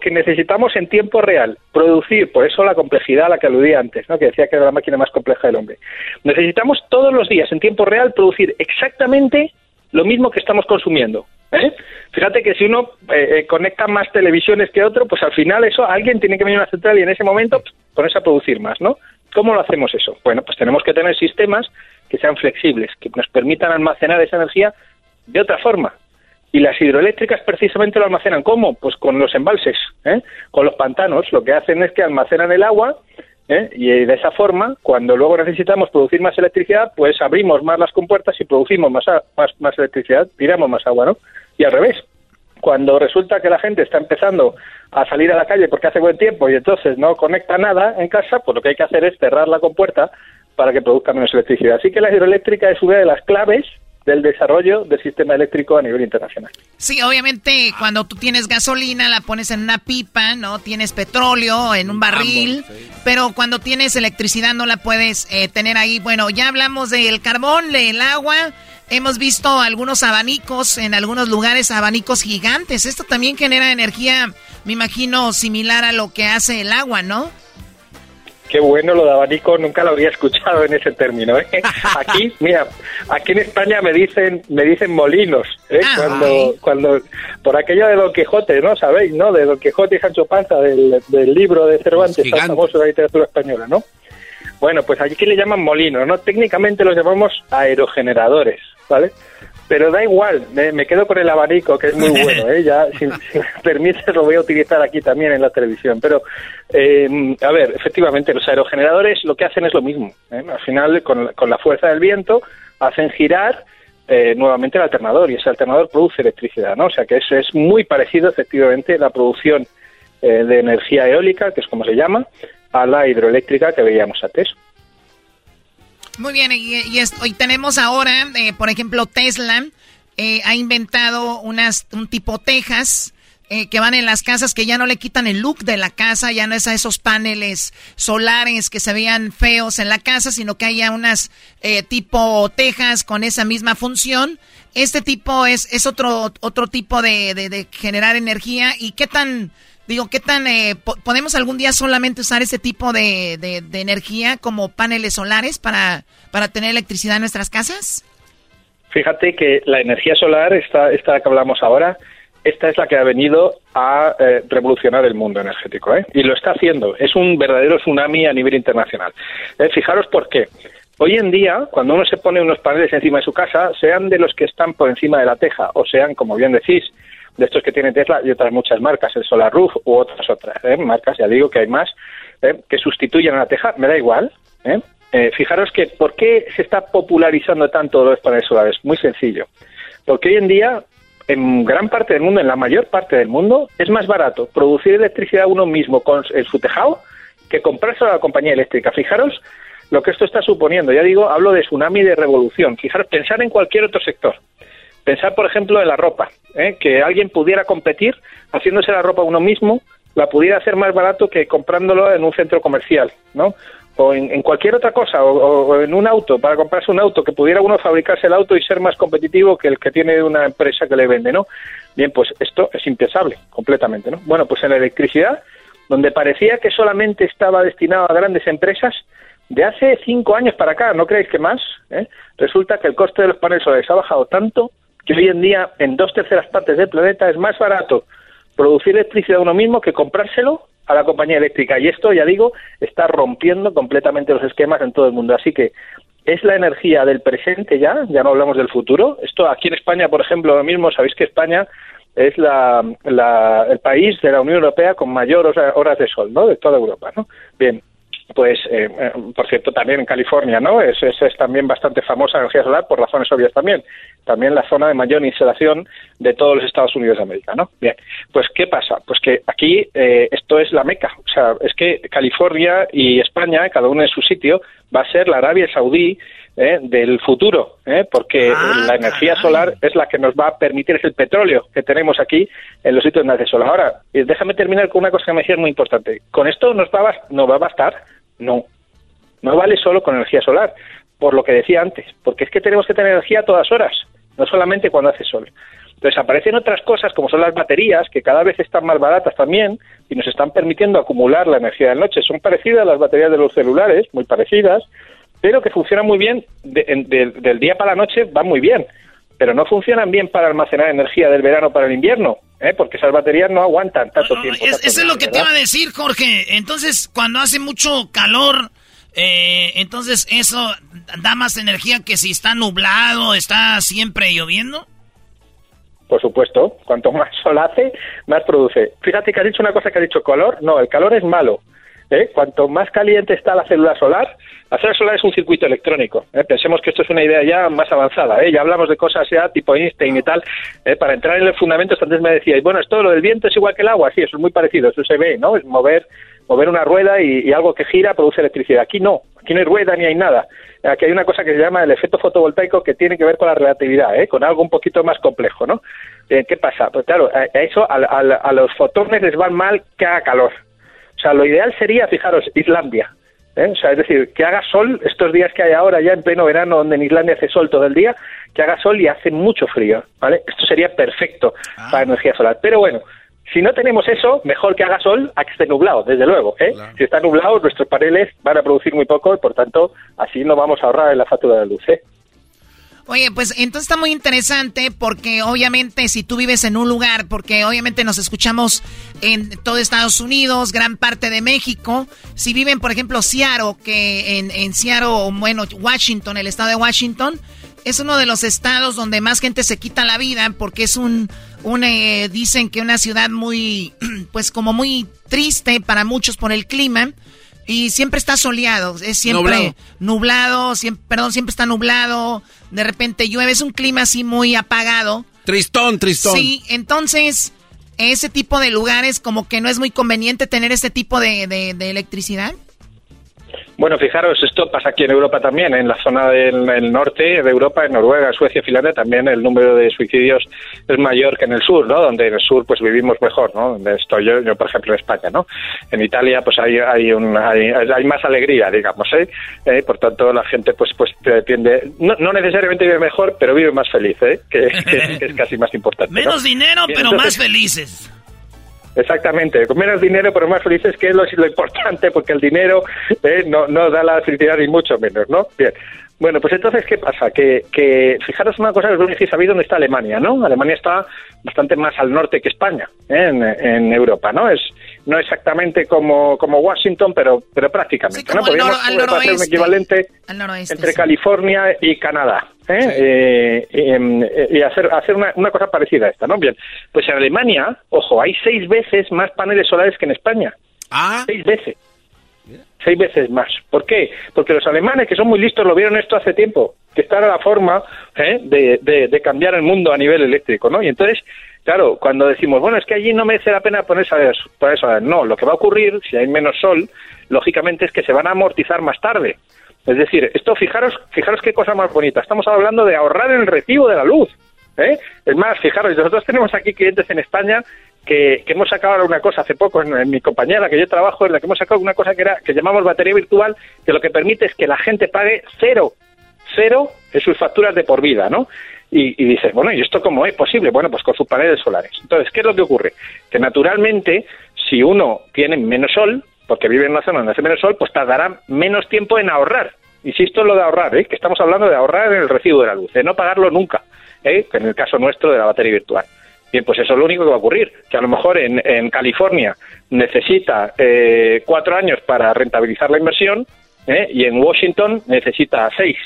que necesitamos en tiempo real producir, por eso la complejidad a la que aludí antes, ¿no? que decía que era la máquina más compleja del hombre. Necesitamos todos los días en tiempo real producir exactamente lo mismo que estamos consumiendo. ¿eh? Fíjate que si uno eh, eh, conecta más televisiones que otro, pues al final eso alguien tiene que venir a una central y en ese momento pues, ponerse a producir más, ¿no? ¿Cómo lo hacemos eso? Bueno, pues tenemos que tener sistemas que sean flexibles, que nos permitan almacenar esa energía de otra forma. Y las hidroeléctricas precisamente lo almacenan. ¿Cómo? Pues con los embalses, ¿eh? con los pantanos. Lo que hacen es que almacenan el agua ¿eh? y de esa forma, cuando luego necesitamos producir más electricidad, pues abrimos más las compuertas y producimos más, más, más electricidad, tiramos más agua, ¿no? Y al revés, cuando resulta que la gente está empezando a salir a la calle porque hace buen tiempo y entonces no conecta nada en casa, pues lo que hay que hacer es cerrar la compuerta para que produzca menos electricidad. Así que la hidroeléctrica es una de las claves del desarrollo del sistema eléctrico a nivel internacional. Sí, obviamente cuando tú tienes gasolina la pones en una pipa, ¿no? Tienes petróleo en un barril, pero cuando tienes electricidad no la puedes eh, tener ahí. Bueno, ya hablamos del carbón, del agua, hemos visto algunos abanicos, en algunos lugares abanicos gigantes. Esto también genera energía, me imagino, similar a lo que hace el agua, ¿no? Qué bueno lo de abanico, nunca lo había escuchado en ese término. ¿eh? [LAUGHS] Aquí, mira, aquí en España me dicen me dicen molinos, ¿eh? Ah, cuando, cuando por aquello de Don Quijote, ¿no? Sabéis, ¿no? De Don Quijote y Sancho Panza, del, libro de Cervantes, tan famoso de la literatura española, ¿no? Bueno, pues aquí le llaman molinos, ¿no? Técnicamente los llamamos aerogeneradores, ¿vale? Pero da igual, me, quedo con el abanico, que es muy bueno, ¿eh? ya, si, me [LAUGHS] permites, lo voy a utilizar aquí también en la televisión. Pero, eh, a ver, efectivamente, los aerogeneradores lo que hacen es lo mismo. ¿eh? Al final, con, la fuerza del viento, hacen girar eh, nuevamente el alternador y ese alternador produce electricidad, ¿no? O sea que es, es muy parecido, efectivamente, la producción eh, de energía eólica, que es como se llama, a la hidroeléctrica que veíamos antes. Muy bien, y, hoy tenemos ahora, eh, por ejemplo, Tesla eh, ha inventado unas, un tipo tejas eh, que van en las casas que ya no le quitan el look de la casa, ya no es a esos paneles solares que se veían feos en la casa, sino que haya unas tipo tejas con esa misma función. Este tipo es, es otro, otro tipo de, de generar energía y qué tan Digo, ¿qué tan... Eh, ¿Podemos algún día solamente usar ese tipo de, de, energía como paneles solares para, para tener electricidad en nuestras casas? Fíjate que la energía solar, esta, esta que hablamos ahora, esta es la que ha venido a eh, revolucionar el mundo energético, ¿eh? Y lo está haciendo. Es un verdadero tsunami a nivel internacional. Eh, fijaros por qué. Hoy en día, cuando uno se pone unos paneles encima de su casa, sean de los que están por encima de la teja, o sean, como bien decís, de estos que tiene Tesla y otras muchas marcas, el Solar Roof u otras otras ¿eh? marcas, ya digo que hay más, ¿eh? que sustituyen a la teja, me da igual. ¿eh? fijaros que ¿por qué se está popularizando tanto los paneles solares? Muy sencillo. Porque hoy en día, en gran parte del mundo, en la mayor parte del mundo, es más barato producir electricidad uno mismo con su tejado que comprarse a la compañía eléctrica. Fijaros lo que esto está suponiendo. Ya digo, hablo de tsunami de revolución. Fijaros, pensar en cualquier otro sector. Pensar, por ejemplo, en la ropa, ¿eh? que alguien pudiera competir haciéndose la ropa uno mismo, la pudiera hacer más barato que comprándolo en un centro comercial, ¿no? O en, cualquier otra cosa, o, en un auto, para comprarse un auto, que pudiera uno fabricarse el auto y ser más competitivo que el que tiene una empresa que le vende, ¿no? Bien, pues esto es impensable, completamente, ¿no? Bueno, pues en la electricidad, donde parecía que solamente estaba destinado a grandes empresas, de hace cinco años para acá, ¿no creéis que más? ¿Eh? Resulta que el coste de los paneles solares ha bajado tanto que hoy en día en dos terceras partes del planeta es más barato producir electricidad uno mismo que comprárselo a la compañía eléctrica. Y esto, ya digo, está rompiendo completamente los esquemas en todo el mundo. Así que es la energía del presente ya, ya no hablamos del futuro. Esto aquí en España, por ejemplo, lo mismo, sabéis que España es la, el país de la Unión Europea con mayor horas de sol, ¿no? De toda Europa, ¿no? Bien, pues, eh, eh, por cierto, también en California, ¿no? Es, es, también bastante famosa la energía solar por razones obvias también. También la zona de mayor instalación de todos los Estados Unidos de América, ¿no? Bien, pues, ¿qué pasa? Pues que aquí eh, esto es la meca. O sea, es que California y España, cada uno en su sitio, va a ser la Arabia Saudí del futuro, porque ah, la energía solar es la que nos va a permitir, es el petróleo que tenemos aquí en los sitios de energía solar. Ahora, déjame terminar con una cosa que me decías muy importante. ¿Con esto nos va, nos va a bastar? No, no vale solo con energía solar, por lo que decía antes, porque es que tenemos que tener energía a todas horas, no solamente cuando hace sol. Entonces aparecen otras cosas como son las baterías, que cada vez están más baratas también y nos están permitiendo acumular la energía de la noche. Son parecidas a las baterías de los celulares, muy parecidas, pero que funcionan muy bien del día para la noche, van muy bien pero no funcionan bien para almacenar energía del verano para el invierno, ¿eh? porque esas baterías no aguantan tanto tiempo. eso es lo que te iba a decir, Jorge. Entonces, cuando hace mucho calor, eh, entonces eso da más energía que si está nublado, está siempre lloviendo. Por supuesto, cuanto [LAUGHS] más sol hace, más produce. Fíjate que has dicho una cosa que ha dicho calor. No, el calor es malo. ¿Eh? Cuanto más caliente está la célula solar, la célula solar es un circuito electrónico. ¿eh? Pensemos que esto es una idea ya más avanzada. ¿eh? Ya hablamos de cosas ya tipo Einstein y tal. ¿eh? Para entrar en el fundamento, antes me decíais, bueno, esto lo del viento es igual que el agua. Sí, eso es muy parecido. Eso se ve, ¿no? Es mover, mover una rueda y, algo que gira produce electricidad. Aquí no. Aquí no hay rueda ni hay nada. Aquí hay una cosa que se llama el efecto fotovoltaico que tiene que ver con la relatividad, ¿eh? con algo un poquito más complejo, ¿no? ¿Qué pasa? Pues claro, a, eso a los fotones les va mal haga calor. O sea, lo ideal sería, fijaros, Islandia. ¿eh? O sea, es decir, que haga sol estos días que hay ahora, ya en pleno verano, donde en Islandia hace sol todo el día, que haga sol y hace mucho frío, ¿vale? Esto sería perfecto ah. para energía solar. Pero bueno, si no tenemos eso, mejor que haga sol a que esté nublado, desde luego. ¿eh? Si está nublado, nuestros paneles van a producir muy poco y, por tanto, así no vamos a ahorrar en la factura de luz. ¿eh? Oye, pues entonces está muy interesante porque obviamente si tú vives en un lugar, porque obviamente nos escuchamos en todo Estados Unidos, gran parte de México, si viven por ejemplo Seattle, que en, en Seattle, bueno, Washington, el estado de Washington, es uno de los estados donde más gente se quita la vida porque es un, un eh, dicen que una ciudad muy, [CLEARS THROAT] pues como muy triste para muchos por el clima. Y siempre está soleado, es siempre nublado, siempre, perdón, siempre está nublado, de repente llueve, es un clima así muy apagado. Tristón, tristón. Sí, entonces ese tipo de lugares como que no es muy conveniente tener este tipo de, de electricidad. Bueno, fijaros, esto pasa aquí en Europa también, en la zona del norte de Europa, en Noruega, Suecia, Finlandia, también el número de suicidios es mayor que en el sur, ¿no? Donde en el sur pues vivimos mejor, ¿no? Donde estoy yo, yo por ejemplo en España, ¿no? En Italia pues hay hay, un, hay, hay más alegría, digamos, ¿eh? ¿eh? Por tanto la gente pues pues tiende, no, no, necesariamente vive mejor, pero vive más feliz, ¿eh? Que, es casi más importante. Menos dinero, pero más felices. Exactamente, con menos dinero pero más felices, que es lo, lo importante, porque el dinero eh, no, no da la felicidad ni mucho menos, ¿no? Bien, bueno, pues entonces, ¿qué pasa? Que, que fijaros una cosa, que os decir, sabéis dónde está Alemania, ¿no? Alemania está bastante más al norte que España, ¿eh? en, Europa, ¿no? Es no exactamente como, como Washington, pero pero prácticamente, ¿no? Podríamos hacer un equivalente entre California y Canadá, ¿eh? Eh, y hacer, hacer una, una cosa parecida a esta, ¿no? Bien, pues en Alemania, ojo, hay seis veces más paneles solares que en España. Ah. Seis veces seis veces más. ¿Por qué? Porque los alemanes, que son muy listos, lo vieron esto hace tiempo, que esta era la forma ¿eh? de, de, cambiar el mundo a nivel eléctrico, ¿no? Y entonces, claro, cuando decimos, bueno, es que allí no merece la pena ponerse a eso, no, lo que va a ocurrir, si hay menos sol, lógicamente es que se van a amortizar más tarde. Es decir, esto, fijaros, fijaros qué cosa más bonita. Estamos hablando de ahorrar el recibo de la luz. ¿Eh? Es más, fijaros, nosotros tenemos aquí clientes en España que, hemos sacado una cosa hace poco en, mi compañera que yo trabajo, en la que hemos sacado una cosa que era que llamamos batería virtual, que lo que permite es que la gente pague cero, cero en sus facturas de por vida, ¿no? Y, y dices, bueno, ¿y esto cómo es posible? Bueno, pues con sus paneles solares. Entonces, ¿qué es lo que ocurre? Que naturalmente, si uno tiene menos sol, porque vive en una zona donde hace menos sol, pues tardará menos tiempo en ahorrar. Insisto en lo de ahorrar, ¿eh? que estamos hablando de ahorrar en el recibo de la luz, de no pagarlo nunca ¿eh? en el caso nuestro de la batería virtual. Bien, pues eso es lo único que va a ocurrir, que a lo mejor en, en California necesita eh, cuatro años para rentabilizar la inversión ¿eh? y en Washington necesita seis,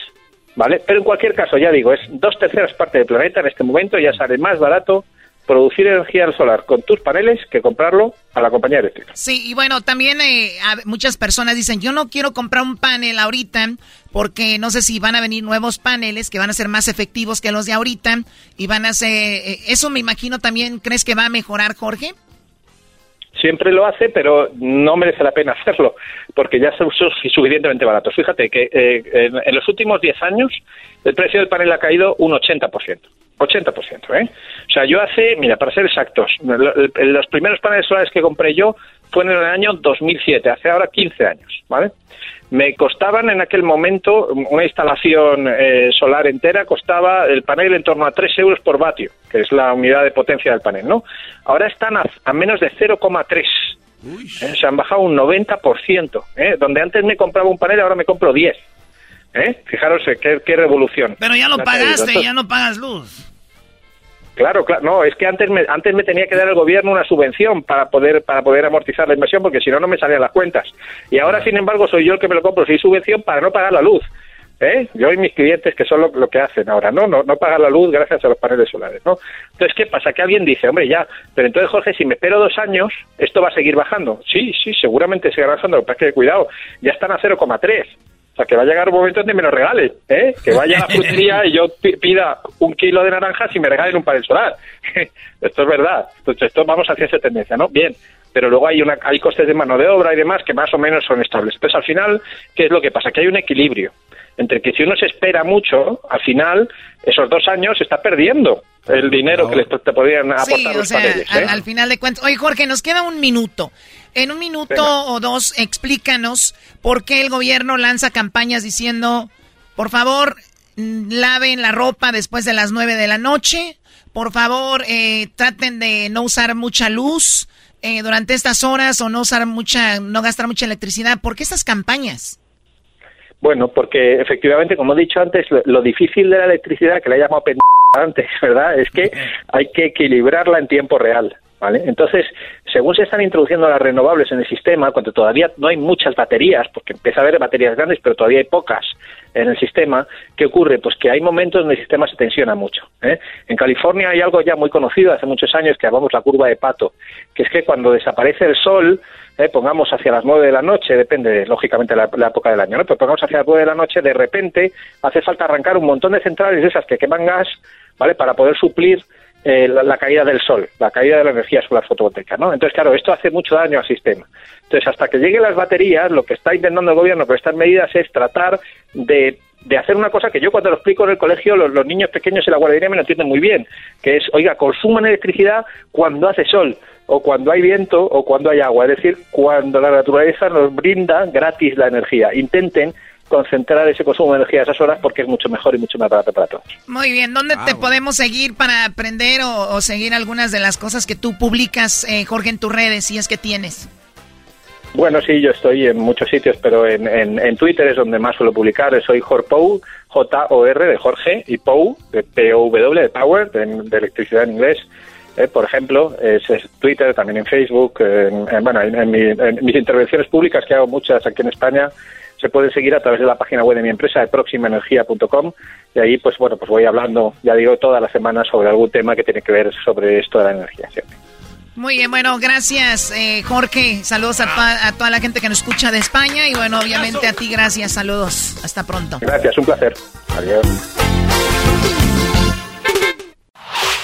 ¿vale? Pero en cualquier caso, ya digo, es dos terceras partes del planeta en este momento, ya sale más barato producir energía solar con tus paneles que comprarlo a la compañía eléctrica. Sí, y bueno, también eh, muchas personas dicen, yo no quiero comprar un panel ahorita porque no sé si van a venir nuevos paneles que van a ser más efectivos que los de ahorita y van a ser, eh, eso me imagino también, ¿crees que va a mejorar, Jorge? Siempre lo hace, pero no merece la pena hacerlo, porque ya son suficientemente baratos. Fíjate que eh, en, en, los últimos 10 años el precio del panel ha caído un 80%. 80%, ¿eh? O sea, yo hace, mira, para ser exactos, los primeros paneles solares que compré yo fueron en el año 2007, hace ahora 15 años, ¿vale? Me costaban en aquel momento, una instalación eh, solar entera costaba el panel en torno a 3 euros por vatio, que es la unidad de potencia del panel, ¿no? Ahora están a, menos de 0,3. ¿eh? Se han bajado un 90%, ¿eh? Donde antes me compraba un panel, ahora me compro 10. ¿Eh? Fijaros qué, qué revolución. Pero ya lo pagaste, ya no pagas luz. Claro, claro, no, es que antes me, antes me tenía que dar el gobierno una subvención para poder para poder amortizar la inversión porque si no no me salían las cuentas. Y ahora sin embargo soy yo el que me lo compro sin subvención para no pagar la luz. ¿Eh? Yo y mis clientes que son lo, que hacen ahora, ¿no? ¿no? No pagar la luz gracias a los paneles solares, ¿no? Entonces, ¿qué pasa? Que alguien dice, hombre, ya, pero entonces, Jorge, si me espero dos años, ¿esto va a seguir bajando? Sí, sí, seguramente seguirá bajando, pero que cuidado, ya están a 0,3. O sea, que va a llegar un momento en que me lo regale, ¿eh? Que vaya a la frutería y yo pida un kilo de naranjas y me regalen un panel solar. [LAUGHS] esto es verdad. Entonces, esto vamos hacia esa tendencia, ¿no? Bien. Pero luego hay, una, hay costes de mano de obra y demás que más o menos son estables. Entonces, al final, ¿qué es lo que pasa? Que hay un equilibrio entre que si uno se espera mucho, al final, esos dos años se está perdiendo el dinero que les te podrían aportar sí, los paneles. ¿eh? al, final de cuentas. Oye, Jorge, nos queda un minuto. En un minuto o dos, explícanos por qué el gobierno lanza campañas diciendo, por favor, mm, laven la ropa después de las nueve de la noche. Por favor, eh, traten de no usar mucha luz eh, durante estas horas o no usar mucha, no gastar mucha electricidad. ¿Por qué estas campañas? Bueno, porque efectivamente, como he dicho antes, lo, difícil de la electricidad, que la he llamado antes, ¿verdad? Es que hay que equilibrarla en tiempo real. Entonces, según se están introduciendo las renovables en el sistema, cuando todavía no hay muchas baterías, porque empieza a haber baterías grandes, pero todavía hay pocas en el sistema, ¿qué ocurre? Pues que hay momentos donde el sistema se tensiona mucho. ¿eh? En California hay algo ya muy conocido hace muchos años que llamamos la curva de pato, que es que cuando desaparece el sol, ¿eh? pongamos hacia las nueve de la noche, depende lógicamente de la, época del año, ¿no? pero pongamos hacia las nueve de la noche, de repente hace falta arrancar un montón de centrales de esas que queman gas, ¿vale? Para poder suplir eh, la, caída del sol, la caída de la energía solar fotovoltaica, ¿no? Entonces, claro, esto hace mucho daño al sistema. Entonces, hasta que lleguen las baterías, lo que está intentando el gobierno con estas medidas es tratar de, hacer una cosa que yo cuando lo explico en el colegio, los, niños pequeños en la guardería me lo entienden muy bien, que es, oiga, consuman electricidad cuando hace sol, o cuando hay viento, o cuando hay agua, es decir, cuando la naturaleza nos brinda gratis la energía. Intenten concentrar ese consumo de energía a esas horas porque es mucho mejor y mucho más barato para todos. Muy bien, ¿dónde te podemos seguir para aprender o, seguir algunas de las cosas que tú publicas, eh, Jorge, en tus redes, si es que tienes? Bueno, sí, yo estoy en muchos sitios, pero en, en, Twitter es donde más suelo publicar. Soy Jorpou, J-O-R de Jorge, y Pou, de P-O-W, de Power, de, electricidad en inglés. Eh, por ejemplo, es, Twitter, también en Facebook, en, bueno, en, mis intervenciones públicas, que hago muchas aquí en España, se pueden seguir a través de la página web de mi empresa, de proximaenergia.com, y ahí, pues bueno, pues voy hablando, ya digo, todas las semanas sobre algún tema que tiene que ver sobre esto de la energía Muy bien, bueno, gracias eh, Jorge. Saludos a, a, toda la gente que nos escucha de España y bueno, obviamente a ti, gracias. Saludos. Hasta pronto. Gracias, un placer. Adiós.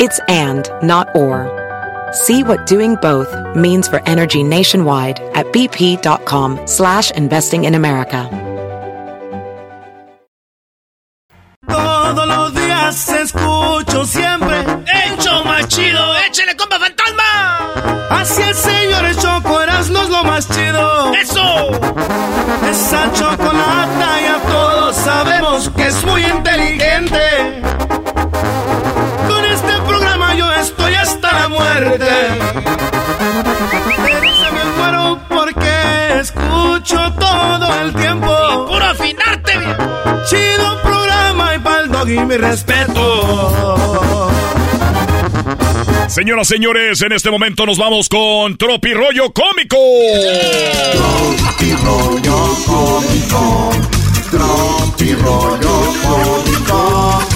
It's and, not or. See what doing both means for energy nationwide at bp.com slash investing in America. Todos los días escucho siempre. ¡Hecho más chido! ¡Échale, compa fantasma! Así el señor Choco Erasmo es lo más chido. ¡Eso! Esa chocolata ya todos sabemos que es muy inteligente. Estoy hasta la muerte. Se me muero porque escucho todo el tiempo. ¡Puro afinarte, bien! Chido programa y pa'l doggy mi respeto. Señoras, señores, en este momento nos vamos con Tropi Rollo Cómico. Tropi rollo cómico. Tropi rollo cómico.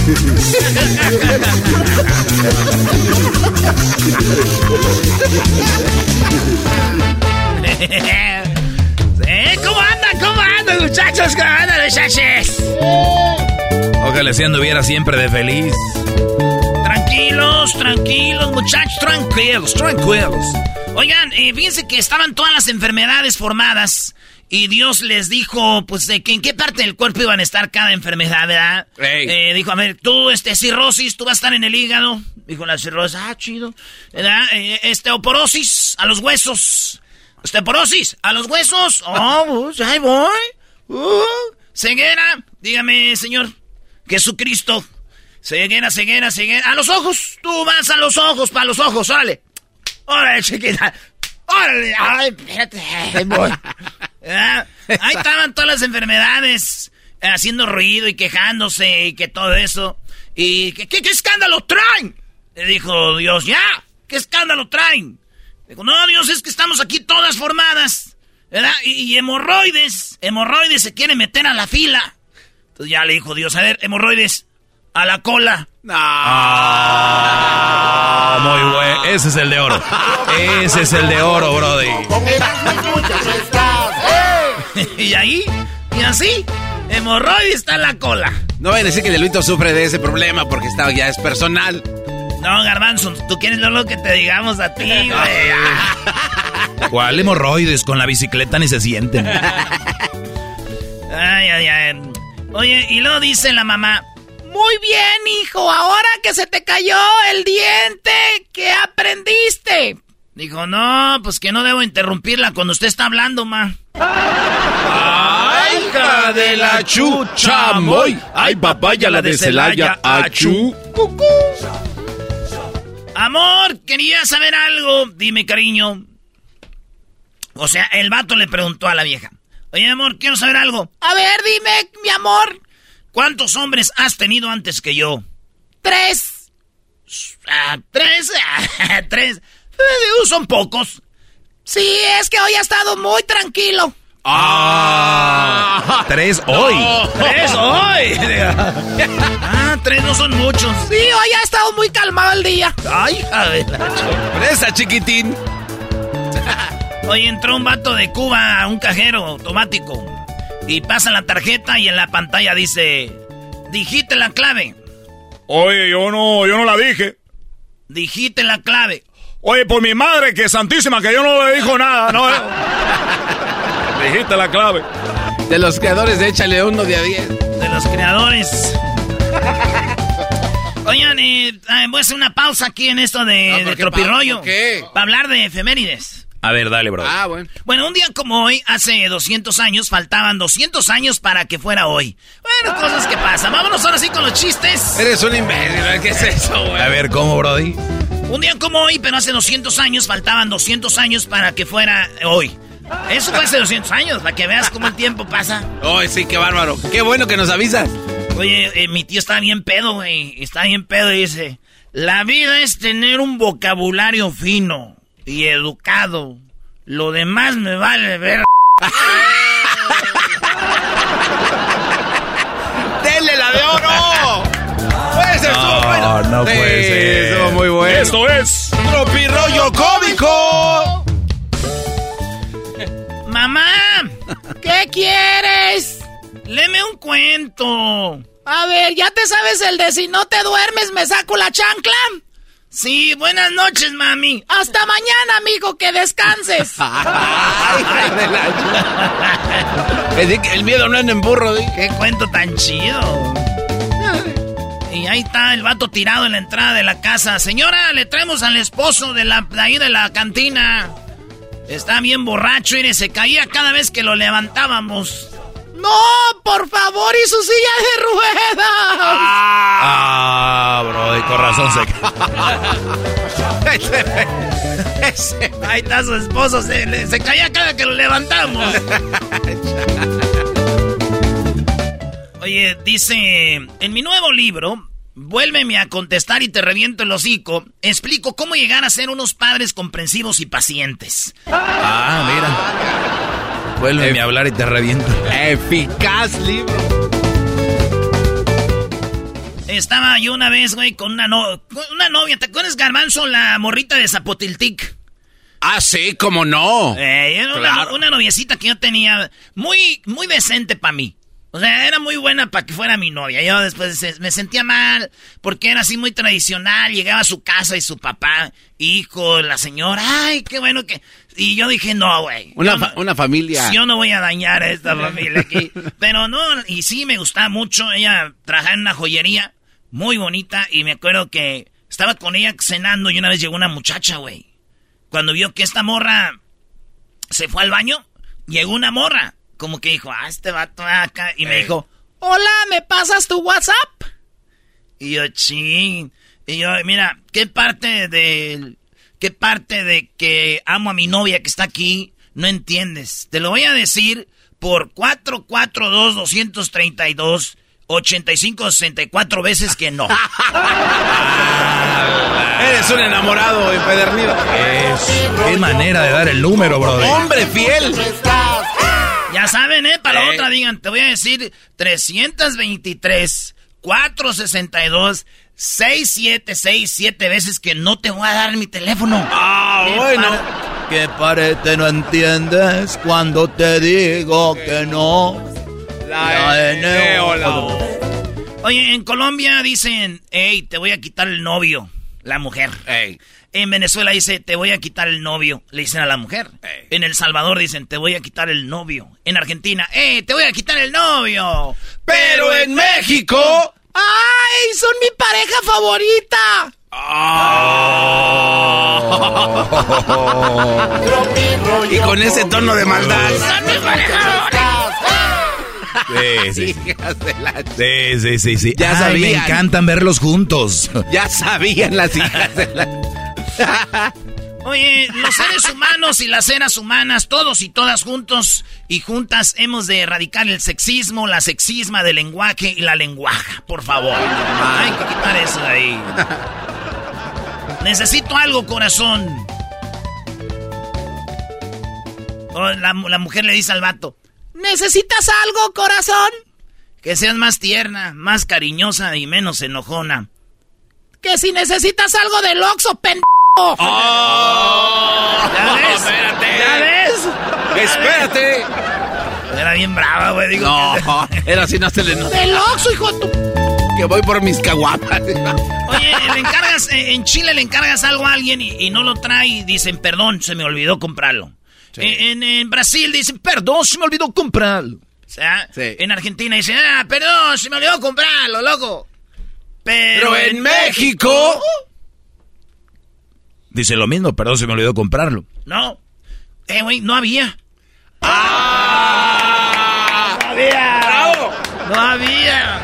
¿Eh? ¿Cómo andan? ¿Cómo andan, muchachos? ¿Cómo andan, muchachos? Ojalá si anduviera siempre de feliz. Tranquilos, tranquilos, muchachos, tranquilos, tranquilos. Oigan, eh, fíjense que estaban todas las enfermedades formadas y Dios les dijo, pues, de que en qué parte del cuerpo iban a estar cada enfermedad, ¿verdad? Eh, dijo, a ver, tú, este, cirrosis, tú vas a estar en el hígado. Dijo la cirrosis, ah, chido. ¿Verdad? Eh, a los huesos. Osteoporosis, a los huesos. Oh, pues, ahí voy. Uh, ceguera, dígame, señor. Jesucristo. Ceguera, ceguera, ceguera. A los ojos. Tú vas a los ojos, para los ojos, órale. Órale, chiquita. Órale. Ay, espérate. Ahí voy. Ah, Ahí estaban todas las enfermedades haciendo ruido y quejándose y que todo eso. ¿Y qué, qué, qué escándalo traen? Le dijo Dios, ya, ¿qué escándalo traen? Dijo, no, Dios, es que estamos aquí todas formadas. ¿Verdad? Y, y hemorroides, hemorroides se quieren meter a la fila. Entonces ya le dijo Dios, a ver, hemorroides, a la cola. Ah, muy bueno. Ese es el de oro. [LAUGHS] Ese es el de oro, Brody. [LAUGHS] y ahí, y así, hemorroides está la cola. No vayan a decir que Delito sufre de ese problema porque está, ya es personal. No, Garbanzo, tú quieres lo que te digamos a ti, [LAUGHS] güey. ¿Cuál hemorroides? Con la bicicleta ni se sienten. [LAUGHS] Ay, ay, ay. Oye, y luego dice la mamá, muy bien, hijo, ahora que se te cayó el diente, ¿qué aprendiste? Dijo, no, pues que no debo interrumpirla cuando usted está hablando, ma. ¡Ay, hija de la chucha, moy! ¡Ay, papaya, la de Celaya, achú! Amor, quería saber algo. Dime, cariño. O sea, el vato le preguntó a la vieja. Oye, amor, quiero saber algo. A ver, dime, mi amor. ¿Cuántos hombres has tenido antes que yo? Tres. Ah, ¿Tres? [LAUGHS] Ah, tres. Eh, son pocos. Sí, es que hoy ha estado muy tranquilo. Ah, tres hoy. ¡Tres hoy! [LAUGHS] ah, tres no son muchos. Sí, hoy ha estado muy calmado el día. Ay, la Presa, chiquitín. [LAUGHS] Hoy entró un vato de Cuba a un cajero automático. Y pasa la tarjeta y en la pantalla dice: Dijiste la clave. Oye, yo no, yo no la dije. Dijiste la clave. Oye, por mi madre, que es santísima, que yo no le dijo nada, ¿no? [LAUGHS] Dijiste la clave. De los creadores de Échale uno de a 10. De los creadores. Oigan, eh, voy a hacer una pausa aquí en esto de, No, de ¿por qué Tropirollo. pa- por qué? Para hablar de efemérides. A ver, dale, bro. Ah, bueno. Bueno, un día como hoy, hace 200 años, faltaban 200 años para que fuera hoy. Bueno, cosas que pasan. Vámonos ahora sí con los chistes. Eres un imbécil, ¿qué es eso, güey? A ver, ¿cómo, Brody? Un día como hoy, pero hace 200 años, faltaban 200 años para que fuera hoy. Eso fue hace 200 años, para que veas cómo el tiempo pasa. Ay, sí, qué bárbaro. Qué bueno que nos avisas. Oye, eh, mi tío está bien pedo, güey. Está bien pedo y dice, la vida es tener un vocabulario fino y educado. Lo demás me vale ver. [LAUGHS] ¡Denle la de estuvo No, bueno. no puede ser. Estuvo muy bueno. Esto es. Tropirollo cómico. Mamá, ¿qué quieres? Léeme un cuento. A ver, ¿ya te sabes el de si no te duermes me saco la chancla? Sí, buenas noches, mami. Hasta mañana, amigo, que descanses. [LAUGHS] [LAUGHS] El miedo no anda en burro, ¿sí? Qué cuento tan chido. Y ahí está el vato tirado en la entrada de la casa. Señora, le traemos al esposo de, la, de ahí de la cantina. Está bien borracho y se caía cada vez que lo levantábamos. No, por favor, y su silla de ruedas. Ah, bro, y con razón se [LAUGHS] Ahí está su esposo, se, se caía cada que lo levantamos. [LAUGHS] Oye, dice, en mi nuevo libro, Vuélveme a contestar y te reviento el hocico. Explico cómo llegar a ser unos padres comprensivos y pacientes. Ah, mira. Vuélveme a hablar y te reviento. Eficaz libro. Estaba yo una vez, güey, con una, no una novia. ¿Te acuerdas, Garbanzo, la morrita de Zapotiltic? Ah, sí, cómo no. Eh, era una, una, noviecita que yo tenía muy, muy decente para mí. O sea, era muy buena para que fuera mi novia. Yo después me sentía mal porque era así muy tradicional. Llegaba a su casa y su papá, hijo, la señora, ay, qué bueno que... Y yo dije, no, güey. Una, una familia. Yo no voy a dañar a esta familia aquí. [LAUGHS] Pero no, y sí me gustaba mucho. Ella trabajaba en una joyería muy bonita y me acuerdo que estaba con ella cenando y una vez llegó una muchacha, güey. Cuando vio que esta morra se fue al baño, llegó una morra como que dijo, ah, este vato acá. Y me dijo, hola, ¿me pasas tu WhatsApp? Y yo, ching. Y yo, mira, ¿qué parte de... ¿Qué parte de que amo a mi novia que está aquí no entiendes? Te lo voy a decir por 442-232. 85-64 veces que no. [LAUGHS] Eres un enamorado empedernido. Es, qué manera de dar el número, brother. Hombre fiel. Ya saben, ¿eh? Para la otra digan, te voy a decir 323, 462, 6767 veces que no te voy a dar mi teléfono. Ah, bueno. Que parece no entiendes cuando te digo que no. La N Oye, en Colombia dicen, hey, te voy a quitar el novio, la mujer. Ey. En Venezuela dice, te voy a quitar el novio. Le dicen a la mujer. En El Salvador dicen, te voy a quitar el novio. En Argentina, ¡eh, te voy a quitar el novio! Pero en México... ¡Ay, son mi pareja favorita! Oh. y con ese tono de maldad. ¡Son mi pareja favorita! Sí, sí. Sí, sí, sí, sí. Ya Ay, sabían. Me encantan verlos juntos. Ya sabían las hijas de la... [LAUGHS] Oye, los seres humanos y las eras humanas, todos y todas juntos y juntas, hemos de erradicar el sexismo, la sexisma del lenguaje y la lenguaja, por favor. Hay que quitar eso de ahí. Necesito algo, corazón. Oh, la, la mujer le dice al vato, ¿necesitas algo, corazón? que seas más tierna, más cariñosa y menos enojona. Que si necesitas algo del Oxxo, pendejo. ¿Ya ves? espérate. ¿Ya ves? ¡Espérate! Era bien brava, güey. Digo No, [LAUGHS] era así, no se le nota. Oxxo, hijo de tu... Que voy por mis caguapas. Oye, le encargas, eh, en Chile le encargas algo a alguien y, y no lo trae y dicen, perdón, se me olvidó comprarlo. Eh, En, en Brasil dicen, perdón, se me olvidó comprarlo. O sea, Sí. en Argentina dicen, ah, perdón, se me olvidó comprarlo, loco. Pero, Pero en México... Dice lo mismo, perdón, se me olvidó comprarlo. No. Eh, güey, no había. ¡Ah! No había. ¡Bravo! No había.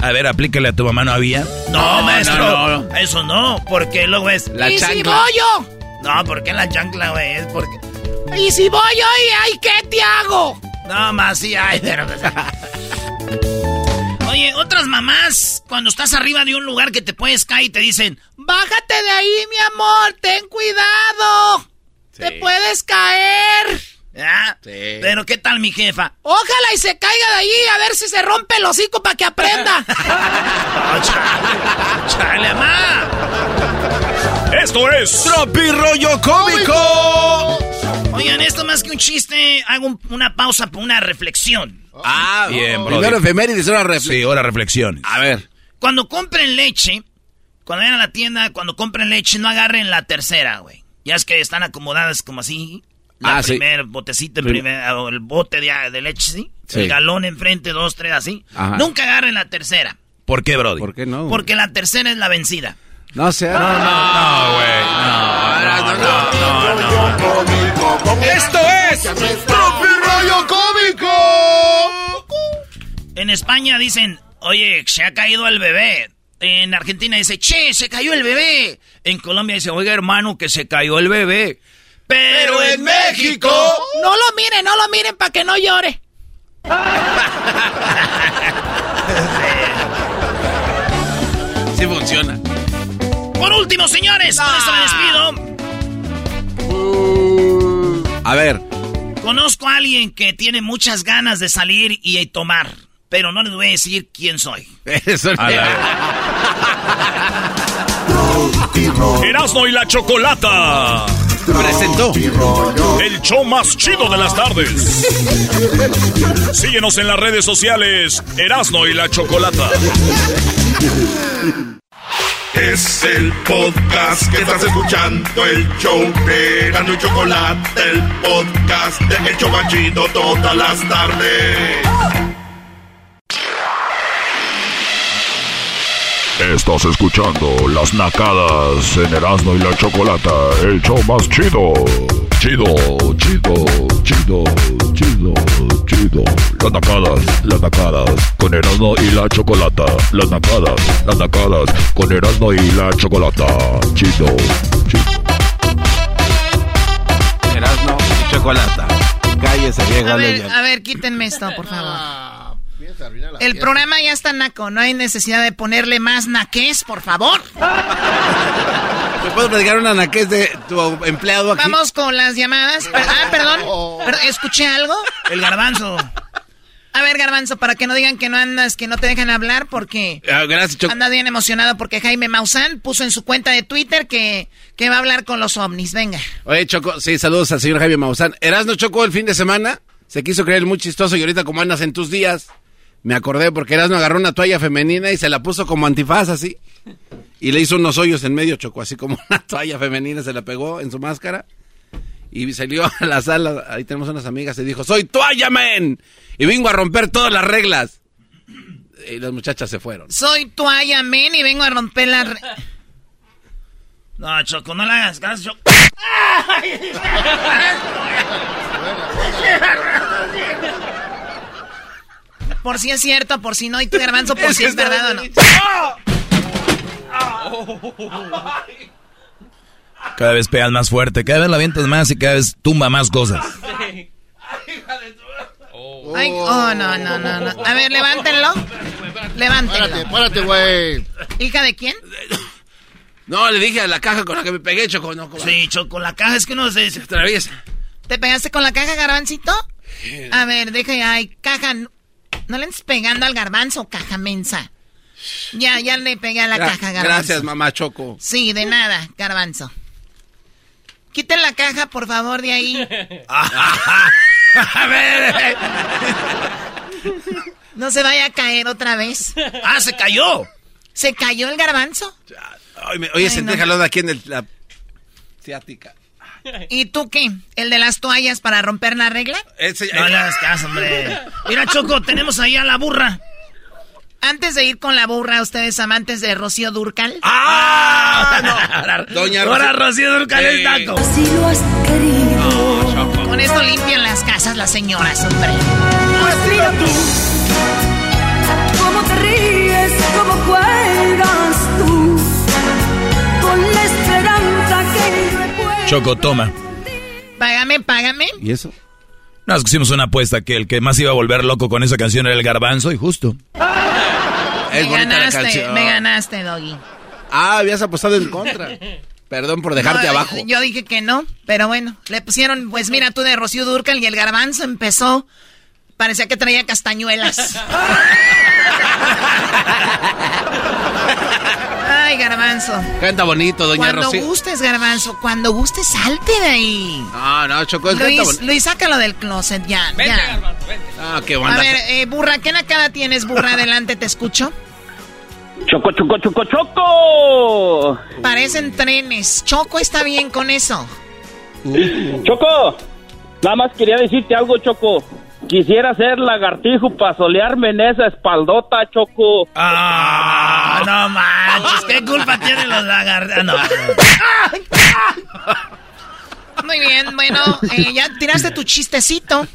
A ver, aplícale a tu mamá, ¿no había? No, No, maestro. no, no. Eso no, porque luego es... La ¿Y si chancla. voy yo? No, porque la chancla, güey, es porque... ¿Y si voy yo y ay, qué te hago? No, más sí hay, pero... [LAUGHS] Oye, otras mamás, cuando estás arriba de un lugar que te puedes caer y te dicen, Bájate de ahí, mi amor, ten cuidado. Te puedes caer. ¿ah? Sí. Pero ¿qué tal mi jefa? Ojalá y se caiga de ahí a ver si se rompe el hocico para que aprenda. No, [LAUGHS] chale, chale, mamá. Esto es ¡Tropi rollo cómico! Oigan, esto más que un chiste, hago un- una pausa por una reflexión. Ah, Bien, Primero brother. efemérides, ahora Sí, reflexión. ahora reflexiones. A ver. Cuando compren leche, cuando vayan a la tienda, cuando compren leche, no agarren la tercera, güey. Ya es que están acomodadas como así. La Ah, sí. primer botecito, el, Prim- primer, o el bote de, de leche, ¿sí? Sí. El galón enfrente, dos, tres, así. Ajá. Nunca agarren la tercera. ¿Por qué, Brody? ¿Por qué no? Porque la tercera es la vencida. No sea. No, no, güey. No, no, no, no, no. Esto es Tropi Rollo Cómico. En España dicen, oye, se ha caído el bebé. En Argentina dice, che, se cayó el bebé. En Colombia dice, oiga, hermano, que se cayó el bebé. Pero en México... No lo miren, no lo miren para que no llore. [LAUGHS] Sí funciona. Por último, señores, con esto me despido. A ver. Conozco a alguien que tiene muchas ganas de salir y tomar, pero no les voy a decir quién soy. [LAUGHS] Eso Erasmo y la Chocolata. Presentó. El show más chido de las tardes. Síguenos en las redes sociales. Erasmo y la Chocolata. Es el podcast que estás escuchando, el show de Gano y Chocolate, el podcast de El Chobachito todas las tardes. Estás escuchando las nacadas en Erasmo y la Chocolata. El show más chido. Chido, chido, chido, chido, chido. Las nacadas, las nacadas con Erasmo y la Chocolata. Las nacadas, las nacadas con Erasmo y la Chocolata. Chido, chido. Erasmo y Chocolata. Cállese, vieja A ver, leyenda. a ver, quítenme esto, por favor. El programa ya está naco, no hay necesidad de ponerle más naqués, por favor. ¿Me puedo platicar una naquez de tu empleado aquí? Vamos con las llamadas. Ah, perdón. Pero, ¿Escuché algo? El garbanzo. A ver, garbanzo, para que no digan que no andas, que no te dejan hablar, porque Ah, gracias, andas bien emocionado porque Jaime Maussan puso en su cuenta de Twitter que, que va a hablar con los ovnis. Venga. Oye, Choco, sí, saludos al señor Jaime Maussan. Erasno Choco el fin de semana. Se quiso creer muy chistoso y ahorita como andas en tus días, me acordé porque Erasno agarró una toalla femenina y se la puso como antifaz así. Y le hizo unos hoyos en medio, Choco, así como [LAUGHS] una toalla femenina se la pegó en su máscara. Y salió a la sala, ahí tenemos unas amigas y dijo, soy toalla, men. Y vengo a romper todas las reglas. Y las muchachas se fueron. Soy toalla men y vengo a romper la... re- No, Choco, no le hagas caso, Choco. [LAUGHS] [LAUGHS] Por si es cierto, por si no, y tú, garbanzo, por si es verdad o no. Cada vez pegas más fuerte, cada vez la avientas más y cada vez tumba más cosas. Ay, oh, no, no, no, no. A ver, levántenlo. Levántenlo. Párate, párate, güey. ¿Hija de quién? No, le dije a la caja con la que me pegué, Choco. No, como- Sí, Choco, la caja es que no se... se atraviesa. ¿Te pegaste con la caja, garbancito? A ver, deja ya, ay, caja. No le estés pegando al garbanzo, caja mensa. Ya, ya le pegué a la Gra- caja, garbanzo. Gracias, mamá Choco. Sí, de nada, garbanzo. Quiten la caja, por favor, de ahí. [LAUGHS] A ver. No se vaya a caer otra vez. Ah, se cayó. ¿Se cayó el garbanzo? Ay, me- oye, Ay, senté no. jalón aquí en el- la ciática. [LAUGHS] ¿Y tú qué? ¿El de las toallas para romper la regla? Ese- No le hagas caso, hombre. [LAUGHS] Mira, Choco, tenemos ahí a la burra. Antes de ir con la burra, ustedes amantes de Rocío Durcal. ¡Ah! No. Doña Ahora Rocío- Rocío Durcal Sí. es taco. Si lo has querido. Con esto limpian las casas las señoras, hombre. Pues mira tú, Choco, toma. Págame, págame. ¿Y eso? No, es que hicimos una apuesta que el que más iba a volver loco con esa canción era el garbanzo y justo. Es me bonita la ganaste, canción. me ganaste, Doggy. Ah, habías apostado en contra. Perdón por dejarte No, abajo. Yo dije que no, pero bueno, le pusieron, pues mira tú de Rocío Durcal y el garbanzo empezó. Parecía que traía castañuelas. [LAUGHS] Ay, garbanzo. Canta bonito, doña Cuando Rocío. gustes, garbanzo, cuando gustes, salte de ahí. No, no, Choco, es canta Luis, bonito. Luis, sácalo del closet ya. ya. Ah, qué A banda. ver, eh, burra, ¿qué nacada tienes, burra? Adelante, te escucho. Choco, choco, choco, choco. Parecen trenes. Choco está bien con eso. Choco, nada más quería decirte algo, Choco. Quisiera ser lagartijo para solearme en esa espaldota, Choco. Ah, no manches, ¿qué culpa tienen los lagartijos? No. [LAUGHS] Muy bien, bueno, eh, ya tiraste tu chistecito.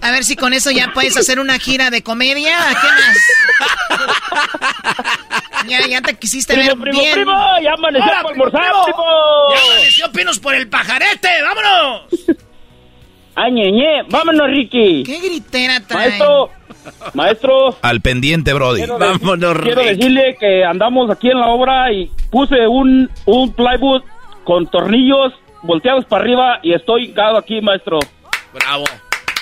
A ver si con eso ya puedes hacer una gira de comedia. ¿Qué más? Ya, ya te quisiste Primo, ver primo, bien. primo, ya amaneció primo. ¡Ya amaneció pinos por el pajarete! ¡Vámonos! Ay, ñeñe, vámonos, Ricky. ¿Qué gritera trae? Maestro, maestro, Al pendiente, Brody. quiero, de- quiero decirle que andamos aquí en la obra y puse un, un plywood con tornillos volteados para arriba y estoy hincado aquí, maestro. Bravo.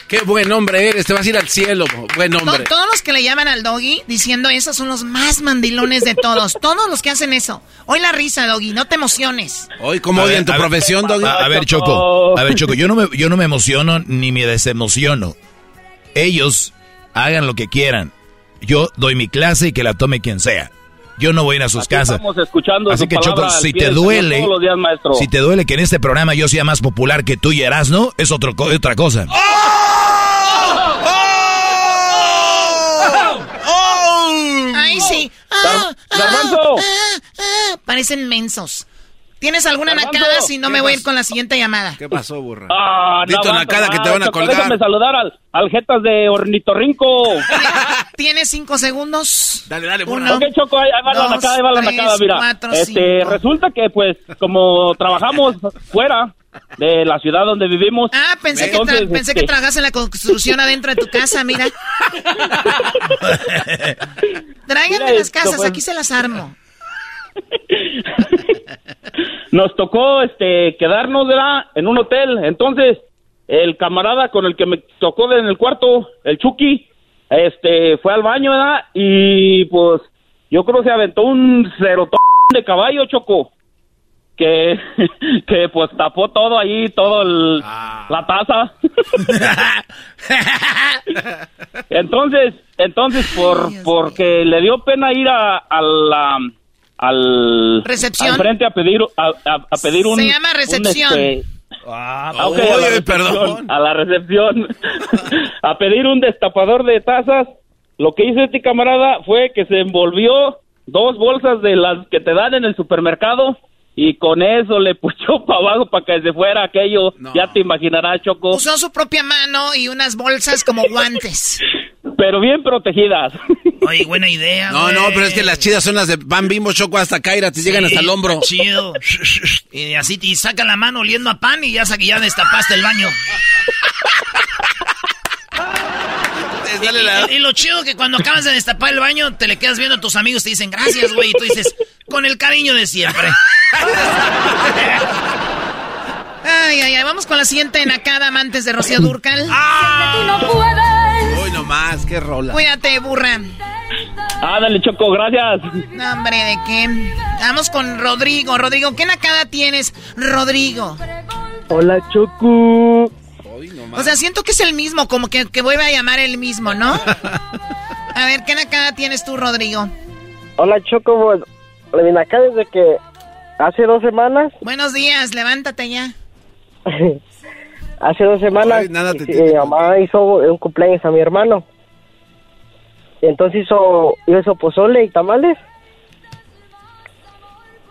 Qué buen hombre eres, te vas a ir al cielo, buen To- hombre. todos los que le llaman al doggy diciendo eso son los más mandilones de todos. [LAUGHS] Todos los que hacen eso. Hoy la risa, doggy, no te emociones. Hoy, ¿cómo odian tu profesión, Doggy? A, a ver, Choco. A ver, Choco, yo no, me, yo no me emociono ni me desemociono. Ellos hagan lo que quieran. Yo doy mi clase y que la tome quien sea. Yo no voy a ir a sus Aquí casas. Estamos escuchando Así su que, palabra Choco, si te duele, Todos los días, maestro. si te duele que en este programa yo sea más popular que tú y Erasno, es otro, co- otra cosa. Ay, sí. Ah, ah, ah, ah. Parecen mensos. ¿Tienes alguna Garbanzo. nacada? Si no, me voy a ir con la siguiente llamada. ¿Qué pasó, burra? Ah, Dito no, nacada que te van a Choco, colgar. Déjame saludar al, al Jetas de Ornitorrinco. ¿Tienes cinco segundos? Dale, dale, Uno, ok, Choco, ahí, va la dos, nacada, ahí va la tres, nacada, mira. cuatro, este, cinco. resulta que, pues, como trabajamos fuera de la ciudad donde vivimos. Ah, pensé, que, tra- pensé que este, trabajas en la construcción adentro de tu casa, mira. [LAUGHS] Tráiganme Mira las casas, pues. aquí se las armo. Nos tocó este quedarnos ¿verdad? en un hotel. Entonces, el camarada con el que me tocó en el cuarto, el Chucky, este fue al baño, ¿verdad? Y pues yo creo que se aventó un cerotón de caballo, Choco. Que, [LAUGHS] que pues tapó todo ahí, todo el, la taza. [LAUGHS] entonces, entonces por porque le dio pena ir a, a la al Recepción. al frente a pedir a, a- a pedir un Se llama un, recepción. este, Ah, ah, a la perdón. a la recepción [LAUGHS] a pedir un destapador de tazas lo que hizo este camarada fue que se envolvió dos bolsas de las que te dan en el supermercado y con eso le [LAUGHS] puchó para abajo para que se fuera aquello ya te imaginarás Choco Usó su propia mano y unas bolsas como guantes. [LAUGHS] pero bien protegidas Oye, buena idea, No, no, pero es que las chidas son las de Van Bimbo Choco hasta Kaira, te llegan Sí, hasta el hombro. Chido. Y así te saca la mano oliendo a pan y ya, sa- ya destapaste el baño. Y, y- y lo chido que cuando acabas de destapar el baño, te le quedas viendo a tus amigos, te dicen gracias, güey. Y tú dices, con el cariño de siempre. Ay, ay, ay, vamos con la siguiente nacada amantes de Rocío Durcal. Uy, nomás, qué rola. Cuídate, burra. Ah dale Choco gracias No, hombre, ¿de qué? Vamos con Rodrigo. Rodrigo, ¿qué nacada tienes, Rodrigo? hola Choco O sea, siento que es el mismo, como que, que vuelve a llamar el mismo, ¿no? A ver, ¿qué nacada tienes tú, Rodrigo? Hola Choco, pues, la vine acá desde que hace dos semanas, Buenos días, levántate ya. [LAUGHS] hace dos semanas, Ay, nada te y- tiene. mi mamá hizo un cumpleaños a mi hermano. Entonces hizo, hizo pozole y tamales.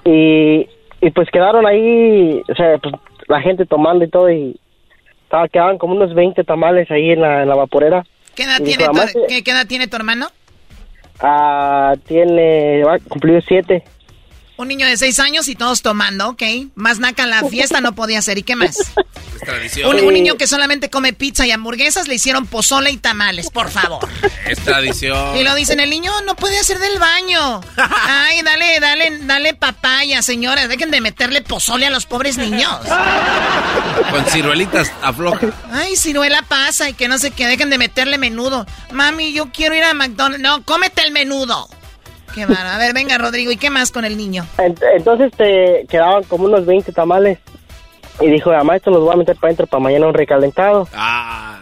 Y, y pues quedaron ahí, o sea, pues la gente tomando y todo y estaba, quedaban como unos 20 tamales ahí en la, en la vaporera. ¿Qué edad, tiene dijo, tu, "Mamá, ¿qué, qué edad tiene tu hermano? Ah, tiene, va cumplir siete. Un niño de seis años y todos tomando, ¿ok? Más naca la fiesta no podía ser. ¿Y qué más? Es tradición. Un, un niño que solamente come pizza y hamburguesas le hicieron pozole y tamales, por favor. Es tradición. Y lo dicen, el niño no puede hacer del baño. Ay, dale, dale, dale papaya, señores. Dejen de meterle pozole a los pobres niños. Con ciruelitas afloja. Ay, ciruela pasa y que no sé qué, dejen de meterle menudo. Mami, yo quiero ir a McDonald's. No, cómete el menudo. Qué malo. A ver, venga, Rodrigo, ¿y qué más con el niño? Ent- Entonces te quedaban como unos 20 tamales. Y dijo, mamá, esto los voy a meter para adentro para mañana un recalentado. Ah.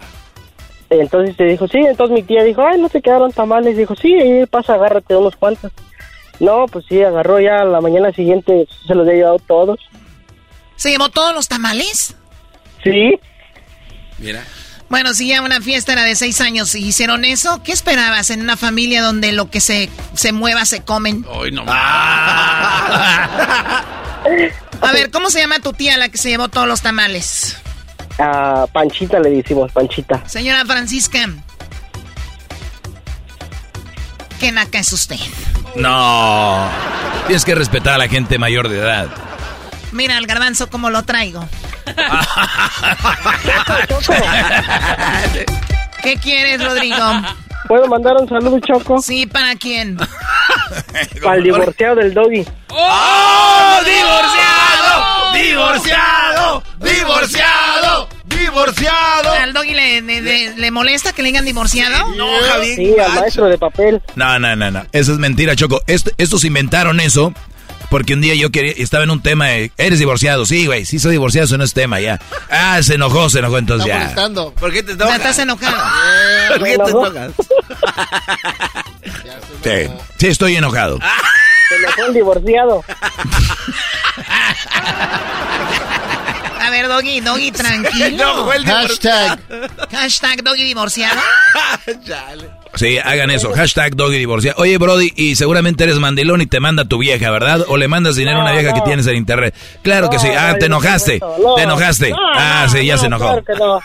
Entonces te dijo, sí. Entonces mi tía dijo, ay, no te quedaron tamales. Dijo, sí, ahí pasa, agárrate unos cuantos. No, pues sí, agarró ya la mañana siguiente, se los había llevado todos. ¿Se llevó todos los tamales? Sí. Mira. Bueno, si ya una fiesta era de seis años y hicieron eso, ¿qué esperabas en una familia donde lo que se, se mueva se comen? Hoy no. [LAUGHS] A ver, ¿cómo se llama tu tía la que se llevó todos los tamales? A Panchita le decimos, Panchita. Señora Francisca, ¿qué naca es usted? No. Tienes que respetar a la gente mayor de edad. Mira el garbanzo como lo traigo. ¿Qué quieres, Rodrigo? ¿Puedo mandar un saludo, Choco? Sí, ¿para quién? [LAUGHS] Para el divorciado del doggy. ¡Oh! ¡Divorciado! ¡Divorciado! ¡Divorciado! ¡Divorciado! ¿Al doggy le, le- le molesta que le digan divorciado? No, Javier. Sí, al maestro de papel. No, no, no, no. Eso es mentira, Choco. Est- estos inventaron eso porque un día yo quería, estaba en un tema de, ¿eres divorciado? Sí, güey, sí soy divorciado, eso no es tema ya. Ah, se enojó, se enojó, entonces ya. ¿Por qué te sea, estás enojado. [LAUGHS] ¿Por qué te tocas? [LAUGHS] Sí, sí, estoy enojado. Se le fue el divorciado. A ver, Doggy, Doggy, [LAUGHS] tranquilo. No, el Hashtag. Hashtag Doggy divorciado. Sí, hagan eso. Hashtag doggy divorciado. Oye, Brody, y seguramente eres mandilón y te manda tu vieja, ¿verdad? O le mandas dinero a una No, vieja que tienes en internet. Claro que sí. Ah, no, te enojaste. Te enojaste. No, Ah, sí, ya no, se enojó. Claro que no.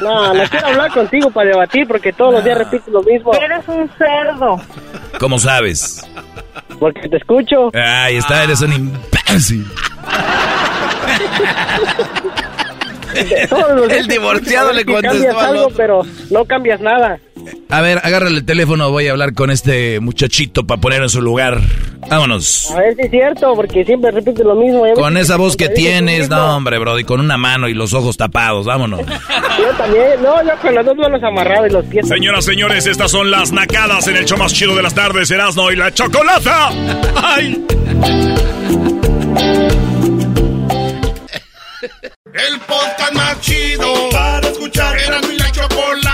No, no [LAUGHS] quiero hablar contigo para debatir porque todos los días repites lo mismo. Eres un cerdo. ¿Cómo sabes? Porque te escucho. Ahí está, eres un imbécil. Todos los días El divorciado le contestó Cambias al algo, otro. pero no cambias nada. A ver, agárrale el teléfono, voy a hablar con este muchachito para poner en su lugar. Vámonos. A ver si es cierto, porque siempre repites lo mismo. Ya Con esa voz que tienes, no, hombre, Brody, con una mano y los ojos tapados, vámonos. [LAUGHS] Yo también. No, yo con las dos manos amarradas y los pies. Señoras, señores, estas son las nacadas en el show más chido de las tardes, Erasmo y la Chocolata. [LAUGHS] ¡Ay! El podcast más chido para escuchar. Era mi la chocolata.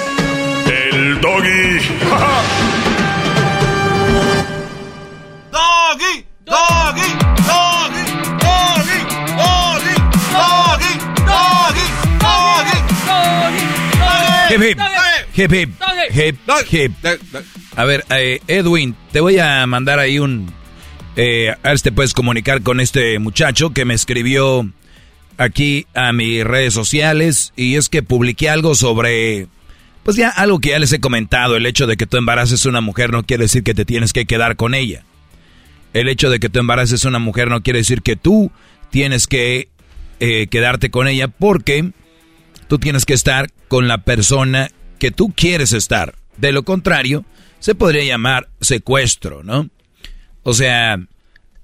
El doggy. Doggy, doggy, doggy, doggy, doggy, doggy, doggy, doggy, doggy, Hip, hip, hip, hip, hip, hip. A ver, eh, Edwin, te voy a mandar ahí un... Eh, a ver si te puedes comunicar con este muchacho que me escribió aquí a mis redes sociales y es que publiqué algo sobre... Pues ya algo que ya les he comentado, el hecho de que tú embaraces una mujer no quiere decir que te tienes que quedar con ella. El hecho de que tú embaraces a una mujer no quiere decir que tú tienes que eh, quedarte con ella porque tú tienes que estar con la persona que tú quieres estar. De lo contrario, se podría llamar secuestro, ¿no? O sea,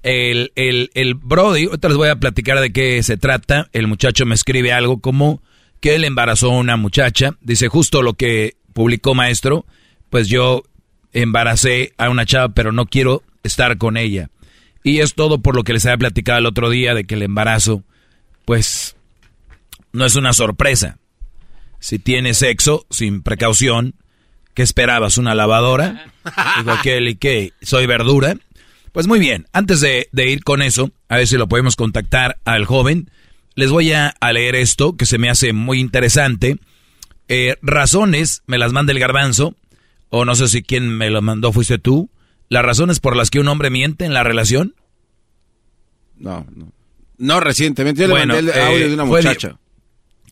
el, el, el Brody, ahorita les voy a platicar de qué se trata. El muchacho me escribe algo como que él embarazó a una muchacha. Dice justo lo que publicó maestro, pues yo embaracé a una chava, pero no quiero estar con ella. Y es todo por lo que les había platicado el otro día de que el embarazo, pues, no es una sorpresa. Si tienes sexo sin precaución, ¿qué esperabas? ¿Una lavadora? Dijo aquel, ¿y qué? ¿Soy verdura? Pues muy bien, antes de, de ir con eso, a ver si lo podemos contactar al joven, les voy a, leer esto que se me hace muy interesante. Eh, razones, me las manda el garbanzo, o no sé si quien me lo mandó fuiste tú. Las razones por las que un hombre miente en la relación. No, no. No recientemente. Yo Bueno, le mandé el eh, audio de una fue muchacha.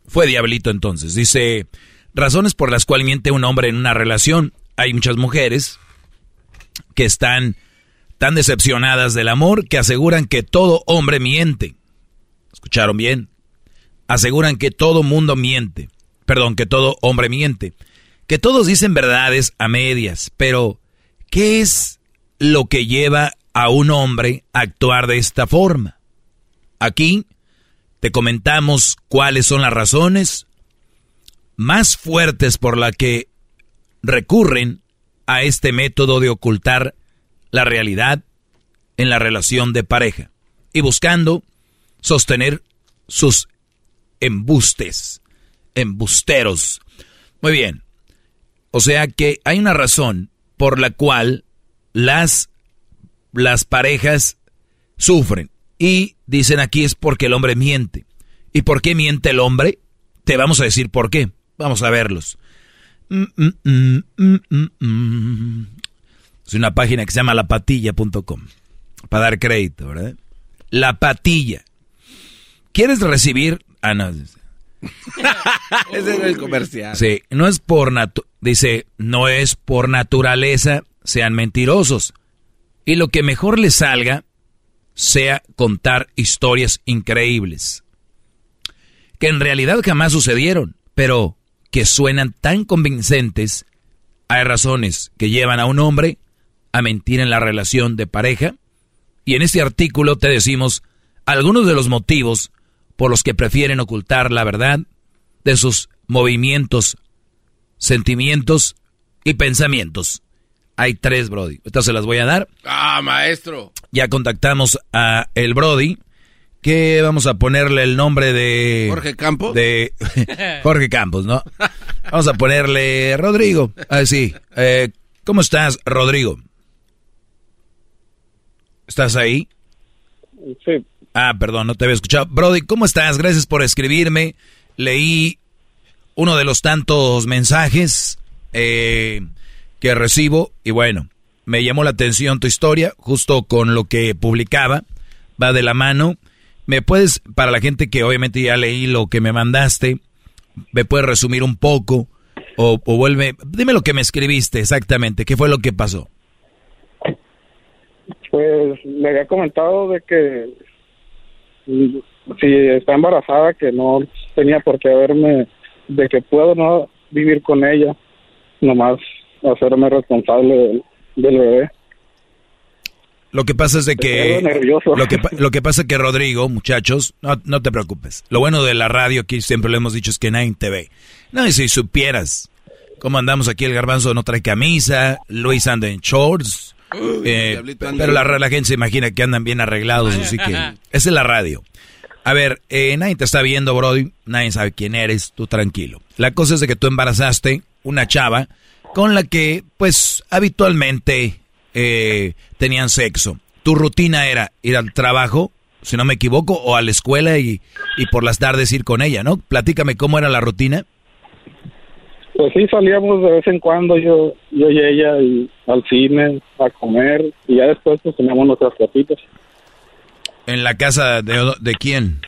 Fue Diablito entonces. Dice, razones por las cuales miente un hombre en una relación. Hay muchas mujeres que están tan decepcionadas del amor que aseguran que todo hombre miente. ¿Escucharon bien? Aseguran que todo mundo miente. Perdón, que todo hombre miente. Que todos dicen verdades a medias. Pero, ¿qué es lo que lleva a un hombre a actuar de esta forma? Aquí te comentamos cuáles son las razones más fuertes por la que recurren a este método de ocultar la realidad en la relación de pareja y buscando sostener sus embustes, embusteros. Muy bien. O sea que hay una razón por la cual las, las parejas sufren. Y dicen aquí es porque el hombre miente. ¿Y por qué miente el hombre? Te vamos a decir por qué. Vamos a verlos. Mm, mm, mm, es una página que se llama lapatilla.com. Para dar crédito, ¿verdad? La patilla. ¿Quieres recibir? Ah, no. [LAUGHS] Ese es el comercial. Sí, no es por dice, no es por naturaleza sean mentirosos. Y lo que mejor les salga sea contar historias increíbles. Que en realidad jamás sucedieron, pero que suenan tan convincentes. Hay razones que llevan a un hombre a mentir en la relación de pareja. Y en este artículo te decimos algunos de los motivos por los que prefieren ocultar la verdad de sus movimientos, sentimientos y pensamientos. Hay tres, Brody. Estas se las voy a dar. Ah, maestro. Ya contactamos a el Brody, que vamos a ponerle el nombre de... Jorge Campos. De [LAUGHS] Jorge Campos, ¿no? Vamos a ponerle Rodrigo. Ah, sí. Eh, ¿Cómo estás, Rodrigo? ¿Estás ahí? Sí. Ah, perdón, no te había escuchado. Brody, ¿cómo estás? Gracias por escribirme. Leí uno de los tantos mensajes. Eh, que recibo y bueno, me llamó la atención tu historia, justo con lo que publicaba, va de la mano. ¿Me puedes, para la gente que obviamente ya leí lo que me mandaste, me puedes resumir un poco o, vuelve, dime lo que me escribiste exactamente, qué fue lo que pasó? Pues le había comentado de que si está embarazada, que no tenía por qué haberme, de que puedo no vivir con ella, nomás hacerme responsable del, bebé. Lo que pasa es de que lo que lo que pasa es que Rodrigo, muchachos, no, no te preocupes. Lo bueno de la radio aquí siempre lo hemos dicho es que nadie te ve. No, y si supieras cómo andamos aquí el garbanzo no trae camisa, Luis anda en shorts. Eh, pero la, la, gente se imagina que andan bien arreglados, así que esa es la radio. A ver, eh, nadie te está viendo, Brody, nadie sabe quién eres, tú tranquilo. La cosa es de que tú embarazaste una chava con la que pues habitualmente eh, tenían sexo. ¿Tu rutina era ir al trabajo, si no me equivoco, o a la escuela y, y por las tardes ir con ella, ¿no? Platícame cómo era la rutina. Pues sí, salíamos de vez en cuando yo, yo y ella y al cine, a comer, y ya después pues teníamos nuestras casitas. ¿En la casa de, de quién?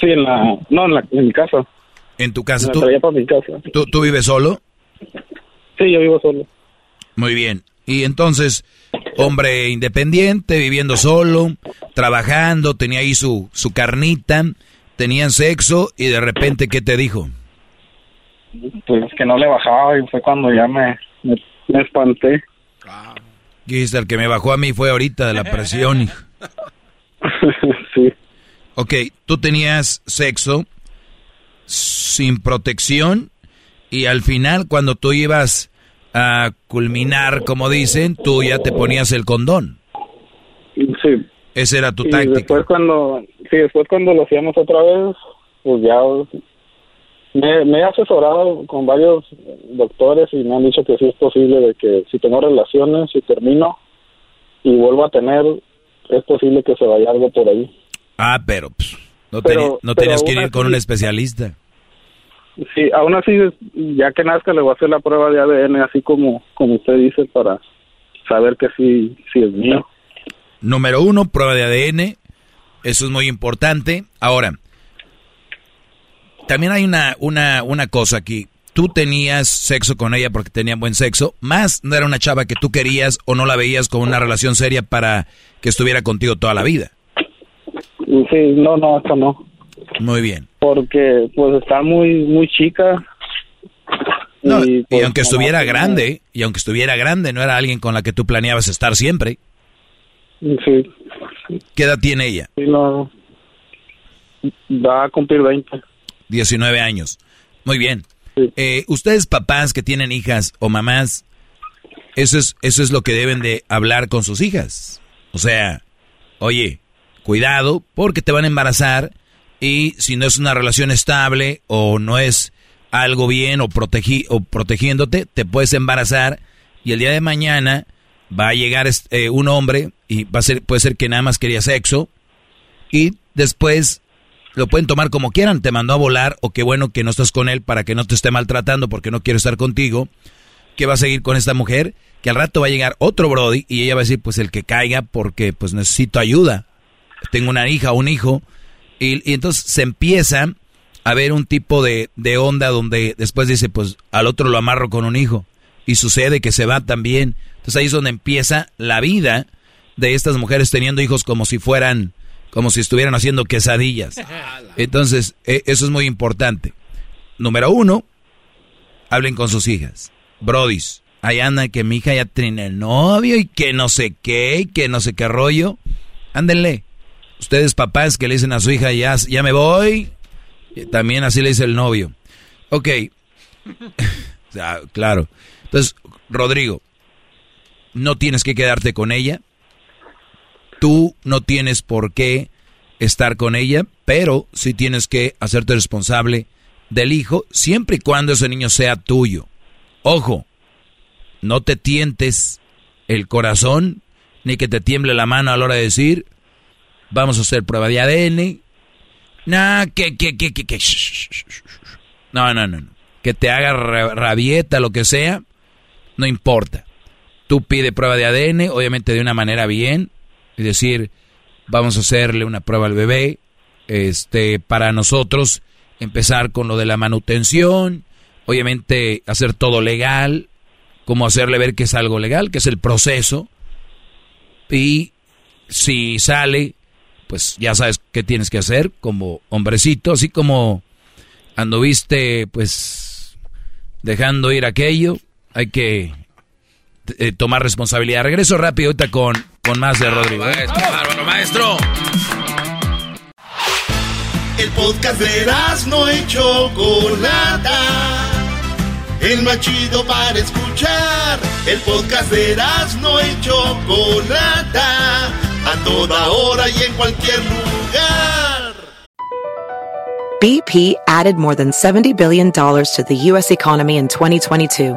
Sí, en la, no, en, la, en mi casa. ¿En tu casa? ¿Tú, para mi casa. ¿Tú, ¿Tú vives solo? Sí, yo vivo solo. Muy bien. Y entonces, hombre independiente, viviendo solo, trabajando, tenía ahí su, su carnita, tenían sexo y de repente, ¿qué te dijo? Pues que no le bajaba y fue cuando ya me, me, espanté. el que me bajó a mí fue ahorita de la presión. [LAUGHS] sí. Ok, tú tenías sexo sin protección y al final cuando tú ibas a culminar, como dicen, tú ya te ponías el condón. Sí. Esa era tu y táctica. Después cuando, sí, después cuando lo hacíamos otra vez, pues ya me, me, he asesorado con varios doctores y me han dicho que sí es posible de que si tengo relaciones y termino y vuelvo a tener, es posible que se vaya algo por ahí. Ah, pero pues, no, no tenías que ir con un especialista. Sí, aún así, ya que nazca, le voy a hacer la prueba de ADN, así como, como usted dice, para saber que sí, sí es mío. Número uno, prueba de ADN. Eso es muy importante. Ahora, también hay una, una, una cosa aquí. Tú tenías sexo con ella porque tenían buen sexo, más no era una chava que tú querías o no la veías con una relación seria para que estuviera contigo toda la vida. Sí, no, no, esto no. Muy bien. Porque pues está muy muy chica. y, pues, aunque estuviera grande, y aunque estuviera grande, no era alguien con la que tú planeabas estar siempre. Sí. ¿Qué edad tiene ella? Sí, no. Va a cumplir 20. 19 años. Muy bien. Eh, ustedes papás que tienen hijas o mamás, eso es, eso es lo que deben de hablar con sus hijas. O sea, oye, cuidado porque te van a embarazar y si no es una relación estable o no es algo bien o, o protegiéndote, te puedes embarazar y el día de mañana va a llegar eh, un hombre y va a ser, puede ser que nada más quería sexo y después lo pueden tomar como quieran, te mandó a volar o qué bueno que no estás con él para que no te esté maltratando porque no quiero estar contigo, que va a seguir con esta mujer, que al rato va a llegar otro Brody y ella va a decir pues el que caiga porque pues necesito ayuda, tengo una hija, un hijo, y, y entonces se empieza a ver un tipo de, de onda donde después dice pues al otro lo amarro con un hijo. Y sucede que se va también, entonces ahí es donde empieza la vida de estas mujeres teniendo hijos como si fueran como si estuvieran haciendo quesadillas. Entonces, e, eso es muy importante. Número uno, hablen con sus hijas. Brodis, ahí anda que mi hija ya tiene novio y que no sé qué, y que no sé qué rollo. Ándenle. Ustedes papás que le dicen a su hija, ya, ya me voy, también así le dice el novio. Ok. [LAUGHS] claro. Entonces, Rodrigo, no tienes que quedarte con ella Tú no tienes por qué estar con ella, pero sí tienes que hacerte responsable del hijo siempre y cuando ese niño sea tuyo. Ojo, no te tientes el corazón ni que te tiemble la mano a la hora de decir, vamos a hacer prueba de ADN. No, que, que, que, que, que. No, no, no, no. Que te haga rabieta, lo que sea, no importa. Tú pide prueba de ADN, obviamente de una manera bien, es decir, vamos a hacerle una prueba al bebé, este, para nosotros empezar con lo de la manutención, obviamente hacer todo legal, como hacerle ver que es algo legal, que es el proceso, y si sale, pues ya sabes qué tienes que hacer como hombrecito, así como anduviste pues dejando ir aquello, hay que eh, tomar responsabilidad. Regreso rápido ahorita con, con más de Rodrigo. ¿eh? Bárbaro, maestro. El podcast de no hecho Chocolata. El más chido para escuchar. El podcast de no hecho Chocolata. A toda hora y en cualquier lugar. BP added more than $70 billion to the U.S. economy in 2022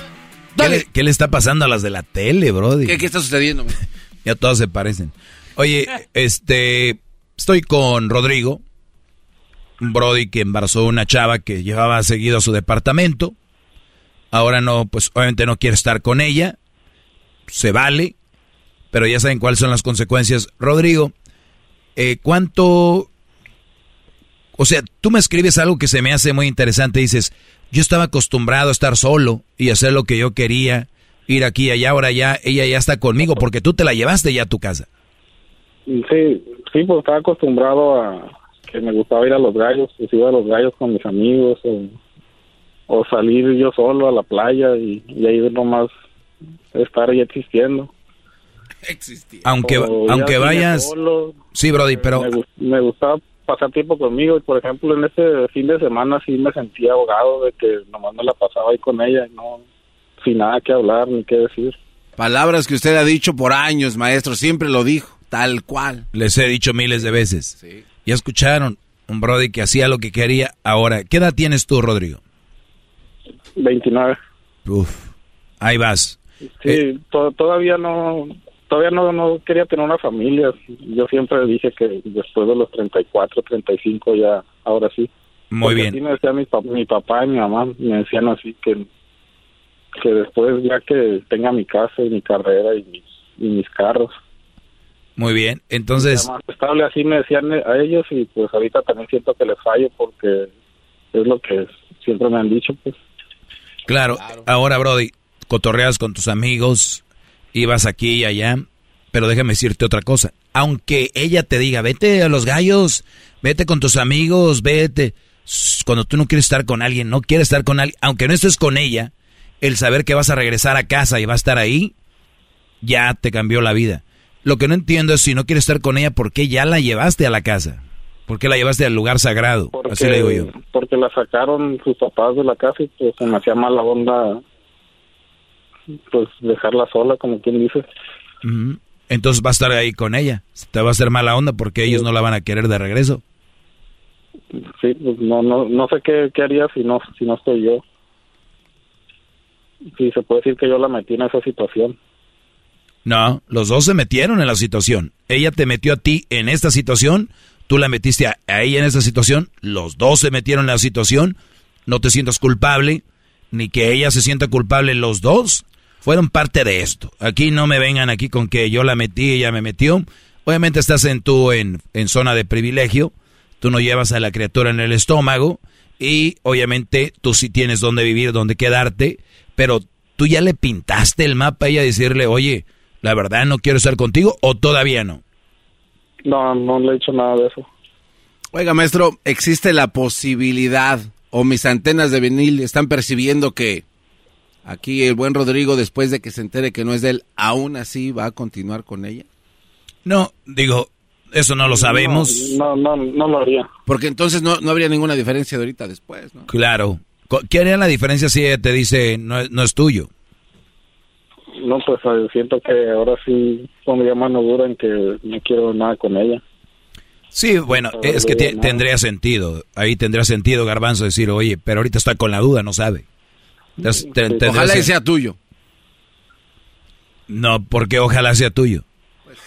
¿Qué le, está pasando a las de la tele, Brody? ¿Qué, está sucediendo? [LAUGHS] ya todas se parecen. Oye, este, estoy con Rodrigo, un Brody que embarazó una chava que llevaba seguido a su departamento. Ahora no, pues obviamente no quiere estar con ella. Se vale, pero ya saben cuáles son las consecuencias. Rodrigo, eh, ¿cuánto... O sea, tú me escribes algo que se me hace muy interesante. Dices, yo estaba acostumbrado a estar solo y hacer lo que yo quería, ir aquí y allá, ahora ya ella ya está conmigo porque tú te la llevaste ya a tu casa. Sí, sí, pues estaba acostumbrado a que me gustaba ir a los gallos, pues iba a los gallos con mis amigos o, salir yo solo a la playa y, ahí nomás estar ahí existiendo. Aunque, aunque vayas... sí, Brody, pero... me gustaba pasar tiempo conmigo. Y por ejemplo, en ese fin de semana sí me sentía ahogado de que nomás me la pasaba ahí con ella y no, sin nada que hablar ni qué decir. Palabras que usted ha dicho por años, maestro, siempre lo dijo, tal cual. Les he dicho miles de veces. Sí. Ya escucharon, un Brody que hacía lo que quería. Ahora, ¿qué edad tienes tú, Rodrigo? 29. Uf, ahí vas. Sí, eh, todavía no, todavía no, no quería tener una familia. Yo siempre dije que después de los 34, 35 ya, ahora sí. Muy bien. Así me decía mi, mi papá y mi mamá, me decían así que, que después ya que tenga mi casa y mi carrera y mis, y mis carros. Muy bien, entonces... Más estable así me decían a ellos y pues ahorita también siento que les fallo porque es lo que siempre me han dicho, pues. Claro, ahora Brody, cotorreas con tus amigos, ibas aquí y allá, pero déjame decirte otra cosa. Aunque ella te diga, vete a los gallos, vete con tus amigos, vete. Cuando tú no quieres estar con alguien, no quieres estar con alguien, aunque no estés con ella, el saber que vas a regresar a casa y va a estar ahí, ya te cambió la vida. Lo que no entiendo es si no quieres estar con ella, ¿por qué ya la llevaste a la casa? ¿Por qué la llevaste al lugar sagrado? Porque, Así le digo yo. Porque la sacaron sus papás de la casa y pues se me hacía mala onda pues dejarla sola, como quien dice. Entonces va a estar ahí con ella. Te va a hacer mala onda porque ellos no la van a querer de regreso. Sí, pues no, no, no sé qué, qué haría si no, si no estoy yo. Sí, se puede decir que yo la metí en esa situación. No, los dos se metieron en la situación. Ella te metió a ti en esta situación, tú la metiste a, a ella en esta situación, los dos se metieron en la situación, no te sientas culpable, ni que ella se sienta culpable, los dos fueron parte de esto. Aquí no me vengan aquí con que yo la metí, ella me metió. Obviamente estás en tú en, en zona de privilegio, tú no llevas a la criatura en el estómago y obviamente tú sí tienes dónde vivir, dónde quedarte, pero tú ya le pintaste el mapa a ella decirle, oye, la verdad no quiero estar contigo o todavía no. No, no le he hecho nada de eso. Oiga, maestro, existe la posibilidad, o mis antenas de vinil están percibiendo que aquí el buen Rodrigo, después de que se entere que no es de él, aún así va a continuar con ella. No, digo, eso no lo sabemos. No, no, no lo haría. Porque entonces no, no habría ninguna diferencia de ahorita después, ¿no? Claro. ¿Qué haría la diferencia si ella te dice no, es- no es tuyo? No, pues eh, siento que ahora sí pondría mano dura en que no quiero nada con ella. Sí, bueno, es que te- tendría sentido. Ahí tendría sentido, Garbanzo, decir, oye, pero ahorita está con la duda, no sabe. Te- Ojalá y sea tuyo. No, porque ojalá sea tuyo.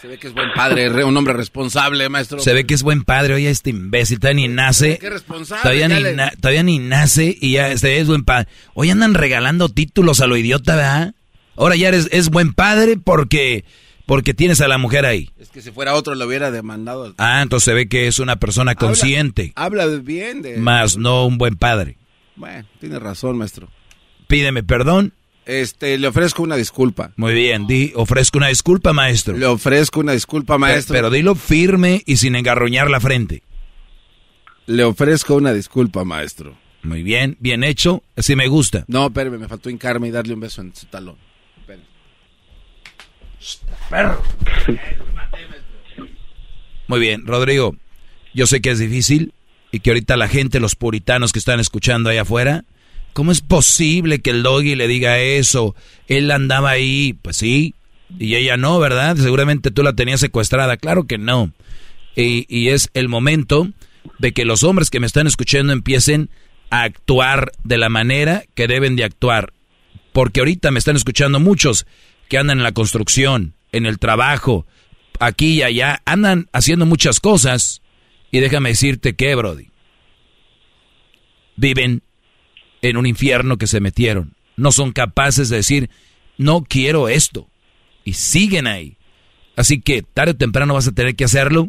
Se ve que es buen padre, re- un hombre responsable, maestro. Se ve que es buen padre, oye, este imbécil, todavía ni nace. Qué responsable. Todavía ni, na- todavía ni nace y ya este es buen padre. Hoy andan regalando títulos a lo idiota, ¿verdad? Ahora ya eres es buen padre porque porque tienes a la mujer ahí. Es que si fuera otro lo hubiera demandado. Ah, entonces se ve que es una persona consciente, Habla bien de... más no un buen padre. Bueno, tiene razón, maestro. Pídeme perdón. Este, le ofrezco una disculpa. Muy bien, di, ofrezco una disculpa, maestro. Le ofrezco una disculpa, maestro. Pero, pero dilo firme y sin engarroñar la frente. Le ofrezco una disculpa, maestro. Muy bien, bien hecho, así me gusta. No, espérame, me faltó hincarme y darle un beso en su talón. Perro. Muy bien, Rodrigo, yo sé que es difícil y que ahorita la gente, los puritanos que están escuchando ahí afuera, ¿cómo es posible que el doggy le diga eso? Él andaba ahí, pues sí, y ella no, ¿verdad? Seguramente tú la tenías secuestrada, claro que no. Y, es el momento de que los hombres que me están escuchando empiecen a actuar de la manera que deben de actuar. Porque ahorita me están escuchando muchos que andan en la construcción, en el trabajo, aquí y allá, andan haciendo muchas cosas. Y déjame decirte que, Brody, viven en un infierno que se metieron. No son capaces de decir, no quiero esto. Y siguen ahí. Así que tarde o temprano vas a tener que hacerlo.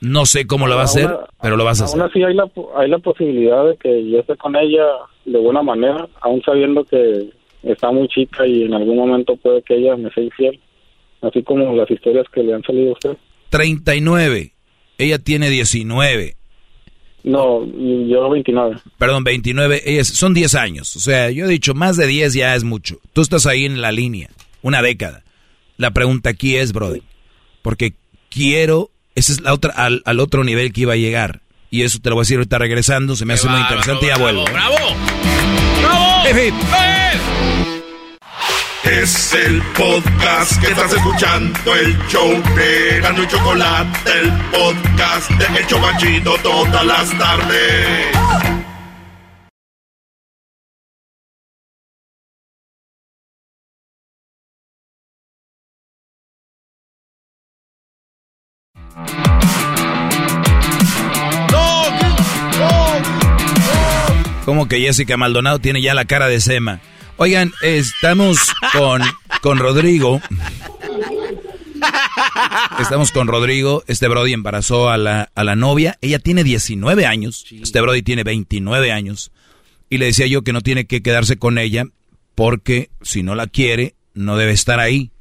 No sé cómo lo vas a hacer, pero lo vas a hacer. Aún así hay la, hay la posibilidad de que yo esté con ella de buena manera, aún sabiendo que está muy chica y en algún momento puede que ella me sea infiel, así como las historias que le han salido a usted. 39. Ella tiene 19. No, yo 29. Perdón, 29. Ella es- son 10 años. O sea, yo he dicho, más de 10 ya es mucho. Tú estás ahí en la línea. Una década. La pregunta aquí es, Brody. Porque quiero... Ese es la otra, al, al otro nivel que iba a llegar. Y eso te lo voy a decir ahorita regresando. Se me hace muy interesante y ya vuelvo. ¡Bravo! ¡Bravo! Es el podcast que estás escuchando, el show de Gano y Chocolate, el podcast de El Chobachito todas las tardes. Como que Jessica Maldonado tiene ya la cara de Sema. Oigan, estamos con, con Rodrigo. Estamos con Rodrigo. Este Brody embarazó a la, a la novia. Ella tiene 19 años. Este Brody tiene 29 años. Y le decía yo que no tiene que quedarse con ella porque si no la quiere, no debe estar ahí.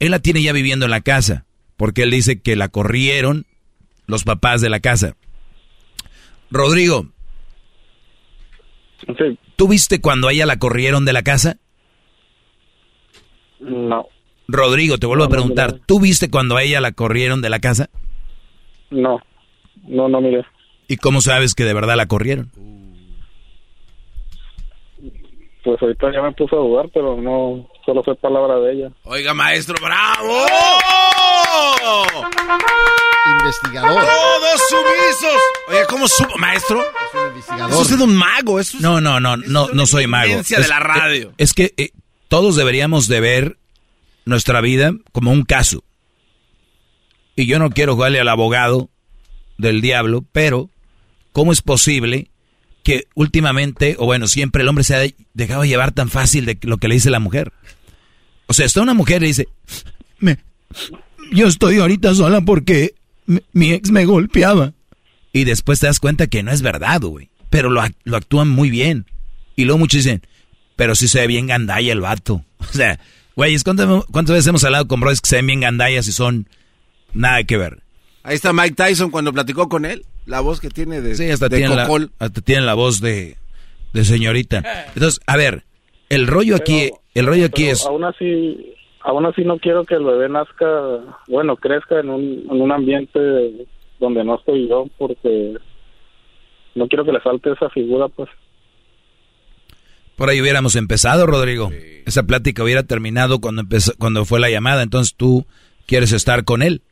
Él la tiene ya viviendo en la casa porque él dice que la corrieron los papás de la casa. Rodrigo, ¿tú viste cuando a ella la corrieron de la casa? No. Rodrigo, te vuelvo a preguntar, ¿tú viste cuando a ella la corrieron de la casa? No, no, no mire. ¿Y cómo sabes que de verdad la corrieron? Pues ahorita ya me puse a dudar, pero no, solo fue palabra de ella. Oiga, maestro, bravo. Investigador. Todos sumisos. Oye, ¿cómo supo, maestro? Es un investigador. Eso es de un mago. Eso es, No, no, no, no, no soy mago. eminencia de la radio. Es que eh, todos deberíamos de ver nuestra vida como un caso. Y yo no quiero jugarle al abogado del diablo, pero ¿cómo es posible que últimamente, o bueno, siempre el hombre se ha dejado llevar tan fácil de lo que le dice la mujer? O sea, está una mujer y dice, me, yo estoy ahorita sola porque mi, ex me golpeaba. Y después te das cuenta que no es verdad, güey. Pero lo, lo actúan muy bien. Y luego muchos dicen, pero si se ve bien gandalla el vato. [LAUGHS] O sea, güey, ¿cuántas, ¿cuántas veces hemos hablado con bros que se ven bien gandallas y son nada que ver? Ahí está Mike Tyson cuando platicó con él. La voz que tiene de, Sí, hasta de tienen la, hasta tienen la voz de, de señorita. Entonces, a ver, el rollo aquí, el rollo aquí es... Aún así, aún así no quiero que el bebé nazca, bueno, crezca en un, en un ambiente donde no estoy yo, porque no quiero que le falte esa figura, pues. Por ahí hubiéramos empezado, Rodrigo. Esa plática hubiera terminado cuando empezó, cuando fue la llamada. Entonces tú quieres estar con él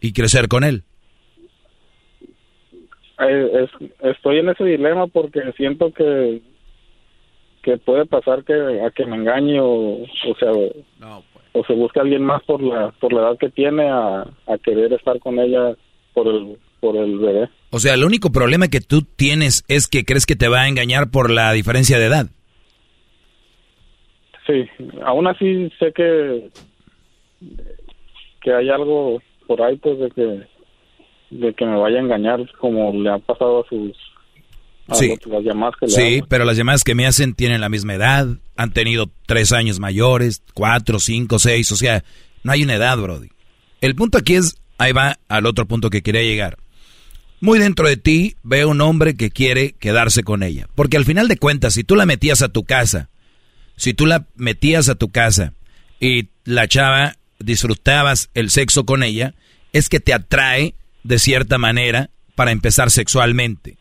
y crecer con él. Eh, es- estoy en ese dilema porque siento que que puede pasar que a que me engañe o, o sea o se busque a alguien más por la por la edad que tiene a, a querer estar con ella por el por el bebé O sea, el único problema que tú tienes es que crees que te va a engañar por la diferencia de edad. sí aún así sé que que hay algo por ahí pues de que de que me vaya a engañar como le ha pasado a sus a Sí. los- las llamadas que Sí, pero las llamadas que me hacen tienen la misma edad, han tenido tres años mayores, cuatro, cinco, seis, o sea, no hay una edad, Brody. El punto aquí es, ahí va al otro punto que quería llegar. Muy dentro de ti veo un hombre que quiere quedarse con ella, porque al final de cuentas, si tú la metías a tu casa, si tú la metías a tu casa y la chava disfrutabas el sexo con ella, es que te atrae de cierta manera para empezar sexualmente.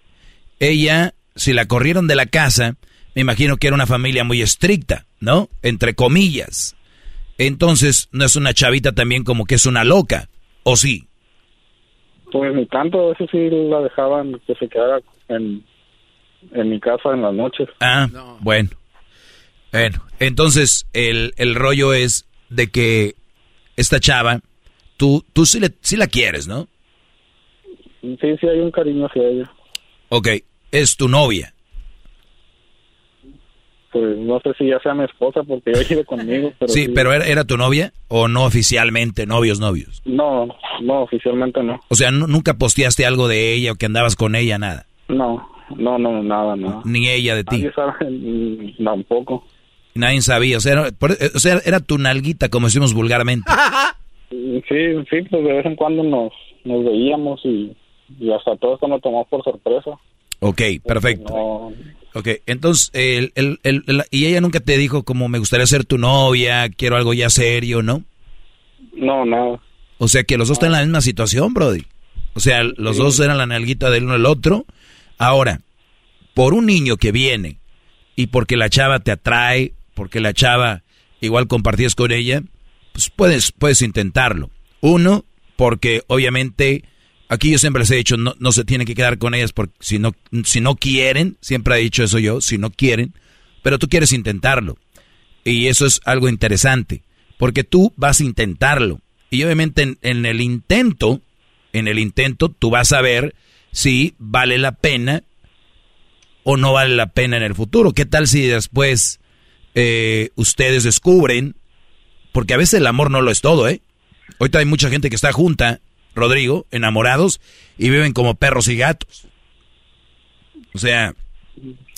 Ella, si la corrieron de la casa, me imagino que era una familia muy estricta, ¿no? Entre comillas. Entonces, no es una chavita también como que es una loca, ¿o sí? Pues ni tanto, eso sí la dejaban que se quedara en, en mi casa en las noches. Ah, bueno. Bueno, entonces el, el rollo es de que esta chava, tú, tú sí, le, sí la quieres, ¿no? Sí, sí hay un cariño hacia ella. Ok, es tu novia. Pues no sé si ya sea mi esposa porque ella vive conmigo, [LAUGHS] pero Sí, pero era, ¿era tu novia o no oficialmente, novios, novios? No, no, oficialmente no. O sea, nu- nunca posteaste algo de ella o que andabas con ella, nada. No, no, no, nada, no. Ni ella de ti. Nadie sabe, mm, tampoco. Nadie sabía, o sea, era, por- o sea, era tu nalguita, como decimos vulgarmente. [LAUGHS] Sí, sí, pues de vez en cuando nos, nos veíamos y, y hasta todo esto me tomó por sorpresa. Ok, perfecto. No, Ok, entonces, el, el- el- el- y ella nunca te dijo como me gustaría ser tu novia, quiero algo ya serio, ¿no? no, nada. O sea que los dos están en la misma situación, Brody. O sea, los dos eran la nalguita del uno del otro. Ahora, por un niño que viene y porque la chava te atrae, porque la chava igual compartías con ella, pues puedes, puedes intentarlo. Uno, porque obviamente aquí yo siempre les he dicho, no, no se tienen que quedar con ellas porque si no, si no quieren, siempre he dicho eso yo, si no quieren, pero tú quieres intentarlo. Y eso es algo interesante, porque tú vas a intentarlo. Y obviamente en, el intento, en el intento tú vas a ver si vale la pena o no vale la pena en el futuro. ¿Qué tal si después eh, ustedes descubren, porque a veces el amor no lo es todo, ¿eh? Ahorita hay mucha gente que está junta, Rodrigo, enamorados, y viven como perros y gatos. O sea,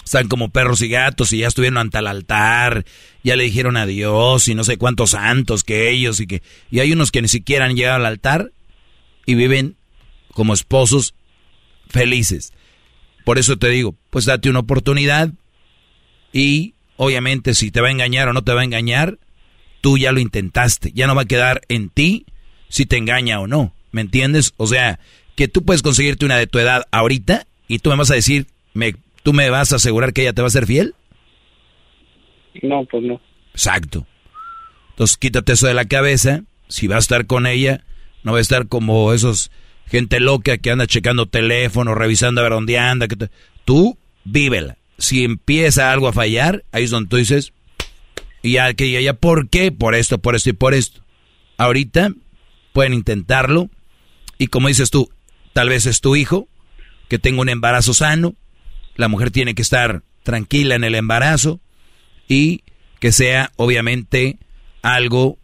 están como perros y gatos y ya estuvieron ante el altar, ya le dijeron adiós y no sé cuántos santos que ellos y que... Y hay unos que ni siquiera han llegado al altar y viven como esposos felices. Por eso te digo, pues date una oportunidad y obviamente si te va a engañar o no te va a engañar, tú ya lo intentaste, ya no va a quedar en ti si te engaña o no, ¿me entiendes? O sea, que tú puedes conseguirte una de tu edad ahorita y tú me vas a decir, me, ¿tú me vas a asegurar que ella te va a ser fiel? No, pues no. Exacto. Entonces quítate eso de la cabeza, si vas a estar con ella, no va a estar como esos gente loca que anda checando teléfono, revisando a ver dónde anda. Que Tú vívela. Si empieza algo a fallar, ahí es donde tú dices, y ya, que ya, ¿por qué? Por esto, por esto y por esto. Ahorita pueden intentarlo y como dices tú, tal vez es tu hijo que tenga un embarazo sano, la mujer tiene que estar tranquila en el embarazo y que sea obviamente algo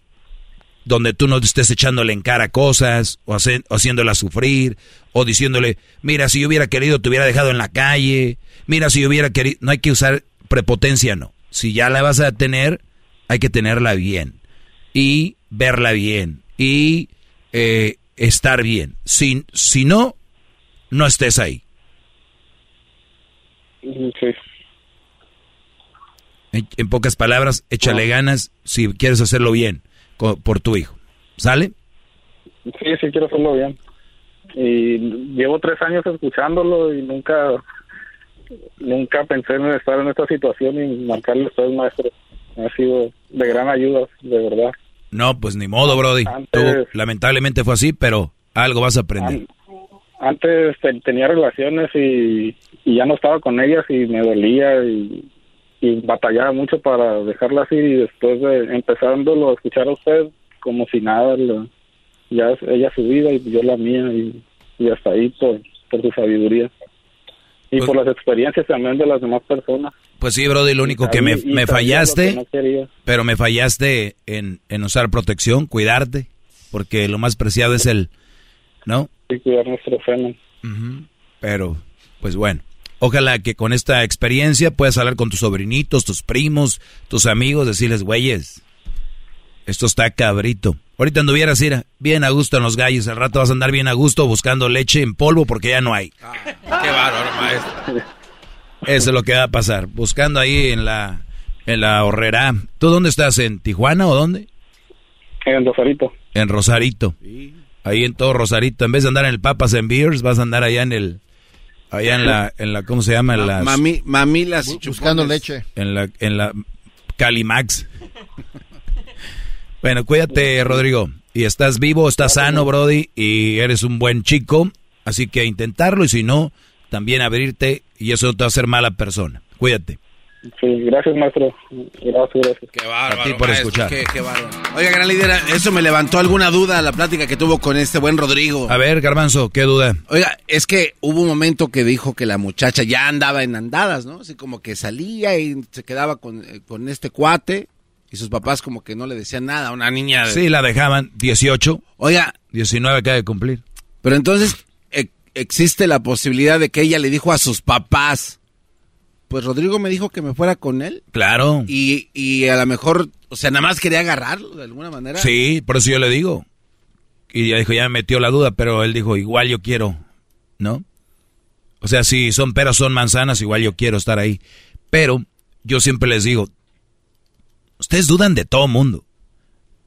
donde tú no estés echándole en cara cosas o, haciéndola sufrir o diciéndole, mira, si yo hubiera querido te hubiera dejado en la calle, mira, si yo hubiera querido, no hay que usar prepotencia, no. Si ya la vas a tener, hay que tenerla bien y verla bien y eh, estar bien. Si, si no, no estés ahí. En, pocas palabras, échale ganas si quieres hacerlo bien por tu hijo. ¿Sale? Sí, sí quiero hacerlo bien. Y llevo tres años escuchándolo y nunca nunca pensé en estar en esta situación y marcarle a ustedes, maestro. Ha sido de gran ayuda, de verdad. No, pues ni modo, Brody. lamentablemente fue así, pero algo vas a aprender. Antes tenía relaciones y, y ya no estaba con ellas y me dolía y y batallaba mucho para dejarla ir y después de empezándolo a escuchar a usted como si nada ya ella su vida y yo la mía y, hasta ahí por, por su sabiduría y pues por las experiencias también de las demás personas pues sí Brody lo único que me, me fallaste pero me fallaste en, en usar protección cuidarte porque lo más preciado es el no sí cuidar nuestro freno pero pues bueno Ojalá que con esta experiencia puedas hablar con tus sobrinitos, tus primos, tus amigos, decirles, güeyes, esto está cabrito. Ahorita anduvieras ir bien a gusto en los gallos, al rato vas a andar bien a gusto buscando leche en polvo porque ya no hay. Ah, qué bárbaro, maestro. Eso es lo que va a pasar, buscando ahí en la en la horrera. ¿Tú dónde estás? ¿En Tijuana o dónde? En Rosarito. En Rosarito. Ahí en todo Rosarito. En vez de andar en el Papas en Beers, vas a andar allá en el Allá en la, en la, ¿cómo se llama? En las, Mami, mamilas Buscando leche. En la, en la Calimax. bueno, cuídate, Rodrigo. Y estás vivo, estás sano, Brody, y eres un buen chico. Así que intentarlo y si no, también abrirte y eso te va a hacer mala persona. Cuídate. Sí, gracias, maestro. Gracias, gracias. Qué bárbaro. A ti por escuchar. Qué, Oiga, gran líder, eso me levantó alguna duda la plática que tuvo con este buen Rodrigo. A ver, Garbanzo, ¿qué duda? Oiga, es que hubo un momento que dijo que la muchacha ya andaba en andadas, ¿no? Así como que salía y se quedaba con, eh, con este cuate y sus papás como que no le decían nada a una niña. Sí, la dejaban 18. Oiga. 19 acaba de cumplir. Pero entonces existe la posibilidad de que ella le dijo a sus papás pues Rodrigo me dijo que me fuera con él. Claro. Y, y a lo mejor, o sea, nada más quería agarrarlo de alguna manera. Sí, por eso yo le digo. Y ya dijo, ya me metió la duda, pero él dijo, igual yo quiero, ¿no? O sea, si son peras, son manzanas, igual yo quiero estar ahí. Pero yo siempre les digo, ustedes dudan de todo mundo.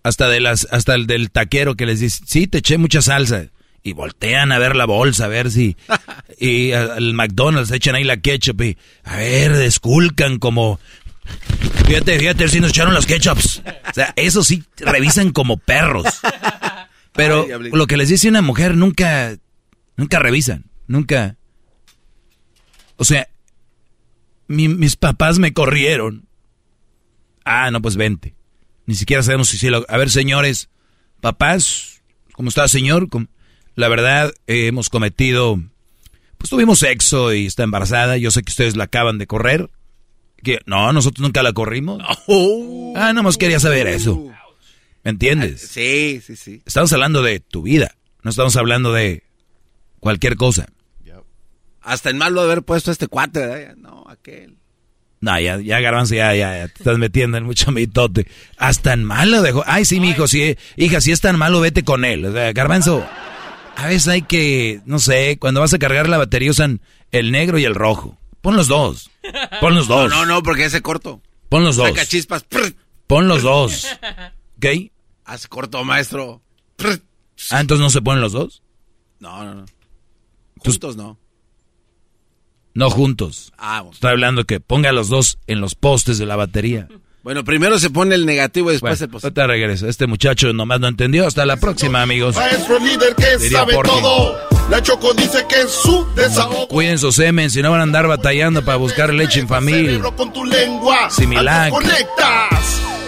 Hasta de las, hasta el del taquero que les dice, sí, te eché mucha salsa y voltean a ver la bolsa, a ver si... [LAUGHS] Y al McDonald's echan ahí la ketchup y... A ver, desculcan como... Fíjate, fíjate, si nos echaron los ketchups. O sea, eso sí, revisan como perros. [LAUGHS] Pero lo que les dice una mujer nunca... Nunca revisan, nunca... O sea, mis papás me corrieron. Ah, no, pues vente. Ni siquiera sabemos si sí lo... A ver, señores, papás, ¿cómo está, señor? ¿Cómo? La verdad, eh, hemos cometido, pues tuvimos sexo y está embarazada. Yo sé que ustedes la acaban de correr. Que no, nosotros nunca la corrimos. Ah, no más quería saber eso. ¿Me entiendes? Sí, sí, sí. Estamos hablando de tu vida. No estamos hablando de cualquier cosa. Hasta en malo haber puesto a este cuate, ¿verdad? No, aquel. No, ya, ya, Garbanzo, ya, ya, ya, te estás metiendo en mucho mitote. Hasta en malo dejó. Ay, sí, mi hijo, sí, hija, si es tan malo, vete con él. O sea, Garbanzo, a veces hay que, no sé, cuando vas a cargar la batería usan el negro y el rojo. Pon los dos. Pon los dos. No, no, no, porque ese corto. Pon los dos. Saca chispas. Pon los dos. [LAUGHS] ¿Ok? Haz corto, maestro. Ah, entonces no se ponen los dos. No, no, no. Juntos no. No juntos. Ah, bueno. Estoy hablando que ponga los dos en los postes de la batería. [LAUGHS] Bueno, primero se pone el negativo y después Bueno, el positivo. ahorita regreso. Este muchacho nomás no entendió. Hasta la próxima, amigos. Maestro líder que Diría sabe todo. La Choco dice que es su desahogo. Cuiden su semen, si no van a andar batallando para buscar leche infamil. Cerebro con tu lengua. Conectas.